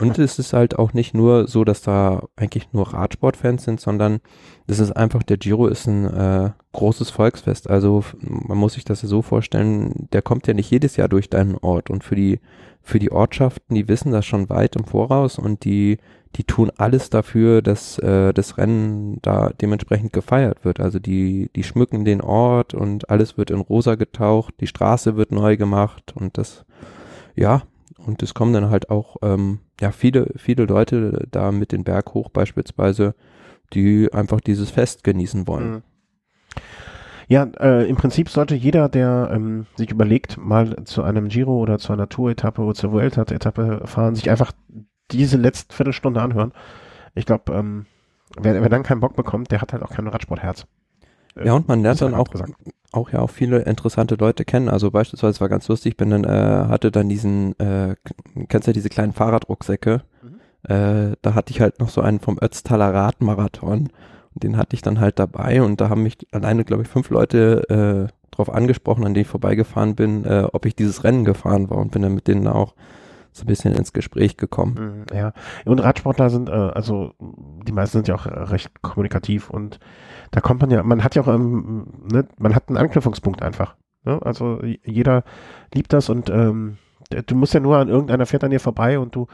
B: Und es ist halt auch nicht nur so, dass da eigentlich nur Radsportfans sind, sondern das ist einfach, der Giro ist ein äh, großes Volksfest. Also man muss sich das ja so vorstellen, der kommt ja nicht jedes Jahr durch deinen Ort. Und für die, für die Ortschaften, die wissen das schon weit im Voraus und die, die tun alles dafür, dass äh, das Rennen da dementsprechend gefeiert wird. Also die, die schmücken den Ort und alles wird in rosa getaucht, die Straße wird neu gemacht und das ja, und es kommen dann halt auch ähm, ja viele, viele Leute da mit den Berg hoch beispielsweise, die einfach dieses Fest genießen wollen. Mhm.
A: Ja, äh, im Prinzip sollte jeder, der ähm, sich überlegt, mal zu einem Giro oder zu einer Tour-Etappe oder zur Vuelta-Etappe fahren, sich einfach diese letzte Viertelstunde anhören. Ich glaube, ähm, wer, wer dann keinen Bock bekommt, der hat halt auch kein Radsportherz.
B: Ja, und man lernt dann auch,
A: gesagt.
B: Auch ja auch viele interessante Leute kennen. Also beispielsweise war ganz lustig, bin dann, äh, hatte dann diesen, äh, kennst du ja diese kleinen Fahrradrucksäcke? Äh, da hatte ich halt noch so einen vom Ötztaler Radmarathon. Und den hatte ich dann halt dabei und da haben mich alleine, glaube ich, fünf Leute äh, drauf angesprochen, an denen ich vorbeigefahren bin, äh, ob ich dieses Rennen gefahren war und bin dann mit denen auch so ein bisschen ins Gespräch gekommen.
A: Mhm, Ja, und Radsportler sind, äh, also die meisten sind ja auch recht kommunikativ und da kommt man ja, man hat ja auch, ähm, ne, man hat einen Anknüpfungspunkt einfach. Ne? Also jeder liebt das und ähm, du musst ja nur an irgendeiner fährt an dir vorbei und du,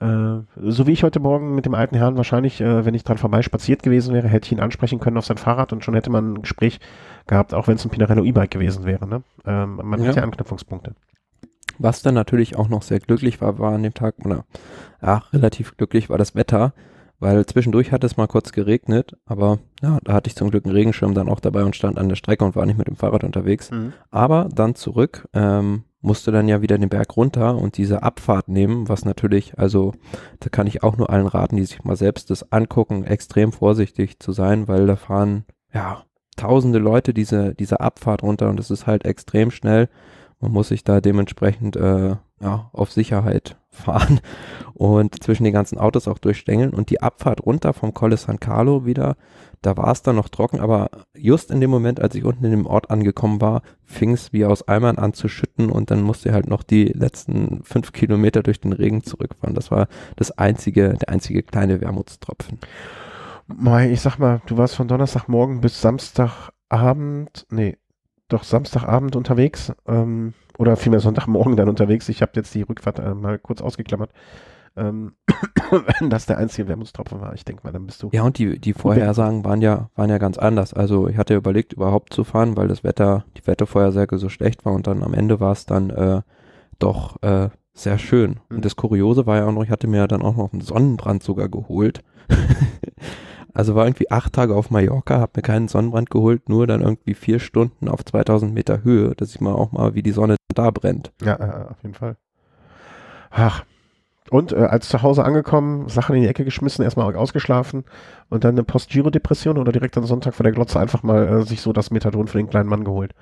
A: äh, so wie ich heute Morgen mit dem alten Herrn wahrscheinlich, äh, wenn ich dran vorbei spaziert gewesen wäre, hätte ich ihn ansprechen können auf sein Fahrrad und schon hätte man ein Gespräch gehabt, auch wenn es ein Pinarello E-Bike gewesen wäre. Ne? Ähm, man hat
B: Ja.
A: ja Anknüpfungspunkte.
B: Was dann natürlich auch noch sehr glücklich war, war an dem Tag, oder ja, relativ glücklich war das Wetter, weil zwischendurch hat es mal kurz geregnet, aber ja, da hatte ich zum Glück einen Regenschirm dann auch dabei und stand an der Strecke und war nicht mit dem Fahrrad unterwegs. Aber dann zurück, ähm, musste dann ja wieder den Berg runter und diese Abfahrt nehmen, was natürlich, also da kann ich auch nur allen raten, die sich mal selbst das angucken, extrem vorsichtig zu sein, weil da fahren ja tausende Leute diese, diese Abfahrt runter und es ist halt extrem schnell. Man muss sich da dementsprechend äh, ja, auf Sicherheit fahren und zwischen den ganzen Autos auch durchstängeln. Und die Abfahrt runter vom Colle San Carlo wieder, da war es dann noch trocken, aber just in dem Moment, als ich unten in dem Ort angekommen war, fing es wie aus Eimern an zu schütten und dann musste halt noch die letzten fünf Kilometer durch den Regen zurückfahren. Das war das einzige, der einzige kleine Wermutstropfen.
A: Mei, ich sag mal, du warst von Donnerstagmorgen bis Samstagabend, nee, doch Samstagabend unterwegs, ähm, oder vielmehr Sonntagmorgen dann unterwegs. Ich habe jetzt die Rückfahrt äh, mal kurz ausgeklammert. Ähm, wenn das der einzige Wermutstropfen war, ich denke mal, dann bist du.
B: Ja, und die, die Vorhersagen waren ja, waren ja ganz anders. Also ich hatte überlegt, überhaupt zu fahren, weil das Wetter, die Wettervorhersage so schlecht war und dann am Ende war es dann äh, doch äh, sehr schön.
A: Mhm.
B: Und das Kuriose war ja auch noch, ich hatte mir dann auch noch einen Sonnenbrand sogar geholt. also war irgendwie acht Tage auf Mallorca, habe mir keinen Sonnenbrand geholt, nur dann irgendwie vier Stunden auf 2000 Meter Höhe, dass ich mal auch mal, wie die Sonne da brennt.
A: Ja, äh, auf jeden Fall. Ach. Und äh, als zu Hause angekommen, Sachen in die Ecke geschmissen, erstmal ausgeschlafen und dann eine Post-Giro-Depression oder direkt am Sonntag vor der Glotze einfach mal äh, sich so das Methadon für den kleinen Mann geholt.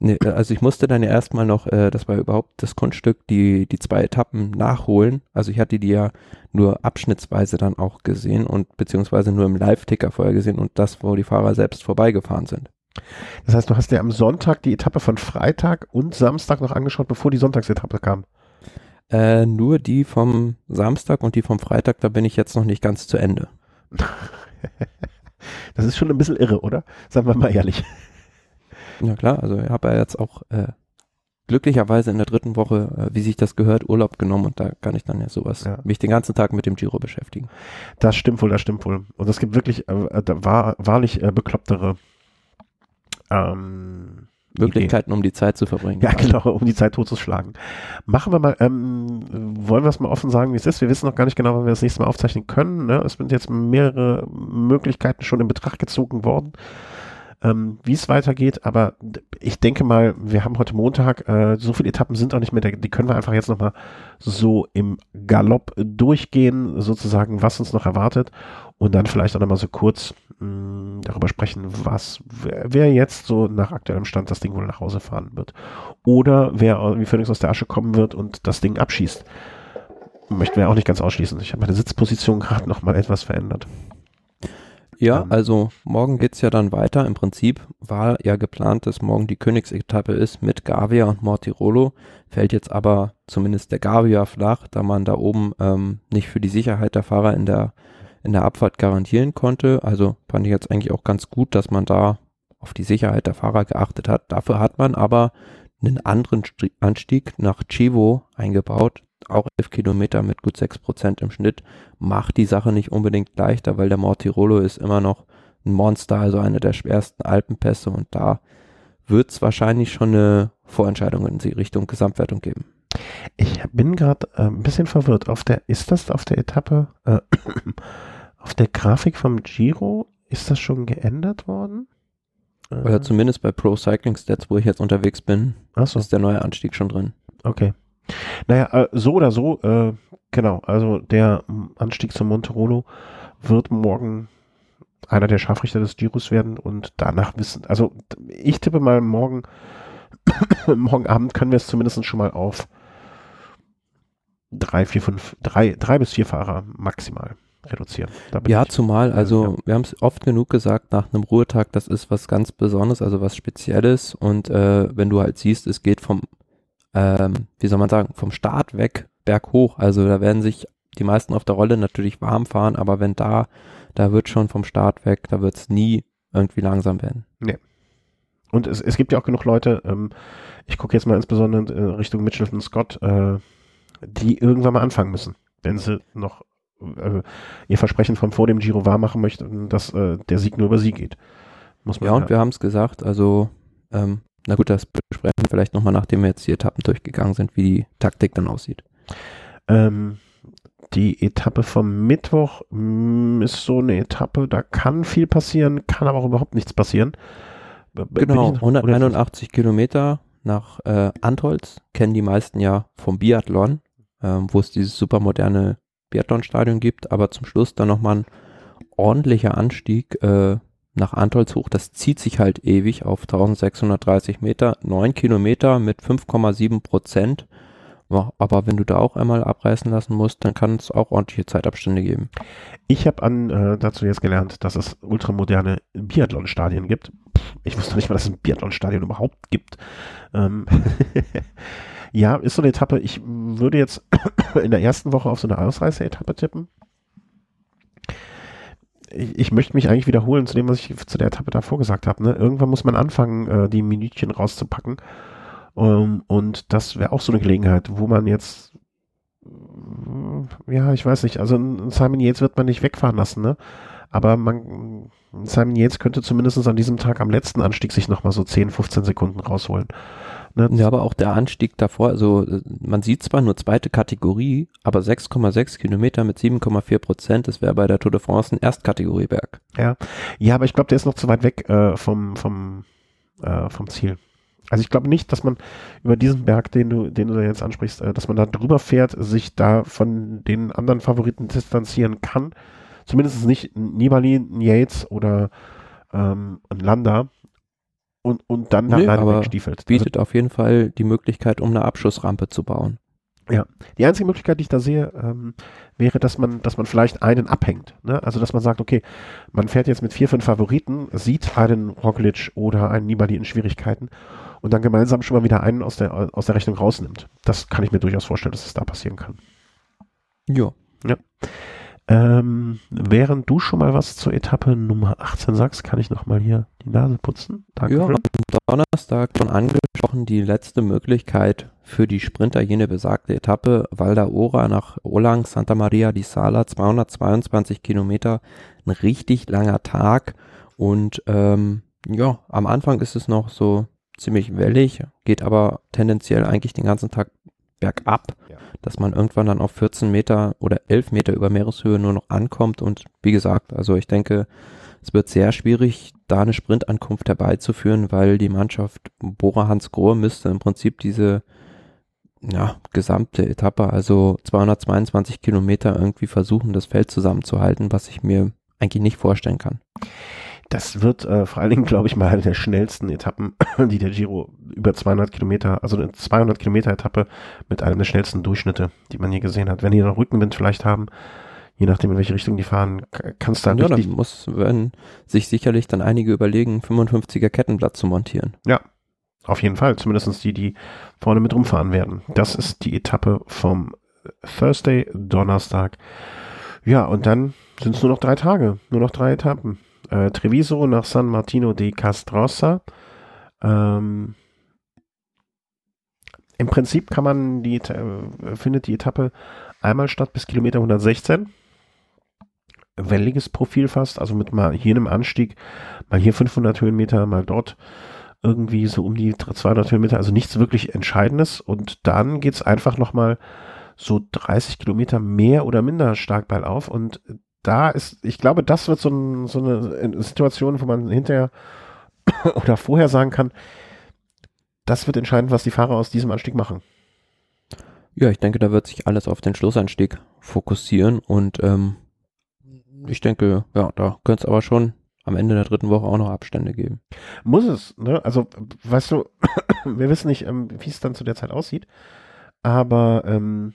B: Nee, äh, also ich musste dann ja erstmal noch, äh, das war überhaupt das Kunststück, die, die zwei Etappen nachholen. Also ich hatte die ja nur abschnittsweise dann auch gesehen und beziehungsweise nur im Live-Ticker vorher gesehen und das, wo die Fahrer selbst vorbeigefahren sind.
A: Das heißt, du hast dir am Sonntag die Etappe von Freitag und Samstag noch angeschaut, bevor die Sonntagsetappe kam.
B: Äh, nur die vom Samstag und die vom Freitag, da bin ich jetzt noch nicht ganz zu Ende.
A: Das ist schon ein bisschen irre, oder? Sagen wir mal ehrlich.
B: Ja klar, also ich habe ja jetzt auch äh, glücklicherweise in der dritten Woche, äh, wie sich das gehört, Urlaub genommen und da kann ich dann ja sowas,
A: Ja.
B: mich den ganzen Tag mit dem Giro beschäftigen.
A: Das stimmt wohl, das stimmt wohl. Und es gibt wirklich äh, da war, wahrlich äh, beklopptere ähm,
B: Möglichkeiten, um die Zeit zu verbringen.
A: Ja, genau, um die Zeit totzuschlagen. Machen wir mal, ähm, wollen wir es mal offen sagen, wie es ist? Wir wissen noch gar nicht genau, wann wir das nächste Mal aufzeichnen können. Ne? Es sind jetzt mehrere Möglichkeiten schon in Betracht gezogen worden, ähm, wie es weitergeht. Aber ich denke mal, wir haben heute Montag, äh, so viele Etappen sind auch nicht mehr, die können wir einfach jetzt nochmal so im Galopp durchgehen, sozusagen, was uns noch erwartet. Und dann vielleicht auch nochmal so kurz mh, darüber sprechen, was, wer, wer jetzt so nach aktuellem Stand das Ding wohl nach Hause fahren wird. Oder wer wie Phoenix aus der Asche kommen wird und das Ding abschießt. Möchten wir auch nicht ganz ausschließen. Ich habe meine Sitzposition gerade nochmal etwas verändert.
B: Ja,
A: Ähm.
B: also morgen geht's ja dann weiter. Im Prinzip war ja geplant, dass morgen die Königsetappe ist mit Gavia und Mortirolo. Fällt jetzt aber zumindest der Gavia flach, da man da oben ähm, nicht für die Sicherheit der Fahrer in der, in der Abfahrt garantieren konnte. Also fand ich jetzt eigentlich auch ganz gut, dass man da auf die Sicherheit der Fahrer geachtet hat. Dafür hat man aber einen anderen Sti- Anstieg nach Chivo eingebaut. Auch 11 Kilometer mit gut 6 Prozent im Schnitt macht die Sache nicht unbedingt leichter, weil der Mortirolo ist immer noch ein Monster, also eine der schwersten Alpenpässe und da wird es wahrscheinlich schon eine Vorentscheidung in die Richtung Gesamtwertung geben.
A: Ich bin gerade äh, ein bisschen verwirrt. Auf der, ist das auf der Etappe, äh, auf der Grafik vom Giro, ist das schon geändert worden?
B: Oder zumindest bei Pro Cycling Stats, wo ich jetzt unterwegs bin,
A: Achso,
B: ist der neue Anstieg schon drin.
A: okay. Naja, äh, so oder so, äh, genau, also der Anstieg zum Monterolo wird morgen einer der Scharfrichter des Giros werden und danach wissen, also ich tippe mal morgen, morgen Abend können wir es zumindest schon mal auf drei, vier, fünf, drei, drei bis vier Fahrer maximal reduzieren.
B: Ja,
A: ich-
B: zumal, also
A: ja.
B: wir haben es oft genug gesagt, nach einem Ruhetag, das ist was ganz Besonderes, also was Spezielles. Und äh, wenn du halt siehst, es geht vom, ähm, wie soll man sagen, vom Start weg berghoch. Also da werden sich die meisten auf der Rolle natürlich warm fahren, aber wenn da, da wird schon vom Start weg, da wird es nie irgendwie langsam werden.
A: Und es, es gibt ja auch genug Leute, ähm, ich gucke jetzt mal insbesondere in Richtung Mitchelton Scott, äh, die irgendwann mal anfangen müssen, wenn sie noch äh, ihr Versprechen von vor dem Giro wahr machen möchten, dass äh, der Sieg nur über sie geht. Muss man
B: Ja, und wir haben es gesagt, also, ähm, na gut, das besprechen wir vielleicht nochmal, nachdem wir jetzt die Etappen durchgegangen sind, wie die Taktik dann aussieht.
A: Ähm, die Etappe vom Mittwoch mh, ist so eine Etappe, da kann viel passieren, kann aber auch überhaupt nichts passieren. B-
B: Genau,
A: bin ich-
B: 181 Kilometer nach äh, Antholz, kennen die meisten ja vom Biathlon, ähm, wo es dieses super moderne Biathlonstadion gibt, aber zum Schluss dann nochmal ein ordentlicher Anstieg äh, nach Antholz hoch. Das zieht sich halt ewig auf 1630 Meter, 9 Kilometer mit 5,7 Prozent. Aber wenn du da auch einmal abreißen lassen musst, dann kann es auch ordentliche Zeitabstände geben.
A: Ich habe äh, dazu jetzt gelernt, dass es ultramoderne Biathlon-Stadien gibt. Ich wusste nicht mal, dass es ein Biathlon-Stadion überhaupt gibt. Ähm ja, ist so eine Etappe. Ich würde jetzt in der ersten Woche auf so eine Ausreißer-Etappe tippen. Ich, ich möchte mich eigentlich wiederholen zu dem, was ich zu der Etappe davor gesagt habe. Ne? Irgendwann muss man anfangen, äh, die Minütchen rauszupacken. Ähm, und das wäre auch so eine Gelegenheit, wo man jetzt ja, ich weiß nicht, also Simon Yates wird man nicht wegfahren lassen, ne? Aber man, Simon Yates könnte zumindest an diesem Tag am letzten Anstieg sich nochmal so 10, 15 Sekunden rausholen. Ne?
B: Ja, aber auch der Anstieg davor, also äh, man sieht zwar nur zweite Kategorie, aber 6,6 Kilometer mit 7,4 Prozent, das wäre bei der Tour de France ein Erstkategorieberg.
A: Ja, aber ich glaube, der ist noch zu weit weg äh, vom, vom, äh, vom Ziel. Also ich glaube nicht, dass man über diesen Berg, den du, den du da jetzt ansprichst, äh, dass man da drüber fährt, sich da von den anderen Favoriten distanzieren kann. Zumindest nicht Nibali, ein Yates oder ähm, ein Landa und, und dann
B: Nö,
A: alleine
B: aber
A: wegstiefelt. Also
B: Bietet auf jeden Fall die Möglichkeit, um eine Abschussrampe zu bauen.
A: Die einzige Möglichkeit, die ich da sehe, ähm, wäre, dass man, dass man vielleicht einen abhängt. Ne? Also, dass man sagt, okay, man fährt jetzt mit vier, fünf Favoriten, sieht einen Roglic oder einen Nibali in Schwierigkeiten und dann gemeinsam schon mal wieder einen aus der, aus der Rechnung rausnimmt. Das kann ich mir durchaus vorstellen, dass es da passieren kann.
B: Ja.
A: Ähm, während du schon mal was zur Etappe Nummer 18 sagst, kann ich noch mal hier die Nase putzen.
B: Ja,
A: Danke.
B: am Donnerstag schon angesprochen, die letzte Möglichkeit für die Sprinter, jene besagte Etappe Val d'Ora nach Olang, Santa Maria di Sala, 222 Kilometer, ein richtig langer Tag und ähm, ja, am Anfang ist es noch so ziemlich wellig, geht aber tendenziell eigentlich den ganzen Tag bergab,
A: Ja.
B: dass man irgendwann dann auf 14 Meter oder 11 Meter über Meereshöhe nur noch ankommt und wie gesagt, also ich denke, es wird sehr schwierig, da eine Sprintankunft herbeizuführen, weil die Mannschaft Bora Hans Grohe müsste im Prinzip diese ja, gesamte Etappe, also 222 Kilometer irgendwie versuchen, das Feld zusammenzuhalten, was ich mir eigentlich nicht vorstellen kann.
A: Das wird äh, vor allen Dingen, glaube ich, mal eine der schnellsten Etappen, die der Giro über 200 Kilometer, also eine 200 Kilometer Etappe mit einem der schnellsten Durchschnitte, die man je gesehen hat. Wenn die noch Rückenwind vielleicht haben, je nachdem, in welche Richtung die fahren, kannst du da
B: ja,
A: richtig,
B: dann muss werden sich sicherlich dann einige überlegen, 55er Kettenblatt zu montieren.
A: auf jeden Fall, zumindest die, die vorne mit rumfahren werden. Das ist die Etappe vom Thursday, Donnerstag. Ja, und dann sind es nur noch drei Tage, nur noch drei Etappen. Äh, Treviso nach San Martino di Castrosa. Ähm, Im Prinzip kann man die, äh, findet die Etappe einmal statt bis Kilometer 116. Welliges Profil fast, also mit mal hier einem Anstieg, mal hier 500 Höhenmeter, mal dort irgendwie so um die 200 Höhenmeter, also nichts wirklich Entscheidendes. Und dann geht's einfach nochmal so 30 Kilometer mehr oder minder stark bergauf. Und da ist, ich glaube, das wird so, ein, so eine Situation, wo man hinterher oder vorher sagen kann, das wird entscheidend, was die Fahrer aus diesem Anstieg machen.
B: Ja, ich denke, da wird sich alles auf den Schlussanstieg fokussieren und ähm, ich denke, ja, da könnte es aber schon am Ende der dritten Woche auch noch Abstände geben.
A: Muss es, ne? Also, weißt du, wir wissen nicht, ähm, wie es dann zu der Zeit aussieht, aber ähm,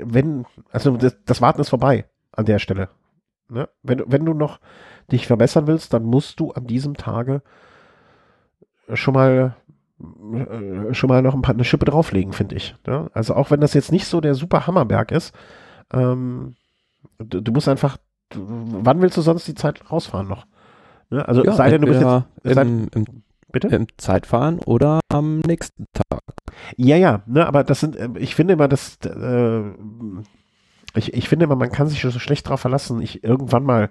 A: wenn, also das, das Warten ist vorbei an der Stelle. Ne? Wenn, wenn du noch dich verbessern willst, dann musst du an diesem Tage schon mal äh, schon mal noch ein paar, eine Schippe drauflegen, finde ich. Ja? Also auch wenn das jetzt nicht so der super Hammerberg ist, ähm, du, du, musst einfach, du, wann willst du sonst die Zeit rausfahren noch? Ne? Also
B: ja,
A: sei denn, du bist jetzt
B: im, im, bitte? im Zeitfahren oder am nächsten Tag.
A: Ja, ja, ne, aber das sind, äh, ich finde immer, dass äh, ich, ich finde immer, man kann sich so schlecht drauf verlassen. Ich irgendwann mal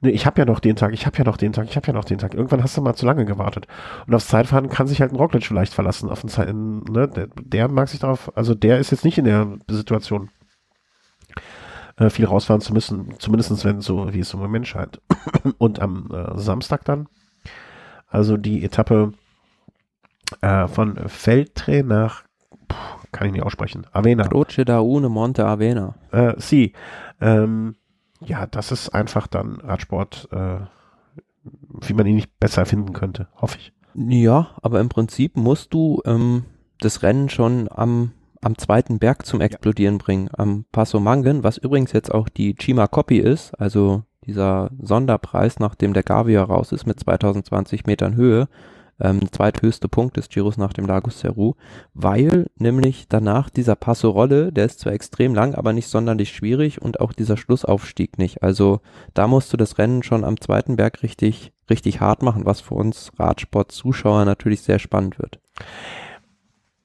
A: nee, ich habe ja noch den Tag, ich habe ja noch den Tag, ich habe ja noch den Tag. Irgendwann hast du mal zu lange gewartet. Und aufs Zeitfahren kann sich halt ein Rockledge vielleicht verlassen. Auf Zeit, ne? der, der, mag sich darauf, also der ist jetzt nicht in der Situation, äh, viel rausfahren zu müssen. Zumindest wenn so, wie es im Moment scheint. Und am äh, Samstag dann, also die Etappe äh, von Feltre nach, kann ich nicht aussprechen, Avena.
B: Croce da Une Monte Avena.
A: Äh, sie. Ähm, ja, das ist einfach dann Radsport, äh, wie man ihn nicht besser finden könnte, hoffe ich.
B: Ja, aber im Prinzip musst du ähm, das Rennen schon am, am zweiten Berg zum Explodieren ja. bringen, am Passo Mangen, was übrigens jetzt auch die Chima Copy ist, also dieser Sonderpreis, nachdem der Gavia raus ist mit 2020 Metern Höhe ähm, zweithöchste Punkt des Giros nach dem Lagos Seru, weil nämlich danach dieser Passo Rolle, der ist zwar extrem lang, aber nicht sonderlich schwierig und auch dieser Schlussaufstieg nicht. Also da musst du das Rennen schon am zweiten Berg richtig, richtig hart machen, was für uns Radsport-Zuschauer natürlich sehr spannend wird.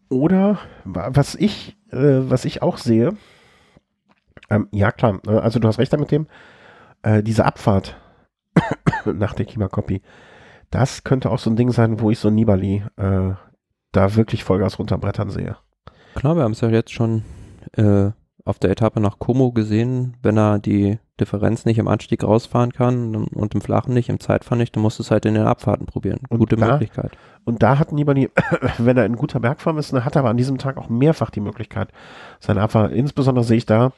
A: Oder was ich, äh, was ich auch sehe, ähm, ja klar, äh, also du hast recht damit dem, äh, diese Abfahrt nach der Kima Copy das könnte auch so ein Ding sein, wo ich so Nibali äh, da wirklich Vollgas runterbrettern sehe.
B: Klar, wir haben es ja jetzt schon äh, auf der Etappe nach Como gesehen, wenn er die Differenz nicht im Anstieg rausfahren kann und im Flachen nicht, im Zeitfahren nicht, dann musst du es halt in den Abfahrten probieren.
A: Und
B: Gute
A: da,
B: Möglichkeit.
A: Und da hat Nibali, wenn er in guter Bergform ist, hat er aber an diesem Tag auch mehrfach die Möglichkeit, seine Abfahrt, insbesondere sehe ich da,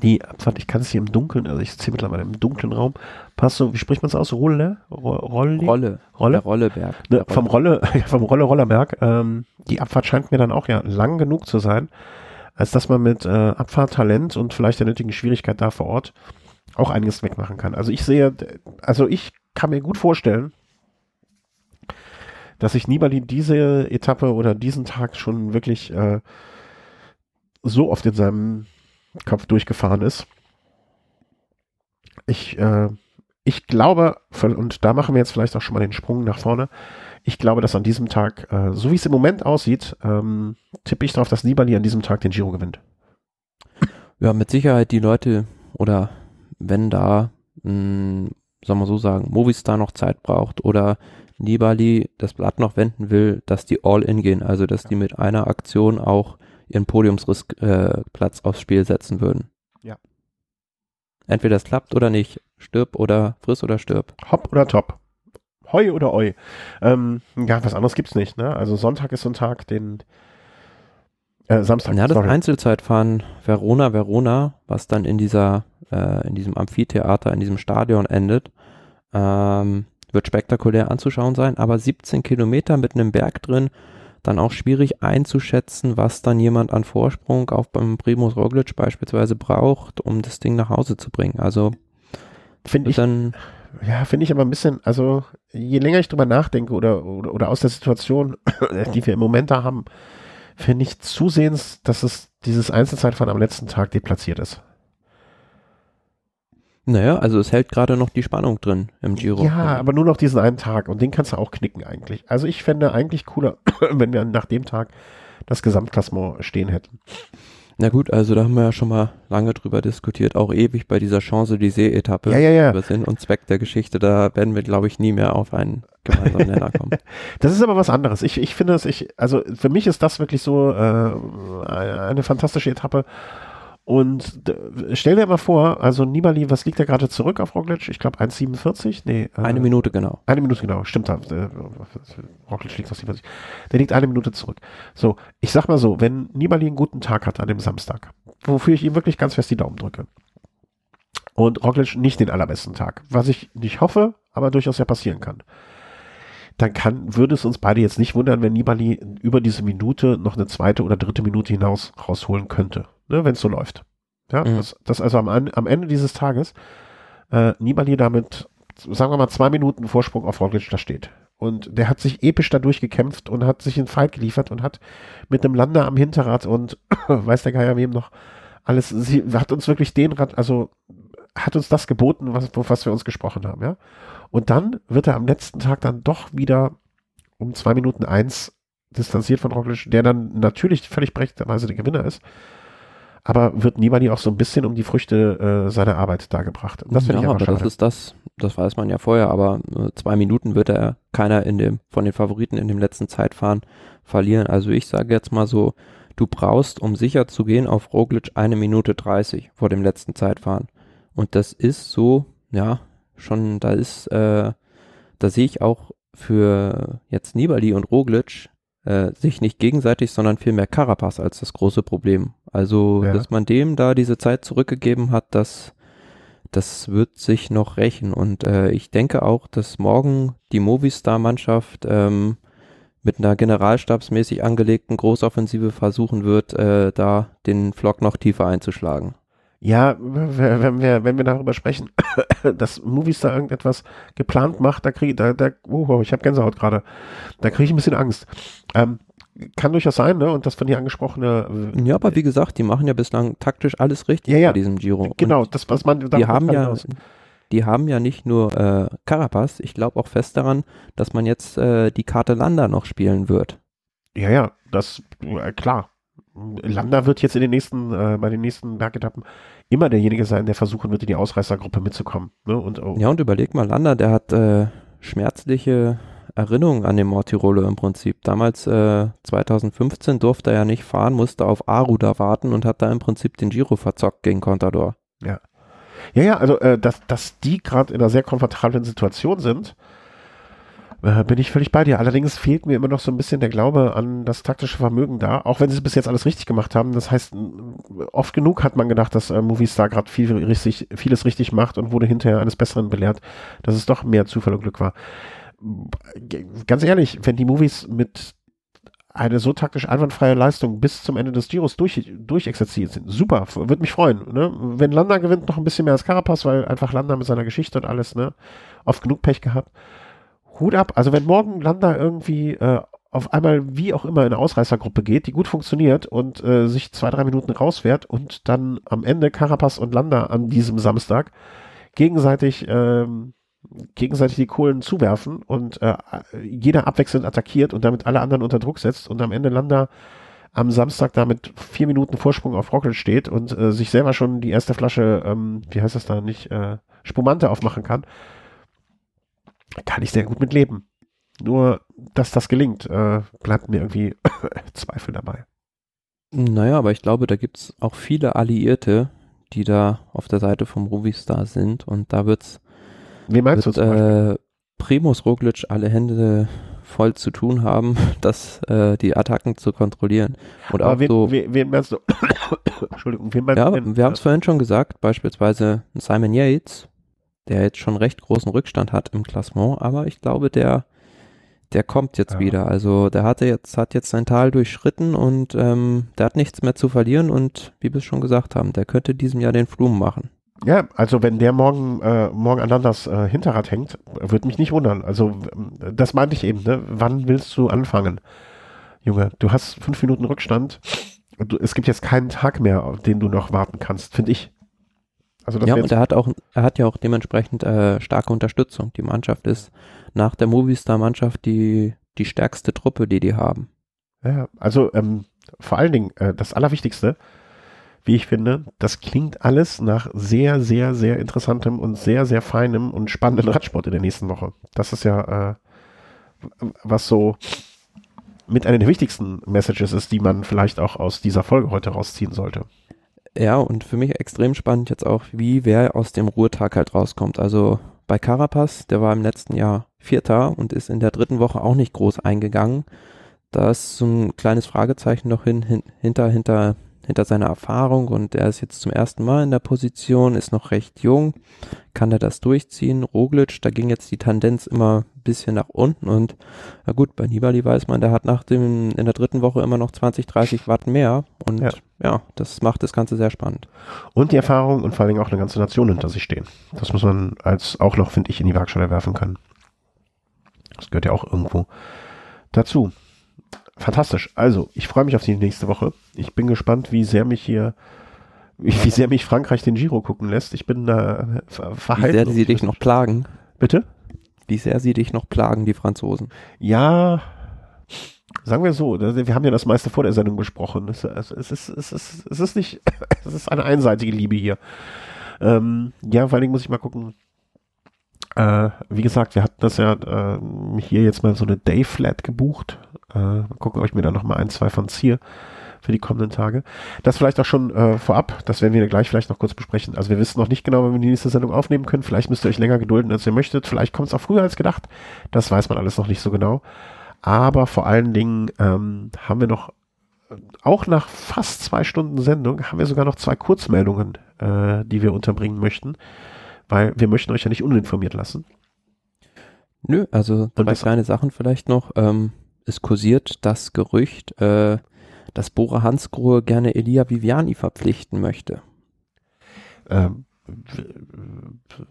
A: die Abfahrt, ich kann es hier im Dunkeln, also ich ziehe mittlerweile im dunklen Raum, passt so, wie spricht man es aus? Rolle?
B: Rolle?
A: Rolle.
B: Rolle? Der Rolleberg.
A: Ne, vom Rolle, vom Rolle Rollerberg. Ähm, die Abfahrt scheint mir dann auch ja lang genug zu sein, als dass man mit äh, Abfahrttalent und vielleicht der nötigen Schwierigkeit da vor Ort auch einiges wegmachen kann. Also ich sehe, also ich kann mir gut vorstellen, dass sich Nibali diese Etappe oder diesen Tag schon wirklich äh, so oft in seinem Kopf durchgefahren ist. Ich, äh, ich glaube, und da machen wir jetzt vielleicht auch schon mal den Sprung nach vorne. Ich glaube, dass an diesem Tag, äh, so wie es im Moment aussieht, ähm, tippe ich darauf, dass Nibali an diesem Tag den Giro gewinnt.
B: Ja, mit Sicherheit die Leute oder wenn da, mh, hm, sagen wir so sagen, Movistar noch Zeit braucht oder Nibali das Blatt noch wenden will, dass die all in gehen, also dass die mit einer Aktion auch ihren Podiumsplatz äh, aufs Spiel setzen würden.
A: Ja.
B: Entweder es klappt oder nicht. Stirb oder friss oder stirb.
A: Hopp oder top. Heu oder Oi. Ähm, ja, was anderes gibt's nicht, ne? Also Sonntag ist so ein Tag, den äh, Samstag.
B: Ja, das sorry. Einzelzeitfahren Verona, Verona, was dann in dieser, äh, in diesem Amphitheater, in diesem Stadion endet, ähm, wird spektakulär anzuschauen sein, aber 17 Kilometer mit einem Berg drin, dann auch schwierig einzuschätzen, was dann jemand an Vorsprung auf beim Primus Roglic beispielsweise braucht, um das Ding nach Hause zu bringen. Also
A: finde ich dann ja, finde ich aber ein bisschen, also je länger ich drüber nachdenke oder, oder, oder aus der Situation, die wir im Moment da haben, finde ich zusehends, dass es dieses Einzelzeitfahren am letzten Tag deplatziert ist.
B: Naja, also es hält gerade noch die Spannung drin im Giro.
A: Ja, aber nur noch diesen einen Tag und den kannst du auch knicken eigentlich. Also ich fände eigentlich cooler, wenn wir nach dem Tag das Gesamtklassement stehen hätten.
B: Na gut, also da haben wir ja schon mal lange drüber diskutiert, auch ewig bei dieser Chance die etappe
A: Ja, ja, ja.
B: Sinn und Zweck der Geschichte, da werden wir, glaube ich, nie mehr auf einen gemeinsamen Nenner kommen.
A: das ist aber was anderes. Ich, ich finde es, ich, also für mich ist das wirklich so äh, eine fantastische Etappe Und stell dir mal vor, also Nibali, was liegt er gerade zurück auf Roglic? Ich glaube 1,47? Nee.
B: Äh, eine Minute genau.
A: Eine Minute genau, stimmt. Äh, Roglic liegt auf 47. Der liegt eine Minute zurück. So, ich sag mal so, wenn Nibali einen guten Tag hat an dem Samstag, wofür ich ihm wirklich ganz fest die Daumen drücke, und Roglic nicht den allerbesten Tag, was ich nicht hoffe, aber durchaus ja passieren kann, dann kann, würde es uns beide jetzt nicht wundern, wenn Nibali über diese Minute noch eine zweite oder dritte Minute hinaus rausholen könnte ne, wenn es so läuft. Ja, mhm. das, das also am, am Ende dieses Tages äh, Nibali damit, sagen wir mal, zwei Minuten Vorsprung auf Roglic da steht. Und der hat sich episch dadurch gekämpft und hat sich in Fight geliefert und hat mit einem Lander am Hinterrad und weiß der Geier wem noch alles, sie hat uns wirklich den Rad, also hat uns das geboten, was, was wir uns gesprochen haben, ja. Und dann wird er am letzten Tag dann doch wieder um zwei Minuten eins distanziert von Roglic, der dann natürlich völlig berechtigterweise der Gewinner ist aber wird Nibali auch so ein bisschen um die Früchte äh, seiner Arbeit dargebracht.
B: Das finde ja, ich aber, aber das ist das, das weiß man ja vorher, aber äh, zwei Minuten wird er keiner in dem, von den Favoriten in dem letzten Zeitfahren verlieren. Also ich sage jetzt mal so, du brauchst, um sicher zu gehen, auf Roglic eine Minute 30 vor dem letzten Zeitfahren. Und das ist so, ja, schon, da ist, äh, da sehe ich auch für jetzt Nibali und Roglic äh, sich nicht gegenseitig, sondern vielmehr Carapaz als das große Problem. Also, ja. dass man dem da diese Zeit zurückgegeben hat, das, das wird sich noch rächen. Und äh, ich denke auch, dass morgen die Movistar-Mannschaft ähm, mit einer generalstabsmäßig angelegten Großoffensive versuchen wird, äh, da den Flock noch tiefer einzuschlagen.
A: Ja, wenn wir, wenn wir darüber sprechen, dass Movistar irgendetwas geplant macht, da kriege da, da, oh, ich habe Gänsehaut gerade, da kriege ich ein bisschen Angst. Ähm, kann durchaus sein, ne? Und das von dir angesprochene.
B: Ja, aber wie gesagt, die machen ja bislang taktisch alles richtig
A: ja, ja.
B: bei diesem Giro.
A: Genau, Und das, was man
B: die haben ja, die haben ja nicht nur äh, Carapaz, ich glaube auch fest daran, dass man jetzt äh, die Karte Landa noch spielen wird.
A: Ja, ja, das äh, klar. Landa wird jetzt in den nächsten, äh, bei den nächsten Bergetappen immer derjenige sein, der versuchen wird, in die Ausreißergruppe mitzukommen. Ne? Und,
B: oh. Ja, und überleg mal, Landa, der hat äh, schmerzliche Erinnerungen an den Mortirolo im Prinzip. Damals, äh, 2015, durfte er ja nicht fahren, musste auf Aruda warten und hat da im Prinzip den Giro verzockt gegen Contador.
A: Ja. Ja, ja, also, äh, dass, dass die gerade in einer sehr komfortablen Situation sind, äh, bin ich völlig bei dir. Allerdings fehlt mir immer noch so ein bisschen der Glaube an das taktische Vermögen da, auch wenn sie es bis jetzt alles richtig gemacht haben. Das heißt, oft genug hat man gedacht, dass äh, Movistar gerade viel richtig, vieles richtig macht und wurde hinterher eines Besseren belehrt, dass es doch mehr Zufall und Glück war. Ganz ehrlich, wenn die Movies mit eine so taktisch einwandfreie Leistung bis zum Ende des Giros durch, durchexerziert sind. Super, würde mich freuen. Ne? Wenn Landa gewinnt, noch ein bisschen mehr als Carapaz, weil einfach Landa mit seiner Geschichte und alles, ne, oft genug Pech gehabt. Hut ab. Also wenn morgen Landa irgendwie äh, auf einmal wie auch immer in eine Ausreißergruppe geht, die gut funktioniert und äh, sich zwei, drei Minuten rausfährt und dann am Ende Carapaz und Landa an diesem Samstag gegenseitig ähm, gegenseitig die Kohlen zuwerfen und äh, jeder abwechselnd attackiert und damit alle anderen unter Druck setzt und am Ende Landa am Samstag da mit vier Minuten Vorsprung auf Rocket steht und äh, sich selber schon die erste Flasche, ähm, wie heißt das da nicht, äh, Spumante aufmachen kann, kann ich sehr gut mit leben. Nur, dass das gelingt, äh, bleibt mir irgendwie Zweifel dabei.
B: Naja, aber ich glaube, da gibt es auch viele Alliierte, die da auf der Seite vom Ruvistar sind und da wird's
A: Wie meinst wird, du
B: äh, Primus Roglic alle Hände voll zu tun haben, das, äh, die Attacken zu kontrollieren. Und aber auch wen, so,
A: wen, wen meinst du?
B: Entschuldigung, wen meinst ja, du? Ja, wir haben es vorhin schon gesagt, beispielsweise Simon Yates, der jetzt schon recht großen Rückstand hat im Klassement, aber ich glaube, der, der kommt jetzt ja. wieder. Also der hatte jetzt, hat jetzt sein Tal durchschritten und ähm, der hat nichts mehr zu verlieren und wie wir es schon gesagt haben, der könnte diesem Jahr den Flum machen.
A: Ja, also wenn der morgen, äh, morgen an das äh, Hinterrad hängt, würde mich nicht wundern. Also das meinte ich eben, ne? Wann willst du anfangen? Junge, du hast fünf Minuten Rückstand. Du, es gibt jetzt keinen Tag mehr, auf den du noch warten kannst, finde ich.
B: Also ja, und er hat auch, er hat ja auch dementsprechend äh, starke Unterstützung. Die Mannschaft ist nach der Movistar-Mannschaft die, die stärkste Truppe, die die haben.
A: Ja, also ähm, vor allen Dingen äh, das Allerwichtigste, wie ich finde, das klingt alles nach sehr, sehr, sehr interessantem und sehr, sehr feinem und spannenden Radsport in der nächsten Woche. Das ist ja, äh, was so mit einer der wichtigsten Messages ist, die man vielleicht auch aus dieser Folge heute rausziehen sollte.
B: Ja, und für mich extrem spannend jetzt auch, wie wer aus dem Ruhetag halt rauskommt. Also bei Carapaz, der war im letzten Jahr Vierter und ist in der dritten Woche auch nicht groß eingegangen. Da ist so ein kleines Fragezeichen noch hin, hin, hinter, hinter, hinter seiner Erfahrung und er ist jetzt zum ersten Mal in der Position, ist noch recht jung. Kann er das durchziehen? Roglic, da ging jetzt die Tendenz immer ein bisschen nach unten und na gut, bei Nibali weiß man, der hat nach dem, in der dritten Woche immer noch 20, 30 Watt mehr und ja. ja, das macht das Ganze sehr spannend.
A: Und die Erfahrung und vor allen Dingen auch eine ganze Nation hinter sich stehen. Das muss man als auch noch, finde ich, in die Waagschale werfen können. Das gehört ja auch irgendwo dazu. Fantastisch. Also, ich freue mich auf die nächste Woche. Ich bin gespannt, wie sehr mich hier, wie, wie sehr mich Frankreich den Giro gucken lässt. Ich bin da
B: ver verhalten. Wie sehr sie dich noch plagen.
A: Bitte?
B: Wie sehr sie dich noch plagen, die Franzosen.
A: Ja, sagen wir so, wir haben ja das meiste vor der Sendung besprochen. Es, es, es, ist, es, ist, es ist nicht, es ist eine einseitige Liebe hier. Ähm, ja, vor allen Dingen muss ich mal gucken, äh, wie gesagt, wir hatten das ja äh, hier jetzt mal so eine Day-Flat gebucht. Äh, mal gucken, ob ich mir da nochmal ein, zwei von ziehe für die kommenden Tage. Das vielleicht auch schon äh, vorab, das werden wir gleich vielleicht noch kurz besprechen. Also wir wissen noch nicht genau, wann wir die nächste Sendung aufnehmen können. Vielleicht müsst ihr euch länger gedulden, als ihr möchtet. Vielleicht kommt es auch früher als gedacht. Das weiß man alles noch nicht so genau. Aber vor allen Dingen ähm, haben wir noch, äh, auch nach fast zwei Stunden Sendung, haben wir sogar noch zwei Kurzmeldungen, äh, die wir unterbringen möchten weil wir möchten euch ja nicht uninformiert lassen.
B: Nö, also zwei kleine Sachen vielleicht noch. Ähm, es kursiert das Gerücht, äh, dass Bora Hansgrohe gerne Elia Viviani verpflichten möchte.
A: Ähm,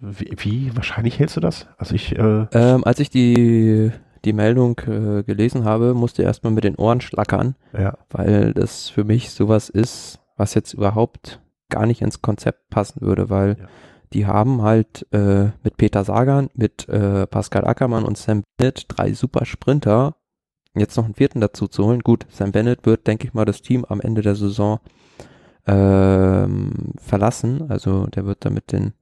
A: wie, wie, wahrscheinlich hältst du das? Also ich, äh
B: ähm, als ich die die Meldung äh, gelesen habe, musste erstmal mit den Ohren schlackern,
A: ja.
B: weil das für mich sowas ist, was jetzt überhaupt gar nicht ins Konzept passen würde, weil ja die haben halt äh, mit Peter Sagan, mit äh, Pascal Ackermann und Sam Bennett drei super Sprinter. Jetzt noch einen vierten dazu zu holen. Gut, Sam Bennett wird, denke ich mal, das Team am Ende der Saison ähm, verlassen. Also der wird damit den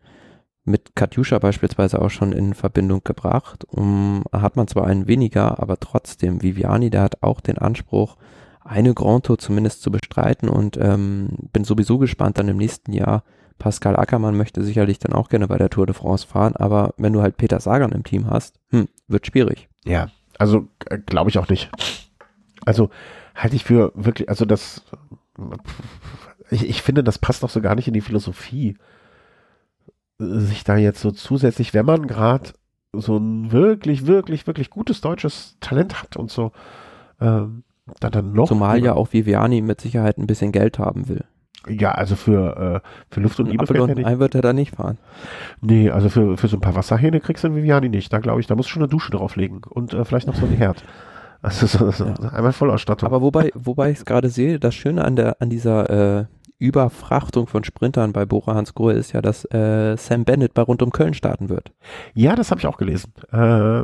B: mit Katjuscha beispielsweise auch schon in Verbindung gebracht. Um, hat man zwar einen weniger, aber trotzdem, Viviani, der hat auch den Anspruch, eine Grand Tour zumindest zu bestreiten und ähm, bin sowieso gespannt dann im nächsten Jahr, Pascal Ackermann möchte sicherlich dann auch gerne bei der Tour de France fahren, aber wenn du halt Peter Sagan im Team hast, hm, wird schwierig.
A: Ja, also äh, glaube ich auch nicht. Also halte ich für wirklich, also das, ich, ich finde, das passt doch so gar nicht in die Philosophie, sich da jetzt so zusätzlich, wenn man gerade so ein wirklich, wirklich, wirklich gutes deutsches Talent hat und so, ähm, dann, dann noch.
B: Zumal ja auch Viviani mit Sicherheit ein bisschen Geld haben will.
A: Ja, also für, äh, für Luft und
B: fällt und ein wird er da nicht fahren.
A: Nee, also für, für so ein paar Wasserhähne kriegst du in Viviani nicht. Da glaube ich, da musst du schon eine Dusche drauflegen und äh, vielleicht noch so ein Herd. Also so, so, ja. einmal Vollausstattung.
B: Aber wobei, wobei ich es gerade sehe, das Schöne an der an dieser äh, Überfrachtung von Sprintern bei Bora Hansgrohe ist ja, dass äh, Sam Bennett bei rund um Köln starten wird.
A: Ja, das habe ich auch gelesen. Äh,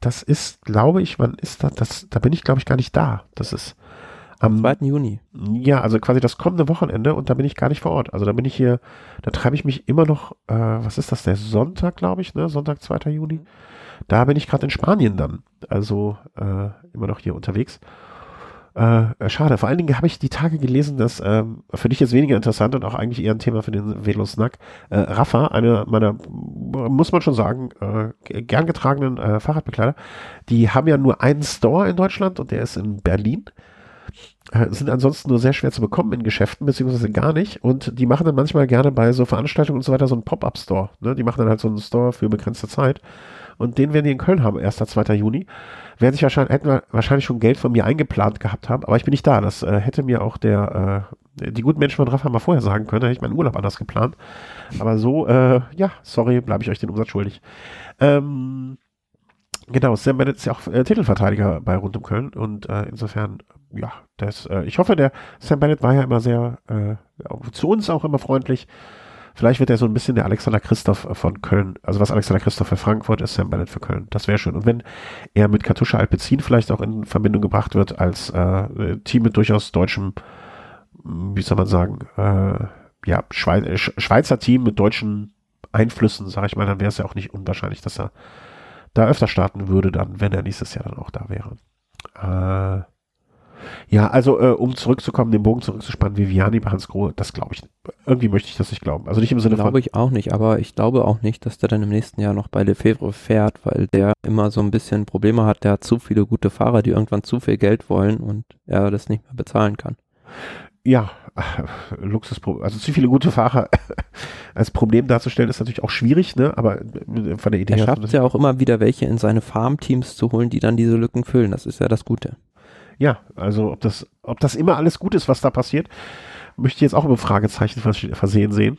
A: das ist, glaube ich, wann ist das? das da bin ich, glaube ich, gar nicht da. Das ist
B: am 2. Juni.
A: Ja, also quasi das kommende Wochenende und da bin ich gar nicht vor Ort. Also da bin ich hier, da treibe ich mich immer noch, äh, was ist das, der Sonntag, glaube ich, ne? Sonntag, 2. Juni. Da bin ich gerade in Spanien dann. Also äh, immer noch hier unterwegs. Äh, schade. Vor allen Dingen habe ich die Tage gelesen, dass ähm, für dich jetzt weniger interessant und auch eigentlich eher ein Thema für den Velo-Snack. Äh, Rafa, eine meiner, muss man schon sagen, äh, gern getragenen äh, Fahrradbekleider, die haben ja nur einen Store in Deutschland und der ist in Berlin. Äh, sind ansonsten nur sehr schwer zu bekommen in Geschäften, beziehungsweise gar nicht. Und die machen dann manchmal gerne bei so Veranstaltungen und so weiter so einen Pop-Up-Store. Ne? Die machen dann halt so einen Store für begrenzte Zeit. Und den werden die in Köln haben, 1. 2. Juni. Werden sich wahrscheinlich, hätten wahrscheinlich schon Geld von mir eingeplant gehabt haben, aber ich bin nicht da. Das äh, hätte mir auch der, äh, die guten Menschen von Rafa mal vorher sagen können, da hätte ich meinen Urlaub anders geplant. Aber so, äh, ja, sorry, bleibe ich euch den Umsatz schuldig. Ähm, Genau, Sam Bennett ist ja auch äh, Titelverteidiger bei Rund um Köln und äh, insofern, ja, das, äh, ich hoffe, der Sam Bennett war ja immer sehr, äh, zu uns auch immer freundlich. Vielleicht wird er so ein bisschen der Alexander Christoph von Köln, also was Alexander Christoph für Frankfurt ist, Sam Bennett für Köln. Das wäre schön. Und wenn er mit Katusha Alpezin vielleicht auch in Verbindung gebracht wird als äh, Team mit durchaus deutschem, wie soll man sagen, äh, ja, Schweiz, Schweizer Team mit deutschen Einflüssen, sage ich mal, dann wäre es ja auch nicht unwahrscheinlich, dass er da öfter starten würde, dann, wenn er nächstes Jahr dann auch da wäre. Äh, Ja, also äh, um zurückzukommen, den Bogen zurückzuspannen, Viviani bei Hans Grohe, das glaube ich. Irgendwie möchte ich das nicht glauben. Also nicht im Sinne
B: glaube
A: von.
B: ich auch nicht, aber ich glaube auch nicht, dass der dann im nächsten Jahr noch bei Lefebvre fährt, weil der immer so ein bisschen Probleme hat. Der hat zu viele gute Fahrer, die irgendwann zu viel Geld wollen und er das nicht mehr bezahlen kann.
A: Ja, Luxusproblem. Also zu viele gute Fahrer als Problem darzustellen, ist natürlich auch schwierig, ne? Aber von der Idee
B: Er
A: her.
B: schafft es ja auch immer wieder welche in seine Farmteams zu holen, die dann diese Lücken füllen. Das ist ja das Gute.
A: Ja, also ob das, ob das immer alles gut ist, was da passiert, möchte ich jetzt auch über Fragezeichen vers versehen sehen.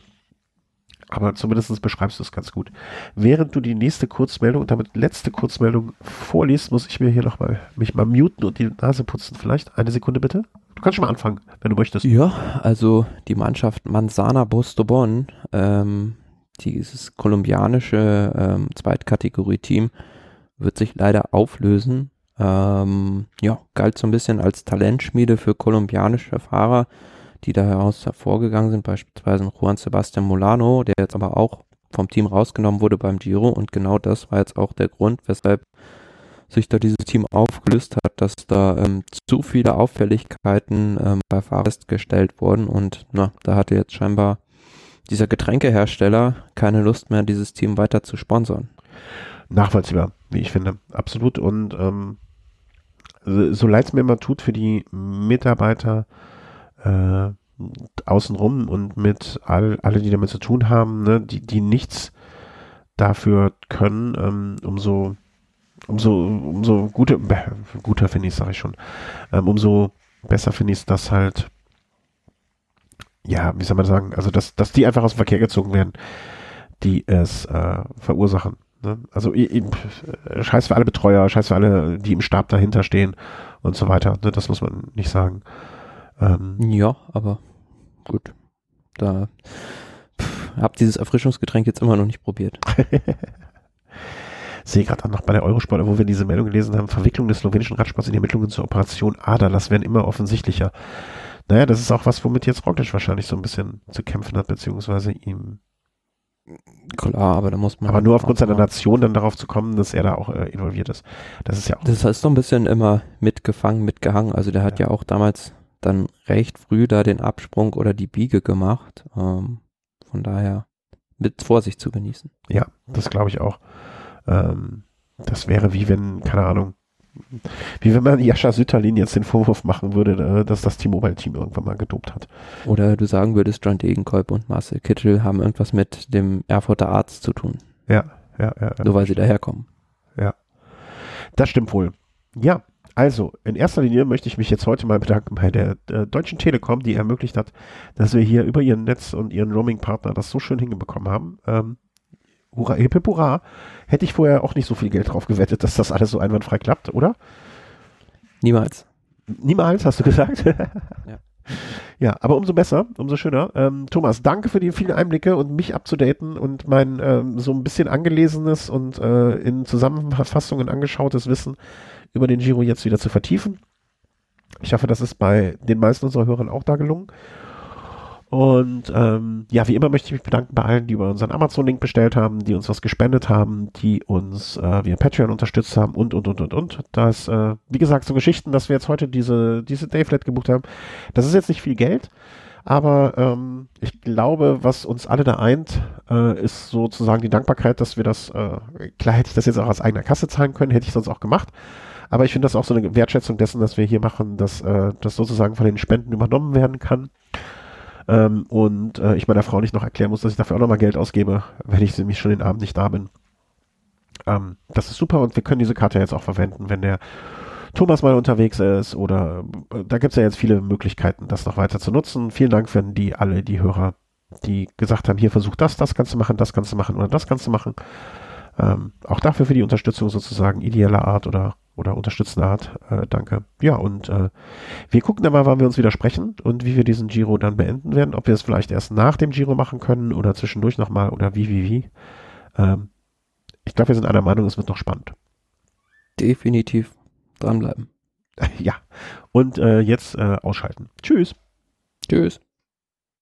A: Aber zumindest beschreibst du es ganz gut. Während du die nächste Kurzmeldung und damit letzte Kurzmeldung vorliest, muss ich mir hier nochmal mich mal muten und die Nase putzen. Vielleicht eine Sekunde bitte. Du kannst schon mal anfangen, wenn du möchtest.
B: Ja, also die Mannschaft Manzana Bostobon, ähm, dieses kolumbianische ähm, Zweitkategorie-Team, wird sich leider auflösen. Ähm, ja, galt so ein bisschen als Talentschmiede für kolumbianische Fahrer, die da heraus hervorgegangen sind, beispielsweise Juan Sebastian Molano, der jetzt aber auch vom Team rausgenommen wurde beim Giro und genau das war jetzt auch der Grund, weshalb sich da dieses Team aufgelöst hat, dass da ähm, zu viele Auffälligkeiten ähm, bei Fahrern festgestellt wurden und na, da hatte jetzt scheinbar dieser Getränkehersteller keine Lust mehr, dieses Team weiter zu sponsern.
A: Nachvollziehbar, wie ich finde, absolut. Und ähm, so, so leid es mir immer tut für die Mitarbeiter äh, außenrum und mit all, alle, die damit zu tun haben, ne, die, die nichts dafür können, ähm, umso umso, umso guter, guter finde ich es, sage ich schon, ähm, umso besser finde ich es, dass halt, ja, wie soll man sagen, also dass, dass die einfach aus dem Verkehr gezogen werden, die es äh, verursachen. Ne? Also eben, scheiß für alle Betreuer, scheiß für alle, die im Stab dahinter stehen und so weiter. Ne? Das muss man nicht sagen.
B: Ähm, ja, aber gut. Da hab dieses Erfrischungsgetränk jetzt immer noch nicht probiert.
A: sehe gerade noch bei der Eurosport, wo wir diese Meldung gelesen haben, Verwicklung des slowenischen Radsports in die Ermittlungen zur Operation Ader, das werden immer offensichtlicher. Naja, das ist auch was, womit jetzt Roglic wahrscheinlich so ein bisschen zu kämpfen hat, beziehungsweise ihm.
B: Klar, aber da muss man.
A: Aber nur aufgrund seiner Nation dann darauf zu kommen, dass er da auch äh, involviert ist. Das ist ja auch.
B: Das ist so ein bisschen immer mitgefangen, mitgehangen. Also der hat ja, ja auch damals dann recht früh da den Absprung oder die Biege gemacht. Ähm, von daher mit Vorsicht zu genießen.
A: Ja, das glaube ich auch. Ähm, das wäre wie wenn, keine Ahnung, wie wenn man Jascha Sütterlin jetzt den Vorwurf machen würde, äh, dass das T-Mobile-Team irgendwann mal gedopt hat.
B: Oder du sagen würdest, John Degenkolb und Marcel Kittel haben irgendwas mit dem Erfurter Arzt zu tun.
A: Ja, ja, ja.
B: Nur weil sie daherkommen.
A: Ja. Das stimmt wohl. Ja, also in erster Linie möchte ich mich jetzt heute mal bedanken bei der äh, Deutschen Telekom, die ermöglicht hat, dass wir hier über ihren Netz und ihren Roaming-Partner das so schön hingebekommen haben. Ähm, hurra, hip, hip, hurra. Hätte ich vorher auch nicht so viel Geld drauf gewettet, dass das alles so einwandfrei klappt, oder?
B: Niemals.
A: Niemals, hast du gesagt? ja. Ja, aber umso besser, umso schöner. Ähm, Thomas, danke für die vielen Einblicke und mich abzudaten und mein ähm, so ein bisschen angelesenes und äh, in Zusammenfassungen angeschautes Wissen über den Giro jetzt wieder zu vertiefen. Ich hoffe, das ist bei den meisten unserer Hörern auch da gelungen. Und ähm, ja, wie immer möchte ich mich bedanken bei allen, die über unseren Amazon-Link bestellt haben, die uns was gespendet haben, die uns äh, via Patreon unterstützt haben und, und, und, und, und. Das, äh, wie gesagt, so Geschichten, dass wir jetzt heute diese, diese Dayflat gebucht haben, das ist jetzt nicht viel Geld, aber ähm, ich glaube, was uns alle da eint, äh, ist sozusagen die Dankbarkeit, dass wir das, äh, klar hätte ich das jetzt auch aus eigener Kasse zahlen können, hätte ich sonst auch gemacht. Aber ich finde das auch so eine Wertschätzung dessen, dass wir hier machen, dass äh, das sozusagen von den Spenden übernommen werden kann. Ähm, und äh, ich meiner Frau nicht noch erklären muss, dass ich dafür auch nochmal Geld ausgebe, wenn ich nämlich schon den Abend nicht da bin. Ähm, das ist super und wir können diese Karte jetzt auch verwenden, wenn der Thomas mal unterwegs ist oder äh, da gibt es ja jetzt viele Möglichkeiten, das noch weiter zu nutzen. Vielen Dank für die alle, die Hörer, die gesagt haben, hier versuch das, das du machen, das du machen oder das du machen. Ähm, auch dafür für die Unterstützung sozusagen ideeller Art oder oder unterstützende Art. Äh, danke. Ja, und äh, wir gucken dann mal, wann wir uns wieder sprechen und wie wir diesen Giro dann beenden werden. Ob wir es vielleicht erst nach dem Giro machen können oder zwischendurch nochmal oder wie, wie, wie. Ähm, ich glaube, wir sind einer Meinung, es wird noch spannend.
B: Definitiv dranbleiben.
A: Ja, und äh, jetzt äh, ausschalten. Tschüss.
B: Tschüss.